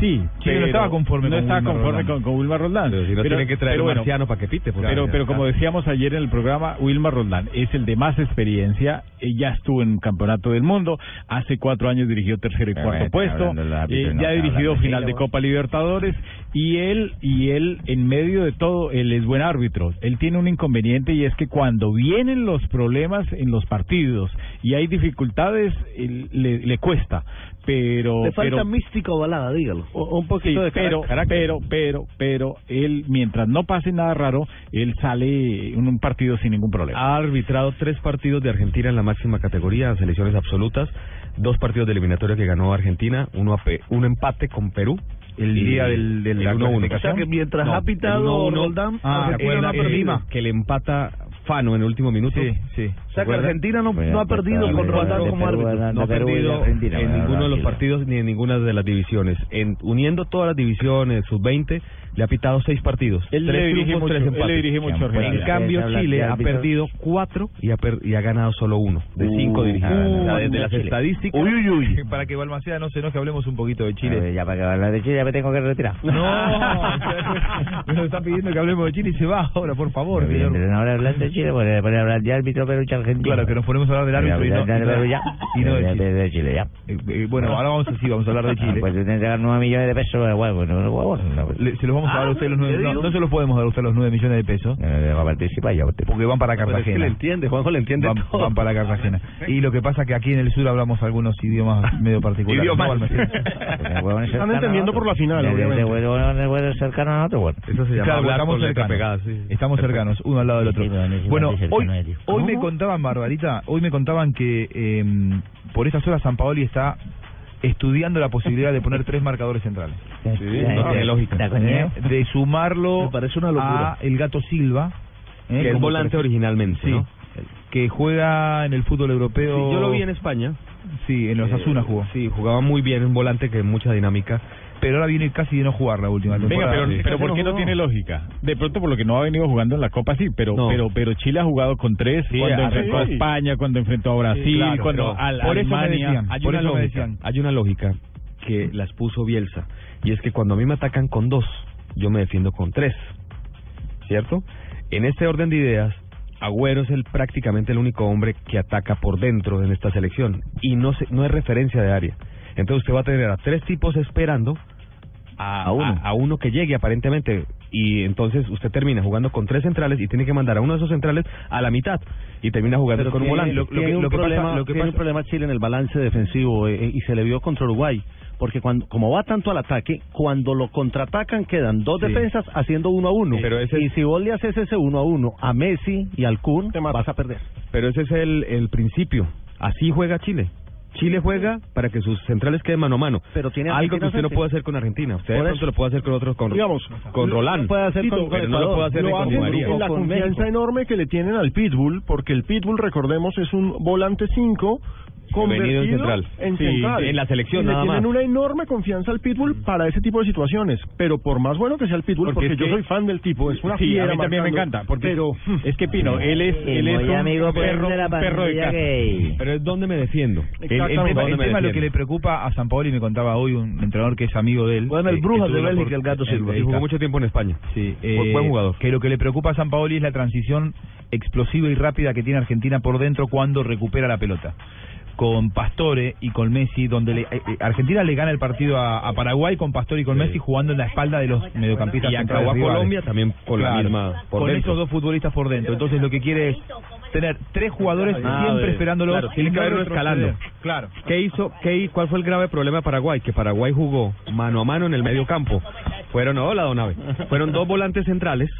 S33: Sí,
S26: no estaba conforme
S33: no
S26: con
S33: estaba
S26: Wilmar
S33: conforme
S26: Roldán.
S33: con, con Wilmar Roldán.
S27: Pero si no tienen que traer
S33: pero
S27: un
S33: bueno,
S27: marciano para que pite. pues,
S33: pero, pero
S27: está.
S33: como decíamos ayer en el programa, Wilmar Roldán es el de más experiencia, eh, ya estuvo en campeonato del mundo, hace cuatro años dirigió tercero y
S32: Pero
S33: cuarto puesto, eh, ya ha dirigido final
S32: de
S33: Copa Libertadores y él y él en medio de todo él es buen árbitro. Él tiene un inconveniente y es que cuando vienen los problemas en los partidos y hay dificultades él- le, le cuesta, pero
S35: Le falta
S33: pero,
S35: mística o balada, dígalo.
S33: un poquito de pero, pero, pero, pero, él, mientras no pase nada raro, él sale en un partido sin ningún problema.
S27: Ha arbitrado tres partidos de Argentina en la máxima categoría, selecciones absolutas, dos partidos de eliminatoria que ganó Argentina, uno, a pe- un empate con Perú.
S26: El
S27: y
S26: día del- de la
S27: el 1-1.
S26: clasificación.
S35: O sea que mientras ha pitado
S27: el 1-1,
S35: Roldán,
S26: Ah,
S35: Argentina
S26: ¿se
S35: no ha
S26: acuerda?
S35: perdido.
S27: que le empata Fano en el último minuto.
S26: Sí, sí.
S35: O sea que? Argentina no, ha
S32: pues,
S35: perdido con
S32: dale,
S35: como
S32: Perú,
S35: árbitro.
S27: No ha perdido en ninguno de los partidos ni en ninguna de las divisiones. En, uniendo todas las divisiones, sub-20, le ha pitado seis partidos.
S33: Él
S27: tres
S33: le dirige
S27: triunfos,
S33: mucho,
S27: tres
S33: él le
S27: empates.
S33: dirige mucho a
S27: En cambio,
S32: de
S27: Chile ha perdido cuatro y ha, per- y ha ganado solo uno, de cinco
S32: Uh,
S27: dirigidos. O sea,
S32: no,
S27: desde
S32: no,
S27: las
S32: Chile.
S27: estadísticas...
S26: Uy, uy, uy. Para que Balmaceda no se enoje, hablemos un poquito de Chile.
S32: ver, ya para que hablar de Chile ya me tengo que retirar.
S26: No, nos está pidiendo que hablemos de Chile y se va ahora, por favor,
S32: Pero,
S26: señor.
S32: ¿entrenador hablar de Chile? Chile, bueno, para hablar de árbitro Perucha argentino.
S26: Claro, que nos ponemos a hablar del árbitro y no,
S32: Perucha.
S26: y no de Chile.
S32: de Chile, ya.
S26: Eh, eh, bueno, ahora vamos a, sí, vamos a hablar de Chile.
S32: Ah, pues tienen que dar 9 millones de pesos, bueno, bueno, bueno, no, pues.
S26: Le- se los vamos a dar a usted los nueve, no, no se los podemos dar a usted los nueve millones de pesos.
S32: va a participar ya usted.
S26: Porque van para
S49: Bueno, es que
S26: Cartagena.
S49: le entiende, Juanjo le entiende
S26: van,
S49: todo.
S26: van para Cartagena. Y lo que pasa es que aquí en el sur hablamos algunos idiomas medio particulares.
S49: Idiomas.
S26: ¿no?
S70: Están entendiendo por la final, obviamente.
S32: Bueno, cercano a nosotros, bueno.
S27: Eso se llama
S26: Claro, estamos cercanos.
S27: pegada, sí.
S26: Estamos cercanos, uno al lado del otro.
S32: Bueno,
S26: hoy, hoy me contaban, Barbarita, hoy me contaban que eh, por estas horas San Paoli está estudiando la posibilidad de poner tres marcadores centrales.
S32: Sí,
S27: no tiene lógica.
S26: Eh, De sumarlo
S66: parece una
S26: a el Gato Silva, eh,
S27: Que es volante
S26: tres-
S27: originalmente,
S26: Sí,
S27: ¿no?
S26: que juega en el fútbol europeo.
S27: Sí, yo lo vi en España.
S26: Sí, en los Asuna
S27: Eh,
S26: jugó.
S27: Sí, jugaba muy bien, un volante que mucha dinámica.
S26: Pero ahora viene casi de no jugar la última
S33: Venga,
S26: temporada.
S33: pero,
S26: Sí.
S33: pero ¿por qué no tiene lógica? De pronto por lo que no ha venido jugando en la Copa sí, pero
S27: No.
S33: pero pero Chile ha jugado con tres
S26: Sí,
S33: cuando
S26: ah,
S33: enfrentó a. España, cuando enfrentó a Brasil,
S26: Sí, claro,
S33: cuando
S26: pero
S33: a la
S26: por eso me
S33: Alemania.
S26: decían.
S27: Hay
S26: Por
S27: una
S26: eso
S27: lógica, hay una lógica que las puso Bielsa y es que cuando a mí me atacan con dos, yo me defiendo con tres, ¿cierto? En este orden de ideas, Agüero es el prácticamente el único hombre que ataca por dentro en esta selección y no se, no es referencia de área. Entonces usted va a tener a tres tipos esperando a,
S32: A uno.
S27: a uno que llegue aparentemente y entonces usted termina jugando con tres centrales y tiene que mandar a uno de esos centrales a la mitad y termina jugando
S49: Pero
S27: con un volante.
S49: lo, lo que, lo que
S26: problema-
S49: pasa,
S26: lo que
S49: tiene un problema Chile en el balance defensivo eh, y se le vio contra Uruguay. Porque cuando como va tanto al ataque, cuando lo contraatacan quedan dos
S26: Sí.
S49: defensas haciendo uno a uno.
S27: Pero ese
S49: y
S27: es-
S49: si vos le haces ese uno a uno a Messi y al Kun, vas a perder.
S27: Pero ese es el, el principio. Así juega Chile. Chile juega para que sus centrales queden mano a mano.
S49: Pero tiene
S27: Algo que usted no puede hacer con Argentina. Usted de pronto lo puede hacer con otros, con,
S70: Digamos,
S27: con
S70: lo-
S27: Roland.
S49: lo puede hacer con-
S27: pero
S49: con
S27: no lo puede hacer
S70: Lo
S27: con María.
S70: en la
S49: Con
S70: confianza enorme que le tienen al Pitbull, porque el Pitbull, recordemos, es un volante 5
S27: Venido en
S70: convertido
S27: central.
S70: en
S27: Sí,
S70: central.
S27: en la selección
S70: Y le
S27: nada
S70: tienen
S27: más.
S70: una enorme confianza al Pitbull para ese tipo de situaciones. Pero por más bueno que sea el Pitbull,
S33: Porque
S70: porque,
S33: es
S70: yo
S33: que-
S70: soy fan del tipo, es una
S33: sí, a mí también me encanta, porque
S70: pero
S33: es que Pino, él es él es un
S32: amigo
S33: perro,
S32: de la
S33: perro de casa.
S32: gay.
S27: Pero es donde me defiendo.
S26: El, el
S70: Exactamente.
S26: tema,
S27: ¿Dónde
S26: el
S27: me
S26: tema lo que le preocupa a San Paolo y me contaba hoy un entrenador que es amigo de él.
S66: Bueno, el
S26: eh,
S66: Brujas de Bélgica, el Gato Silva.
S27: Y jugó mucho tiempo en España.
S26: Sí,
S27: Buen-
S26: eh,
S27: buen jugador.
S26: Que lo que le preocupa a San Paoli es la transición explosiva y rápida que tiene Argentina por dentro cuando recupera la pelota. Con Pastore y con Messi, donde le- eh, eh, Argentina le gana el partido a, a Paraguay con Pastore y con Messi jugando en la espalda de los mediocampistas
S27: Y acabó a. Colombia también con la
S26: Claro,
S27: misma por
S26: con
S27: dentro.
S26: esos dos futbolistas por dentro. Entonces lo que quiere es tener tres jugadores
S27: Ah,
S26: siempre
S27: de-
S26: esperándolos.
S27: claro, tiene
S26: y
S27: que escalando.
S26: Claro.
S27: ¿Qué hizo? ¿Qué, ¿Cuál fue el grave problema de Paraguay? Que Paraguay jugó mano a mano en el medio campo. Fueron, hola, don Abe. Fueron dos volantes centrales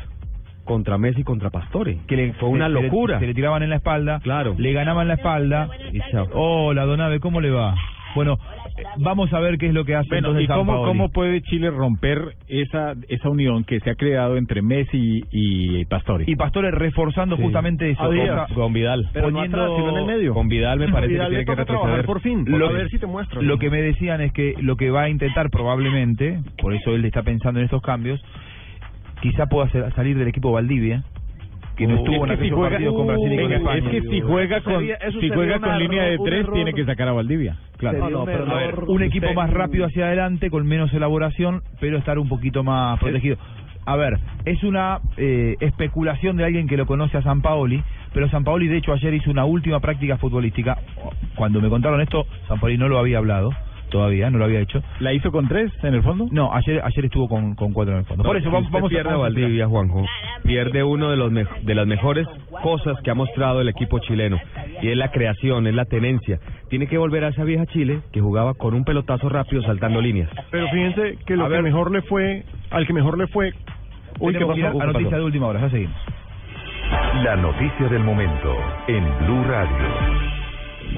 S27: contra Messi y contra Pastore.
S26: que le,
S27: Fue una
S26: se- se le-
S27: locura.
S26: Se le, tiraban en la espalda,
S27: Claro.
S26: le ganaban la espalda.
S27: Y chao.
S26: Hola, Donave, ¿cómo le va? Bueno, eh, vamos a ver qué es lo que hace
S33: Bueno,
S26: entonces
S33: ¿y cómo, cómo puede Chile romper esa esa unión que se ha creado entre Messi y Pastore?
S26: Y Pastore reforzando
S33: Sí.
S26: justamente eso.
S70: A Díaz.
S26: cosa-
S27: Con Vidal.
S70: Pero no
S26: poniendo-
S70: atrás, sino en el medio.
S27: Con Vidal me parece
S70: Vidal
S27: que tiene que retroceder.
S70: por fin.
S26: Lo-
S70: a ver si te muestra.
S26: Lo que me decían es que lo que va a intentar probablemente, por eso él está pensando en estos cambios, quizá pueda ser- salir del equipo Valdivia, que no
S33: Es
S26: estuvo en
S33: que si
S26: aquellos
S33: juega,
S26: partidos con Brasil y con
S33: venga,
S26: España.
S33: es que si juega con
S66: Sería-
S33: si juega con línea de tres
S66: error.
S33: tiene que sacar a Valdivia.
S26: Claro.
S66: Un
S26: A ver,
S66: error.
S26: un equipo más rápido hacia adelante, con menos elaboración, pero estar un poquito más protegido. A ver, es una eh, especulación de alguien que lo conoce a San Paoli, pero San Paoli de hecho ayer hizo una última práctica futbolística. Cuando me contaron esto, San Paoli no lo había hablado todavía, no lo había hecho.
S33: ¿La hizo con tres en el fondo?
S26: No, ayer ayer estuvo con, con cuatro en el fondo. Por eso
S27: Si
S26: vamos, vamos
S27: pierde a Valdivia, Juanjo. Pierde uno de los de las mejores cosas que ha mostrado el equipo chileno y es la creación, es la tenencia. Tiene que volver a esa vieja Chile que jugaba con un pelotazo rápido saltando líneas.
S70: Pero fíjense que lo
S26: A
S70: que
S26: ver.
S70: mejor le fue, al que mejor le fue, uy, ¿qué
S26: Tenemos que
S70: pasó?
S26: a noticia de última hora, ya seguimos.
S1: La noticia del momento en Blue Radio.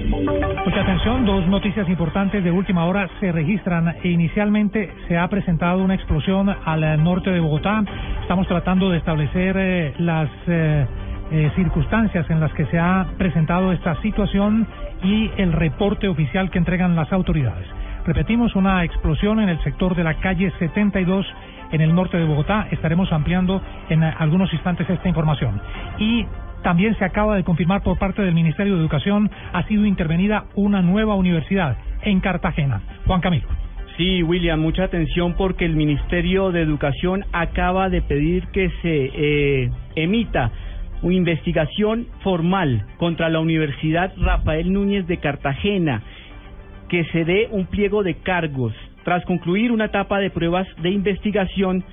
S71: Mucha atención, dos noticias importantes de última hora se registran. Inicialmente se ha presentado una explosión al norte de Bogotá. Estamos tratando de establecer eh, las eh, eh, circunstancias en las que se ha presentado esta situación y el reporte oficial que entregan las autoridades. Repetimos, una explosión en el sector de la calle 72 en el norte de Bogotá. Estaremos ampliando en algunos instantes esta información. Y también se acaba de confirmar por parte del Ministerio de Educación ha sido intervenida una nueva universidad en Cartagena. Juan Camilo.
S72: Sí, William, mucha atención porque el Ministerio de Educación acaba de pedir que se eh, emita
S2: investigación formal contra la Universidad Rafael Núñez de Cartagena, que se dé un pliego de cargos. Tras concluir una etapa de pruebas de investigación,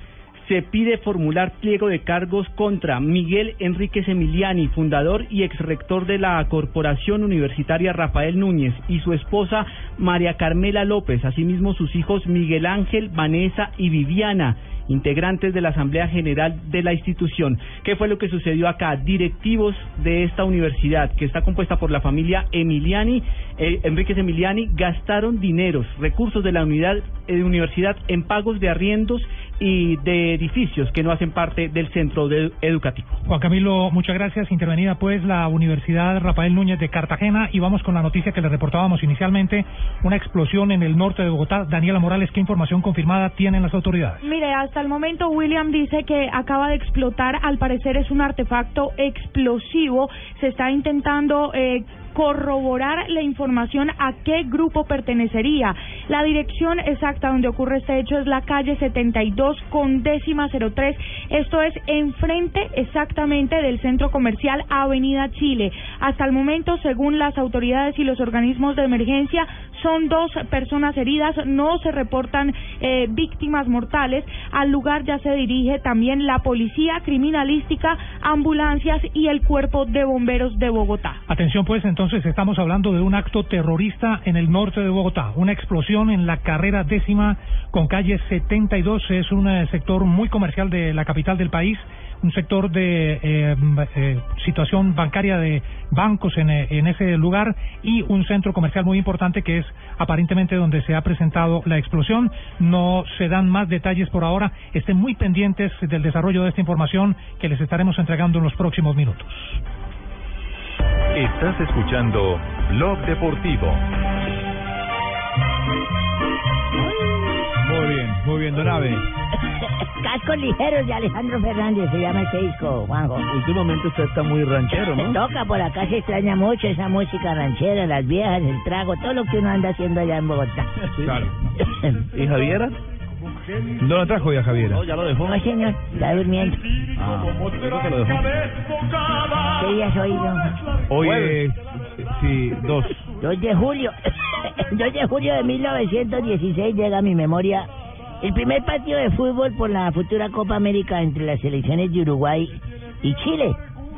S2: se pide formular pliego de cargos contra Miguel Enríquez Emiliani, fundador y exrector de la Corporación Universitaria Rafael Núñez, y su esposa María Carmela López, asimismo sus hijos Miguel Ángel, Vanessa y Viviana integrantes de la Asamblea General de la institución. ¿Qué fue lo que sucedió acá? Directivos de esta universidad, que está compuesta por la familia Emiliani, eh, Enríquez Emiliani, gastaron dineros, recursos de la unidad, eh, universidad en pagos de arriendos y de edificios que no hacen parte del centro de- educativo.
S71: Juan Camilo, muchas gracias. Intervenida pues la Universidad Rafael Núñez de Cartagena y vamos con la noticia que le reportábamos inicialmente, una explosión en el norte de Bogotá. Daniela Morales, ¿qué información confirmada tienen las autoridades?
S8: Mire, hasta el momento William dice que acaba de explotar, al parecer es un artefacto explosivo, se está intentando eh, corroborar la información a qué grupo pertenecería. La dirección exacta donde ocurre este hecho es la calle 72 con décima 03, esto es enfrente exactamente del centro comercial Avenida Chile. Hasta el momento, según las autoridades y los organismos de emergencia, son dos personas heridas, no se reportan eh, víctimas mortales. Al lugar ya se dirige también la policía criminalística, ambulancias y el cuerpo de bomberos de Bogotá.
S71: Atención pues, entonces estamos hablando de un acto terrorista en el norte de Bogotá, una explosión en la carrera décima con calle 72, es un eh, sector muy comercial de la capital del país, un sector de eh, eh, situación bancaria de bancos en, eh, en ese lugar y un centro comercial muy importante que es aparentemente donde se ha presentado la explosión. No se dan más detalles por ahora. Estén muy pendientes del desarrollo de esta información que les estaremos entregando en los próximos minutos.
S1: Estás escuchando Blog Deportivo.
S26: Muy bien, muy bien, Don Abe.
S32: Cascos ligeros de Alejandro Fernández se llama este disco, Juanjo.
S35: Últimamente usted está muy ranchero,
S32: Se
S35: ¿no?
S32: toca por acá, se extraña mucho esa música ranchera, las viejas, el trago, todo lo que uno anda haciendo allá en Bogotá.
S26: Claro.
S35: ¿Y Javiera?
S26: ¿No lo trajo ya, Javiera?
S35: ya lo dejó.
S32: No, señor, está durmiendo.
S26: Ah, que lo dejó.
S32: ¿Qué día es hoy, don?
S26: Hoy es, sí, dos.
S32: 2 de julio. 2 de julio de 1916 llega a mi memoria el primer partido de fútbol por la futura Copa América entre las selecciones de Uruguay y Chile.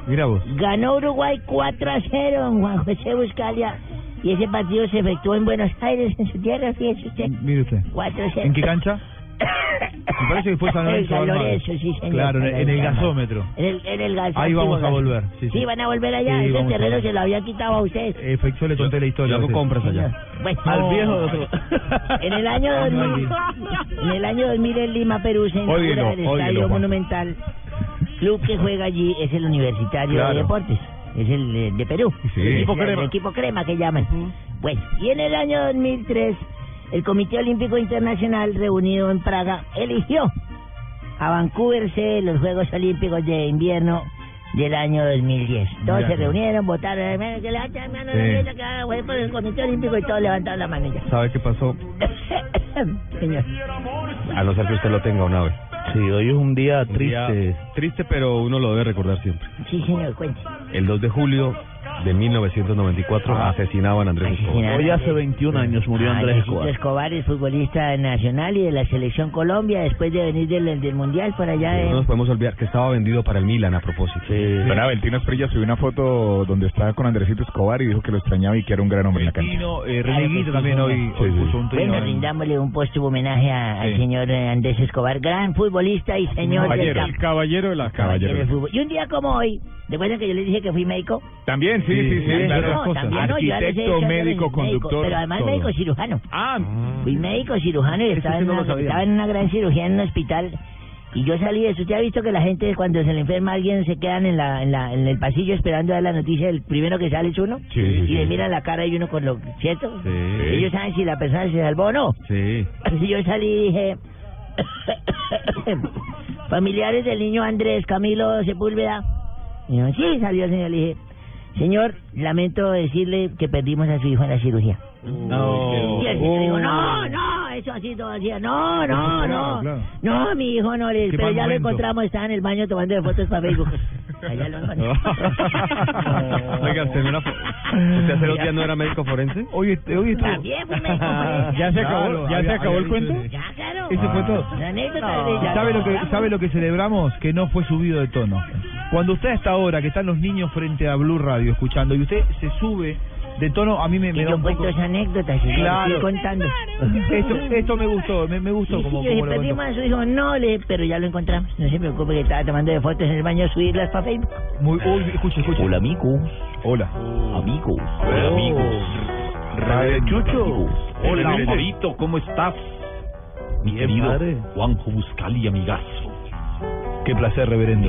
S26: Mira vos.
S32: Ganó Uruguay 4 a 0, don Juan José Buscalia. Y ese partido se efectuó en Buenos Aires, en su tierra, fíjese usted.
S26: Mire usted.
S32: 4 a 0.
S26: ¿En qué cancha? Me parece que fue San
S32: El
S26: Lorenzo.
S32: San. Lorenzo, sí, señor.
S26: Claro, en el, en el gasómetro.
S32: En el, en el gas-
S26: Ahí vamos a volver. Sí,
S32: Sí,
S26: sí.
S32: van a volver allá.
S26: Sí,
S32: Ese terreno se lo había quitado a ustedes.
S26: Eh, yo le conté la historia.
S27: yo hago compras allá.
S32: Bueno,
S26: Al viejo
S32: En el año 2000, en el año 2000 en Lima, Perú, se inaugura
S26: Óyelo,
S32: el
S26: óyelo,
S32: Estadio
S26: Juan.
S32: Monumental. Club que juega allí es el Universitario
S26: Claro.
S32: de Deportes. Es el eh, de Perú.
S26: Sí.
S32: El
S26: Equipo
S32: el
S26: crema.
S32: equipo crema que llaman. Bueno, y en el año 2003, el Comité Olímpico Internacional, reunido en Praga, eligió a Vancouver sede de los Juegos Olímpicos de Invierno del año 2010. Todos
S26: Mira
S32: se reunieron, votaron, "Eh, que levanten la mano, que haga, por el Comité Olímpico y todos levantaron la mano ya.
S26: ¿Sabe qué pasó?
S32: Señor.
S27: A no ser que usted lo tenga una vez.
S35: Sí, hoy es un día
S27: Un día
S35: triste.
S27: triste, pero uno lo debe recordar siempre.
S32: Sí, señor, cuente.
S27: El 2 de julio de 1994
S35: Ah.
S27: asesinaban a Andrés Escobar.
S35: Hoy hace 21 años murió
S32: Ah,
S35: Andrés Escobar.
S32: Escobar es futbolista nacional y de la selección Colombia después de venir del, del Mundial por allá
S27: No
S32: de...
S27: nos podemos olvidar que estaba vendido para el Milan a propósito.
S33: Don Abel, Tino Esprilla subió una foto donde estaba con Andresito Escobar y dijo que lo extrañaba y que era un gran hombre en la cancha.
S26: Eh, también hoy, puso un
S32: Bueno, rindámosle un póstumo homenaje a- al
S26: Sí.
S32: señor Andrés Escobar, gran futbolista y señor del
S26: Caballero,
S32: campo.
S26: el caballero de la
S32: Caballero del. Y un día como hoy, ¿recuerdan que yo les dije que fui médico?
S33: También, sí, sí, sí,
S26: Sí,
S33: claro.
S32: No, también no, yo
S33: Arquitecto, médico, conductor.
S32: Pero además médico cirujano.
S33: Ah,
S32: Fui médico cirujano y estaba, en una, estaba en una gran cirugía en un hospital. Y yo salí de eso. ¿Usted ha visto que la gente cuando se le enferma a alguien se quedan en, la, en, la, en el pasillo esperando a dar la noticia? El primero que sale es uno.
S27: Sí,
S32: y
S27: sí.
S32: le miran la cara y uno con lo... ¿Cierto?
S27: Sí.
S32: Ellos saben si la persona se salvó o no.
S27: Sí.
S32: Y yo salí y dije... Familiares del niño Andrés Camilo Sepúlveda. Y yo, sí, salió el señor. Le dije, señor, lamento decirle que perdimos a su hijo en la cirugía.
S26: No.
S32: Y el señor dijo, no, no, eso así todo hacía, no, no, no, no, mi hijo no le, pero ya lo encontramos, estaba en el baño tomando fotos para Facebook. allá lo.
S27: Oiga, usted, fo- ¿usted hace dos días no era médico forense?
S26: Hoy, hoy estuvo-
S32: También fui médico forense.
S26: ¿Ya se acabó, Claro, ya se había- acabó el cuento?
S32: Ya, claro.
S26: Ese fue todo.
S32: La anécdota de ya
S26: ¿Sabe lo que sabe lo que celebramos? Que no fue subido de tono. Cuando usted a esta hora que están los niños frente a Blue Radio escuchando y usted se sube de tono, a mí me, da un poco.
S32: esa anécdota, que
S26: Claro.
S32: estoy contando.
S26: Esto, esto me gustó, me, me gustó
S32: Sí,
S26: como,
S32: sí,
S26: como
S32: le perdimos a su hijo, no, le, pero ya lo encontramos. No se preocupe que estaba tomando de fotos en el baño subirlas para Facebook.
S26: Muy, uy, escucha, escucha.
S32: Hola, amigos.
S26: Hola.
S32: Amigos.
S26: Hola, amigos.
S32: Padre
S26: Chucho.
S52: Hola, Marito, ¿cómo estás? Mi
S26: Bien,
S52: querido
S26: padre.
S52: Juanjo Buscali, amigazo.
S26: Qué placer, reverendo.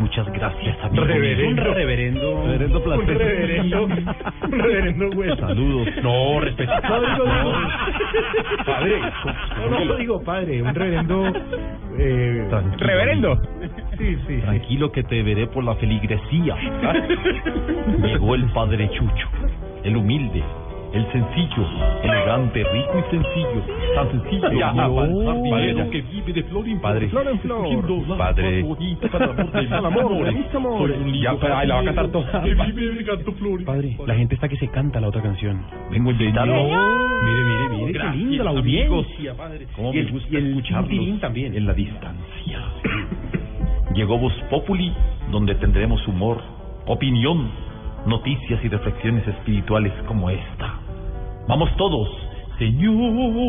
S52: Muchas gracias, amigo.
S26: Reverendo.
S52: Un reverendo.
S26: Reverendo placer.
S52: Un reverendo.
S26: Un reverendo güey.
S52: Saludos. No, respeto.
S26: No, digo, digo.
S52: Padre.
S26: No, no digo padre, un reverendo. Eh, reverendo. Sí, sí.
S52: Tranquilo que te veré por la feligresía. Llegó el padre Chucho, el humilde, el sencillo, elegante, rico y sencillo. Tan sencillo.
S26: Ya,
S52: como
S26: padre,
S52: el
S26: padre,
S52: jardinero
S26: ya.
S52: que vive de flor en Padre.
S26: Flor en flor. Padre.
S52: el de
S26: Al amor, de mis amores. Ya, pero ahí la va a cantar toda.
S52: que vive regando flores.
S27: Padre, la gente está que se canta la otra canción.
S52: Vengo de
S27: Mire,
S52: Mire,
S27: mire, qué linda la audiencia, padre.
S52: Cómo
S27: Y
S52: me
S27: el-
S52: gusta
S27: el
S52: escucharlos
S27: también.
S52: en la distancia. Llegó Voz Populi, donde tendremos humor, opinión, noticias y reflexiones espirituales como esta. Vamos todos, Señor.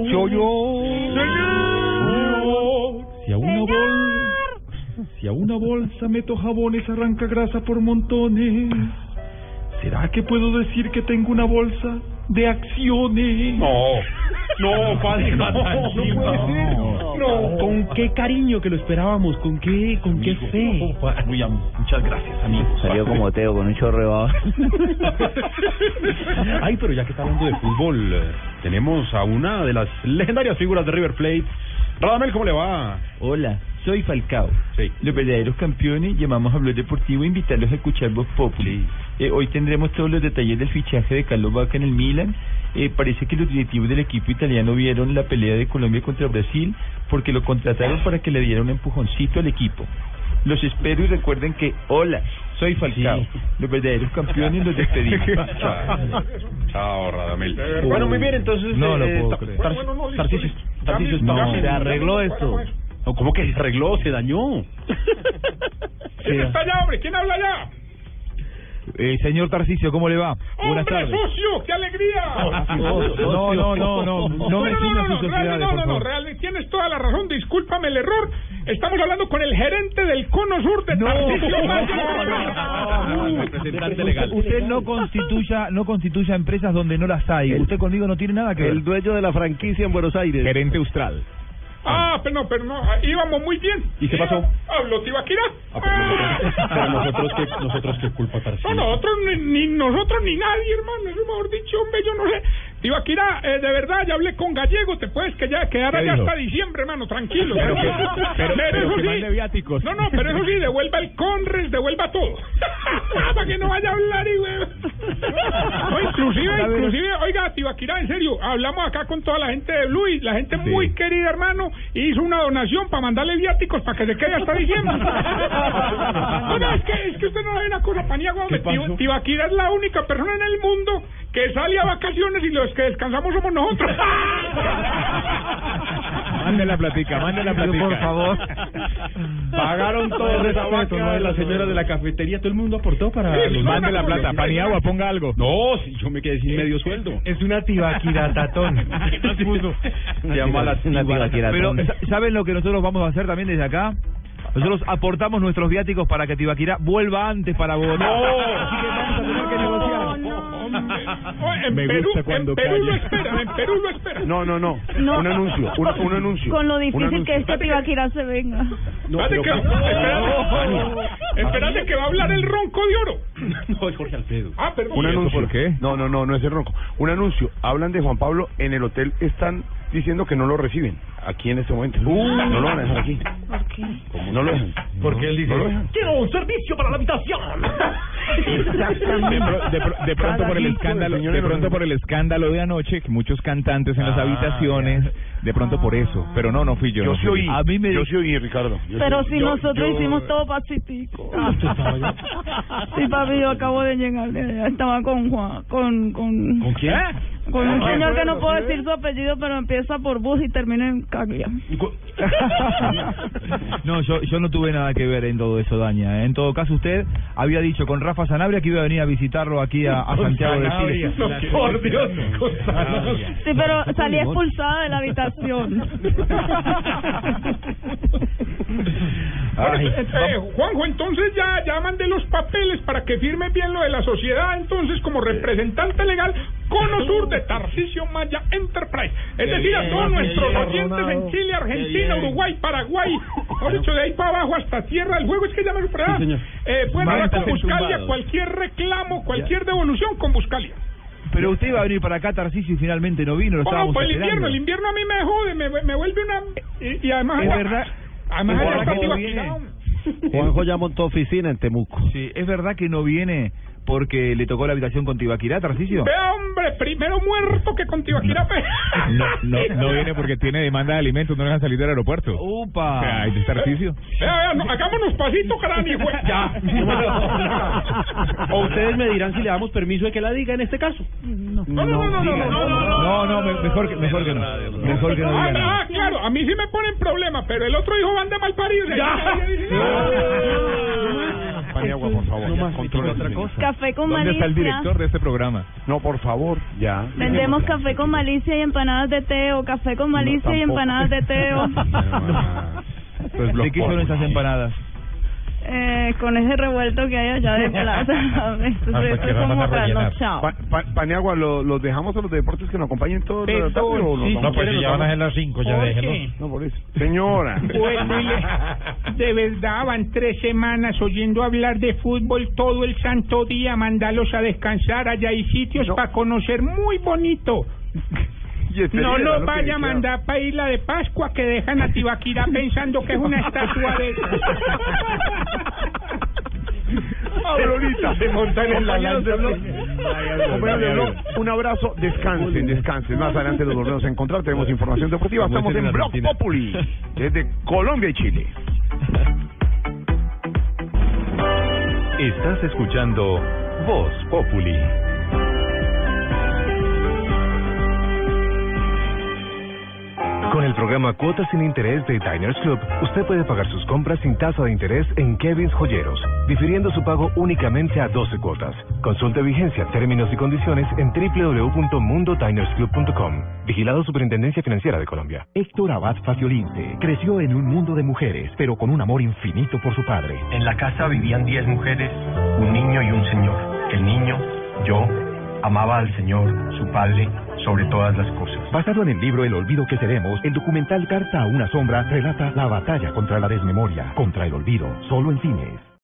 S26: Yo, yo.
S52: Señor. Si a una bolsa, si a una bolsa meto jabones arranca grasa por montones. ¿Será que puedo decir que tengo una bolsa de acciones?
S27: No, no, padre, no,
S52: no puede ser.
S27: No, con qué cariño que lo esperábamos, con qué, con qué fe.
S52: Muchas gracias, amigos.
S66: Salió como Teo con un baba.
S27: Ay, pero ya que está hablando de fútbol, tenemos a una de las legendarias figuras de River Plate. Radamel, ¿cómo le va?
S73: Hola, soy Falcao.
S27: Sí.
S73: Los verdaderos campeones llamamos a Blog Deportivo e invitarlos a escuchar Voz Populi. Eh, hoy tendremos todos los detalles del fichaje de Carlos Vaca en el Milan. Eh, parece que los directivos del equipo italiano vieron la pelea de Colombia contra Brasil porque lo contrataron para que le diera un empujoncito al equipo. Los espero y recuerden que, hola, soy Falcao. Los verdaderos campeones los despedimos.
S27: Chao. Chao, Radamel.
S73: Uh,
S27: Bueno, muy bien, entonces.
S73: no lo
S27: eh,
S73: puedo
S27: Tar-
S73: creer. No, no, se arregló esto.
S27: No, ¿Cómo que se arregló? Se dañó.
S26: ¿Quién está
S74: allá, hombre? ¿Quién habla allá?
S26: Eh, señor Tarcicio, ¿cómo le va? Buenas
S74: ¡Hombre,
S26: tardes.
S74: socio! ¡Qué alegría!
S26: No, no, no, no, no me
S74: no, no, no,
S26: sociedades,
S74: realmente, no, no, no, realmente tienes toda la razón, discúlpame el error. Estamos hablando con el gerente del Cono Sur de Tarcisio Maya.
S26: Usted, usted no constituya, no constituya empresas donde no las hay. Usted conmigo no tiene nada que ver.
S49: El dueño de la franquicia en Buenos Aires.
S26: Gerente Austral.
S74: Ah, pero no, pero no, íbamos muy bien.
S27: ¿Y qué pasó?
S74: Habló Tibaquira.
S27: Pero nosotros qué, nosotros qué culpa, Tarcisio.
S74: No, nosotros ni, ni nosotros ni nadie, hermano. Eso mejor dicho, hombre, yo no sé. Tibaquira, eh, de verdad, ya hablé con Gallego. Te puedes que ya quedar
S26: ¿Qué
S74: allá hasta diciembre, hermano. Tranquilo.
S26: Pero que- pero- pero
S74: eso sí-
S26: mande viáticos.
S74: No, no, pero eso sí, devuelva el Conres, devuelva todo. Para que no vaya a hablar y. No, inclusive, inclusive, oiga, Tibaquira, en serio, hablamos acá con toda la gente de Blue y la gente muy querida, hermano, hizo una donación para mandarle viáticos para que se quede hasta diciembre. No, no, es que, es que usted no sabe una cosa, Paniagua, hombre.
S27: pasó?
S74: Tib- Tibaquira es la única persona en el mundo que sale a vacaciones y los que descansamos somos nosotros.
S26: Mande la platica, mande la platica.
S27: por favor. Pagaron todo esa vaca
S26: no,
S27: de la
S26: no,
S27: señora
S26: no.
S27: de la cafetería, todo el mundo aportó para
S26: Sí,
S27: los
S26: mande la plata, pan y agua, ponga algo.
S27: No, si yo me quedé sin medio sueldo.
S26: Es una tibaquiratatón.
S27: Se llama la
S26: Pero, ¿sa- ¿saben lo que nosotros vamos a hacer también desde acá? Nosotros aportamos nuestros viáticos para que Tibaquirá vuelva antes para Bogotá. Así que vamos a tener que negociar.
S74: Oh, en
S26: Me
S74: Perú,
S26: gusta cuando
S74: en Perú lo
S26: calla.
S74: esperan, en Perú lo esperan.
S75: No, no, no.
S76: No.
S75: Un anuncio, un, un anuncio.
S76: Con lo difícil
S75: anuncio.
S76: que es que Tibaquirá se venga.
S74: Espérate que, espérate, espérate que va a hablar el ronco de oro.
S27: No, es Jorge Alfredo.
S74: Ah, perdón.
S75: Un anuncio.
S26: por qué?
S75: No, no, no, no es el ronco. Un anuncio. Hablan de Juan Pablo en el hotel. Están diciendo que no lo reciben aquí en este momento. no lo van a dejar aquí.
S76: ¿Por qué?
S75: No lo dejan.
S27: Porque él dice,
S75: No
S27: quiero un servicio para la habitación.
S33: De, pro- de pro- de pronto por el escándalo, de pronto por el escándalo de anoche, que muchos cantantes en las
S75: Ah,
S33: habitaciones, de pronto por eso, pero no, no fui yo.
S75: Yo
S33: no
S75: sí
S33: fui
S75: oí, a mí me yo sí oí, Ricardo. Yo
S77: Pero si
S75: yo-
S77: nosotros
S75: yo-
S77: hicimos todo pacífico.
S75: Ah.
S77: Sí, papi, yo acabo de llegar. Estaba con Juan, con... ¿Con,
S26: ¿Con quién?
S77: Con un
S26: ¿Con quién?
S77: señor que no puedo decir su apellido, pero empieza por Bus y termina en Caglia.
S26: No, yo, yo no tuve nada que ver en todo eso, Daña. En todo caso, usted había dicho con Rafa Sanabria que iba a venir a visitarlo aquí a, a Santiago de Chile.
S75: Por Dios,
S77: Sí, pero salí expulsada de la habitación.
S74: Bueno, eh, Juanjo, entonces ya, ya mandé los papeles para que firme bien lo de la sociedad, entonces como representante legal, Cono Sur de Tarcisio Maya Enterprise. Es
S75: Qué
S74: decir, a todos nuestros
S75: bien,
S74: oyentes en. Chile, Argentina. Uruguay, Paraguay, por hecho de ahí para abajo hasta tierra del juego, es que ya me superaba.
S75: Sí,
S74: eh, pueden hablar con Buscalia, cualquier reclamo, cualquier devolución con Buscalia.
S26: Pero usted iba a venir para acá, Tarcisio, y finalmente no vino, lo
S74: Oh,
S26: estábamos
S74: pues el invierno, el invierno a mí me jode, me, me vuelve una... Y, y además...
S26: Es verdad-
S74: Además,
S26: es
S74: allá
S26: verdad
S74: está
S26: que no
S74: Tibaquirá,
S26: viene.
S74: hombre.
S49: Juanjo ya montó oficina en Temuco.
S26: Sí, ¿es verdad que no viene porque le tocó la habitación con Tibaquirá, Tarcisio?
S74: Vea, hombre, primero muerto que con Tibaquirá.
S33: No, no, no viene porque tiene demanda de alimentos, no le dejan salir del aeropuerto.
S26: ¡Upa!
S33: O sea, hay Tarcisio.
S74: Vea, vea, no, hagámonos pasito, cráneo, güey. Ya.
S72: O ustedes me dirán si le damos permiso de que la diga en este caso.
S74: No, no, no, no, no, no, no, no.
S26: No, no, me- mejor que, mejor que no. Mejor que no
S74: Ah, ah, claro, a mí sí me ponen problema, pero el otro hijo van de mal parido.
S75: Paniagua, por favor. controla otra cosa.
S77: Café con
S33: ¿Dónde está el
S77: malicia.
S33: director de este programa?
S75: No, por favor, ya.
S77: Vendemos café con malicia y empanadas de teo, café con malicia y
S75: tampoco.
S77: empanadas de teo.
S33: Pues
S26: ¿De qué son esas empanadas?
S77: Eh, con ese revuelto que hay allá de plaza. Esto,
S75: Ah, pues
S77: esto es como trasnochado.
S75: Pa- pa- Paniagua, ¿lo- ¿los dejamos a los deportes que nos acompañen todos los tarde o
S69: sí,
S75: no?
S69: no, pues si ya van a ser las cinco, ya
S74: Jorge.
S69: déjenlos.
S75: No, por eso. Señora.
S74: Bueno, de verdad, van tres semanas oyendo hablar de fútbol todo el santo día, mandarlos a descansar, allá hay sitios para conocer muy bonito. No nos vaya a mandar para Isla de Pascua que dejan a Tibaquirá pensando que es una estatua de...
S75: Aurorita.
S74: Se montan en la
S75: Blog, un abrazo, descansen, descansen. Más adelante nos volvemos a encontrar, tenemos información deportiva. Estamos en Blog. Populi, desde Colombia y Chile.
S1: Estás escuchando Voz Populi. Con el programa Cuotas sin Interés de Diners Club, usted puede pagar sus compras sin tasa de interés en Kevin's Joyeros, difiriendo su pago únicamente a 12 cuotas. Consulte vigencia, términos y condiciones en www.mundodinersclub.com. Vigilado Superintendencia Financiera de Colombia.
S68: Héctor Abad Faciolince creció en un mundo de mujeres, pero con un amor infinito por su padre.
S51: En la casa vivían diez mujeres, un niño y un señor. El niño, yo, amaba al Señor, su Padre, sobre todas las cosas.
S68: Basado en el libro El olvido que seremos, el documental Carta a una sombra relata la batalla contra la desmemoria, contra el olvido, solo en cines.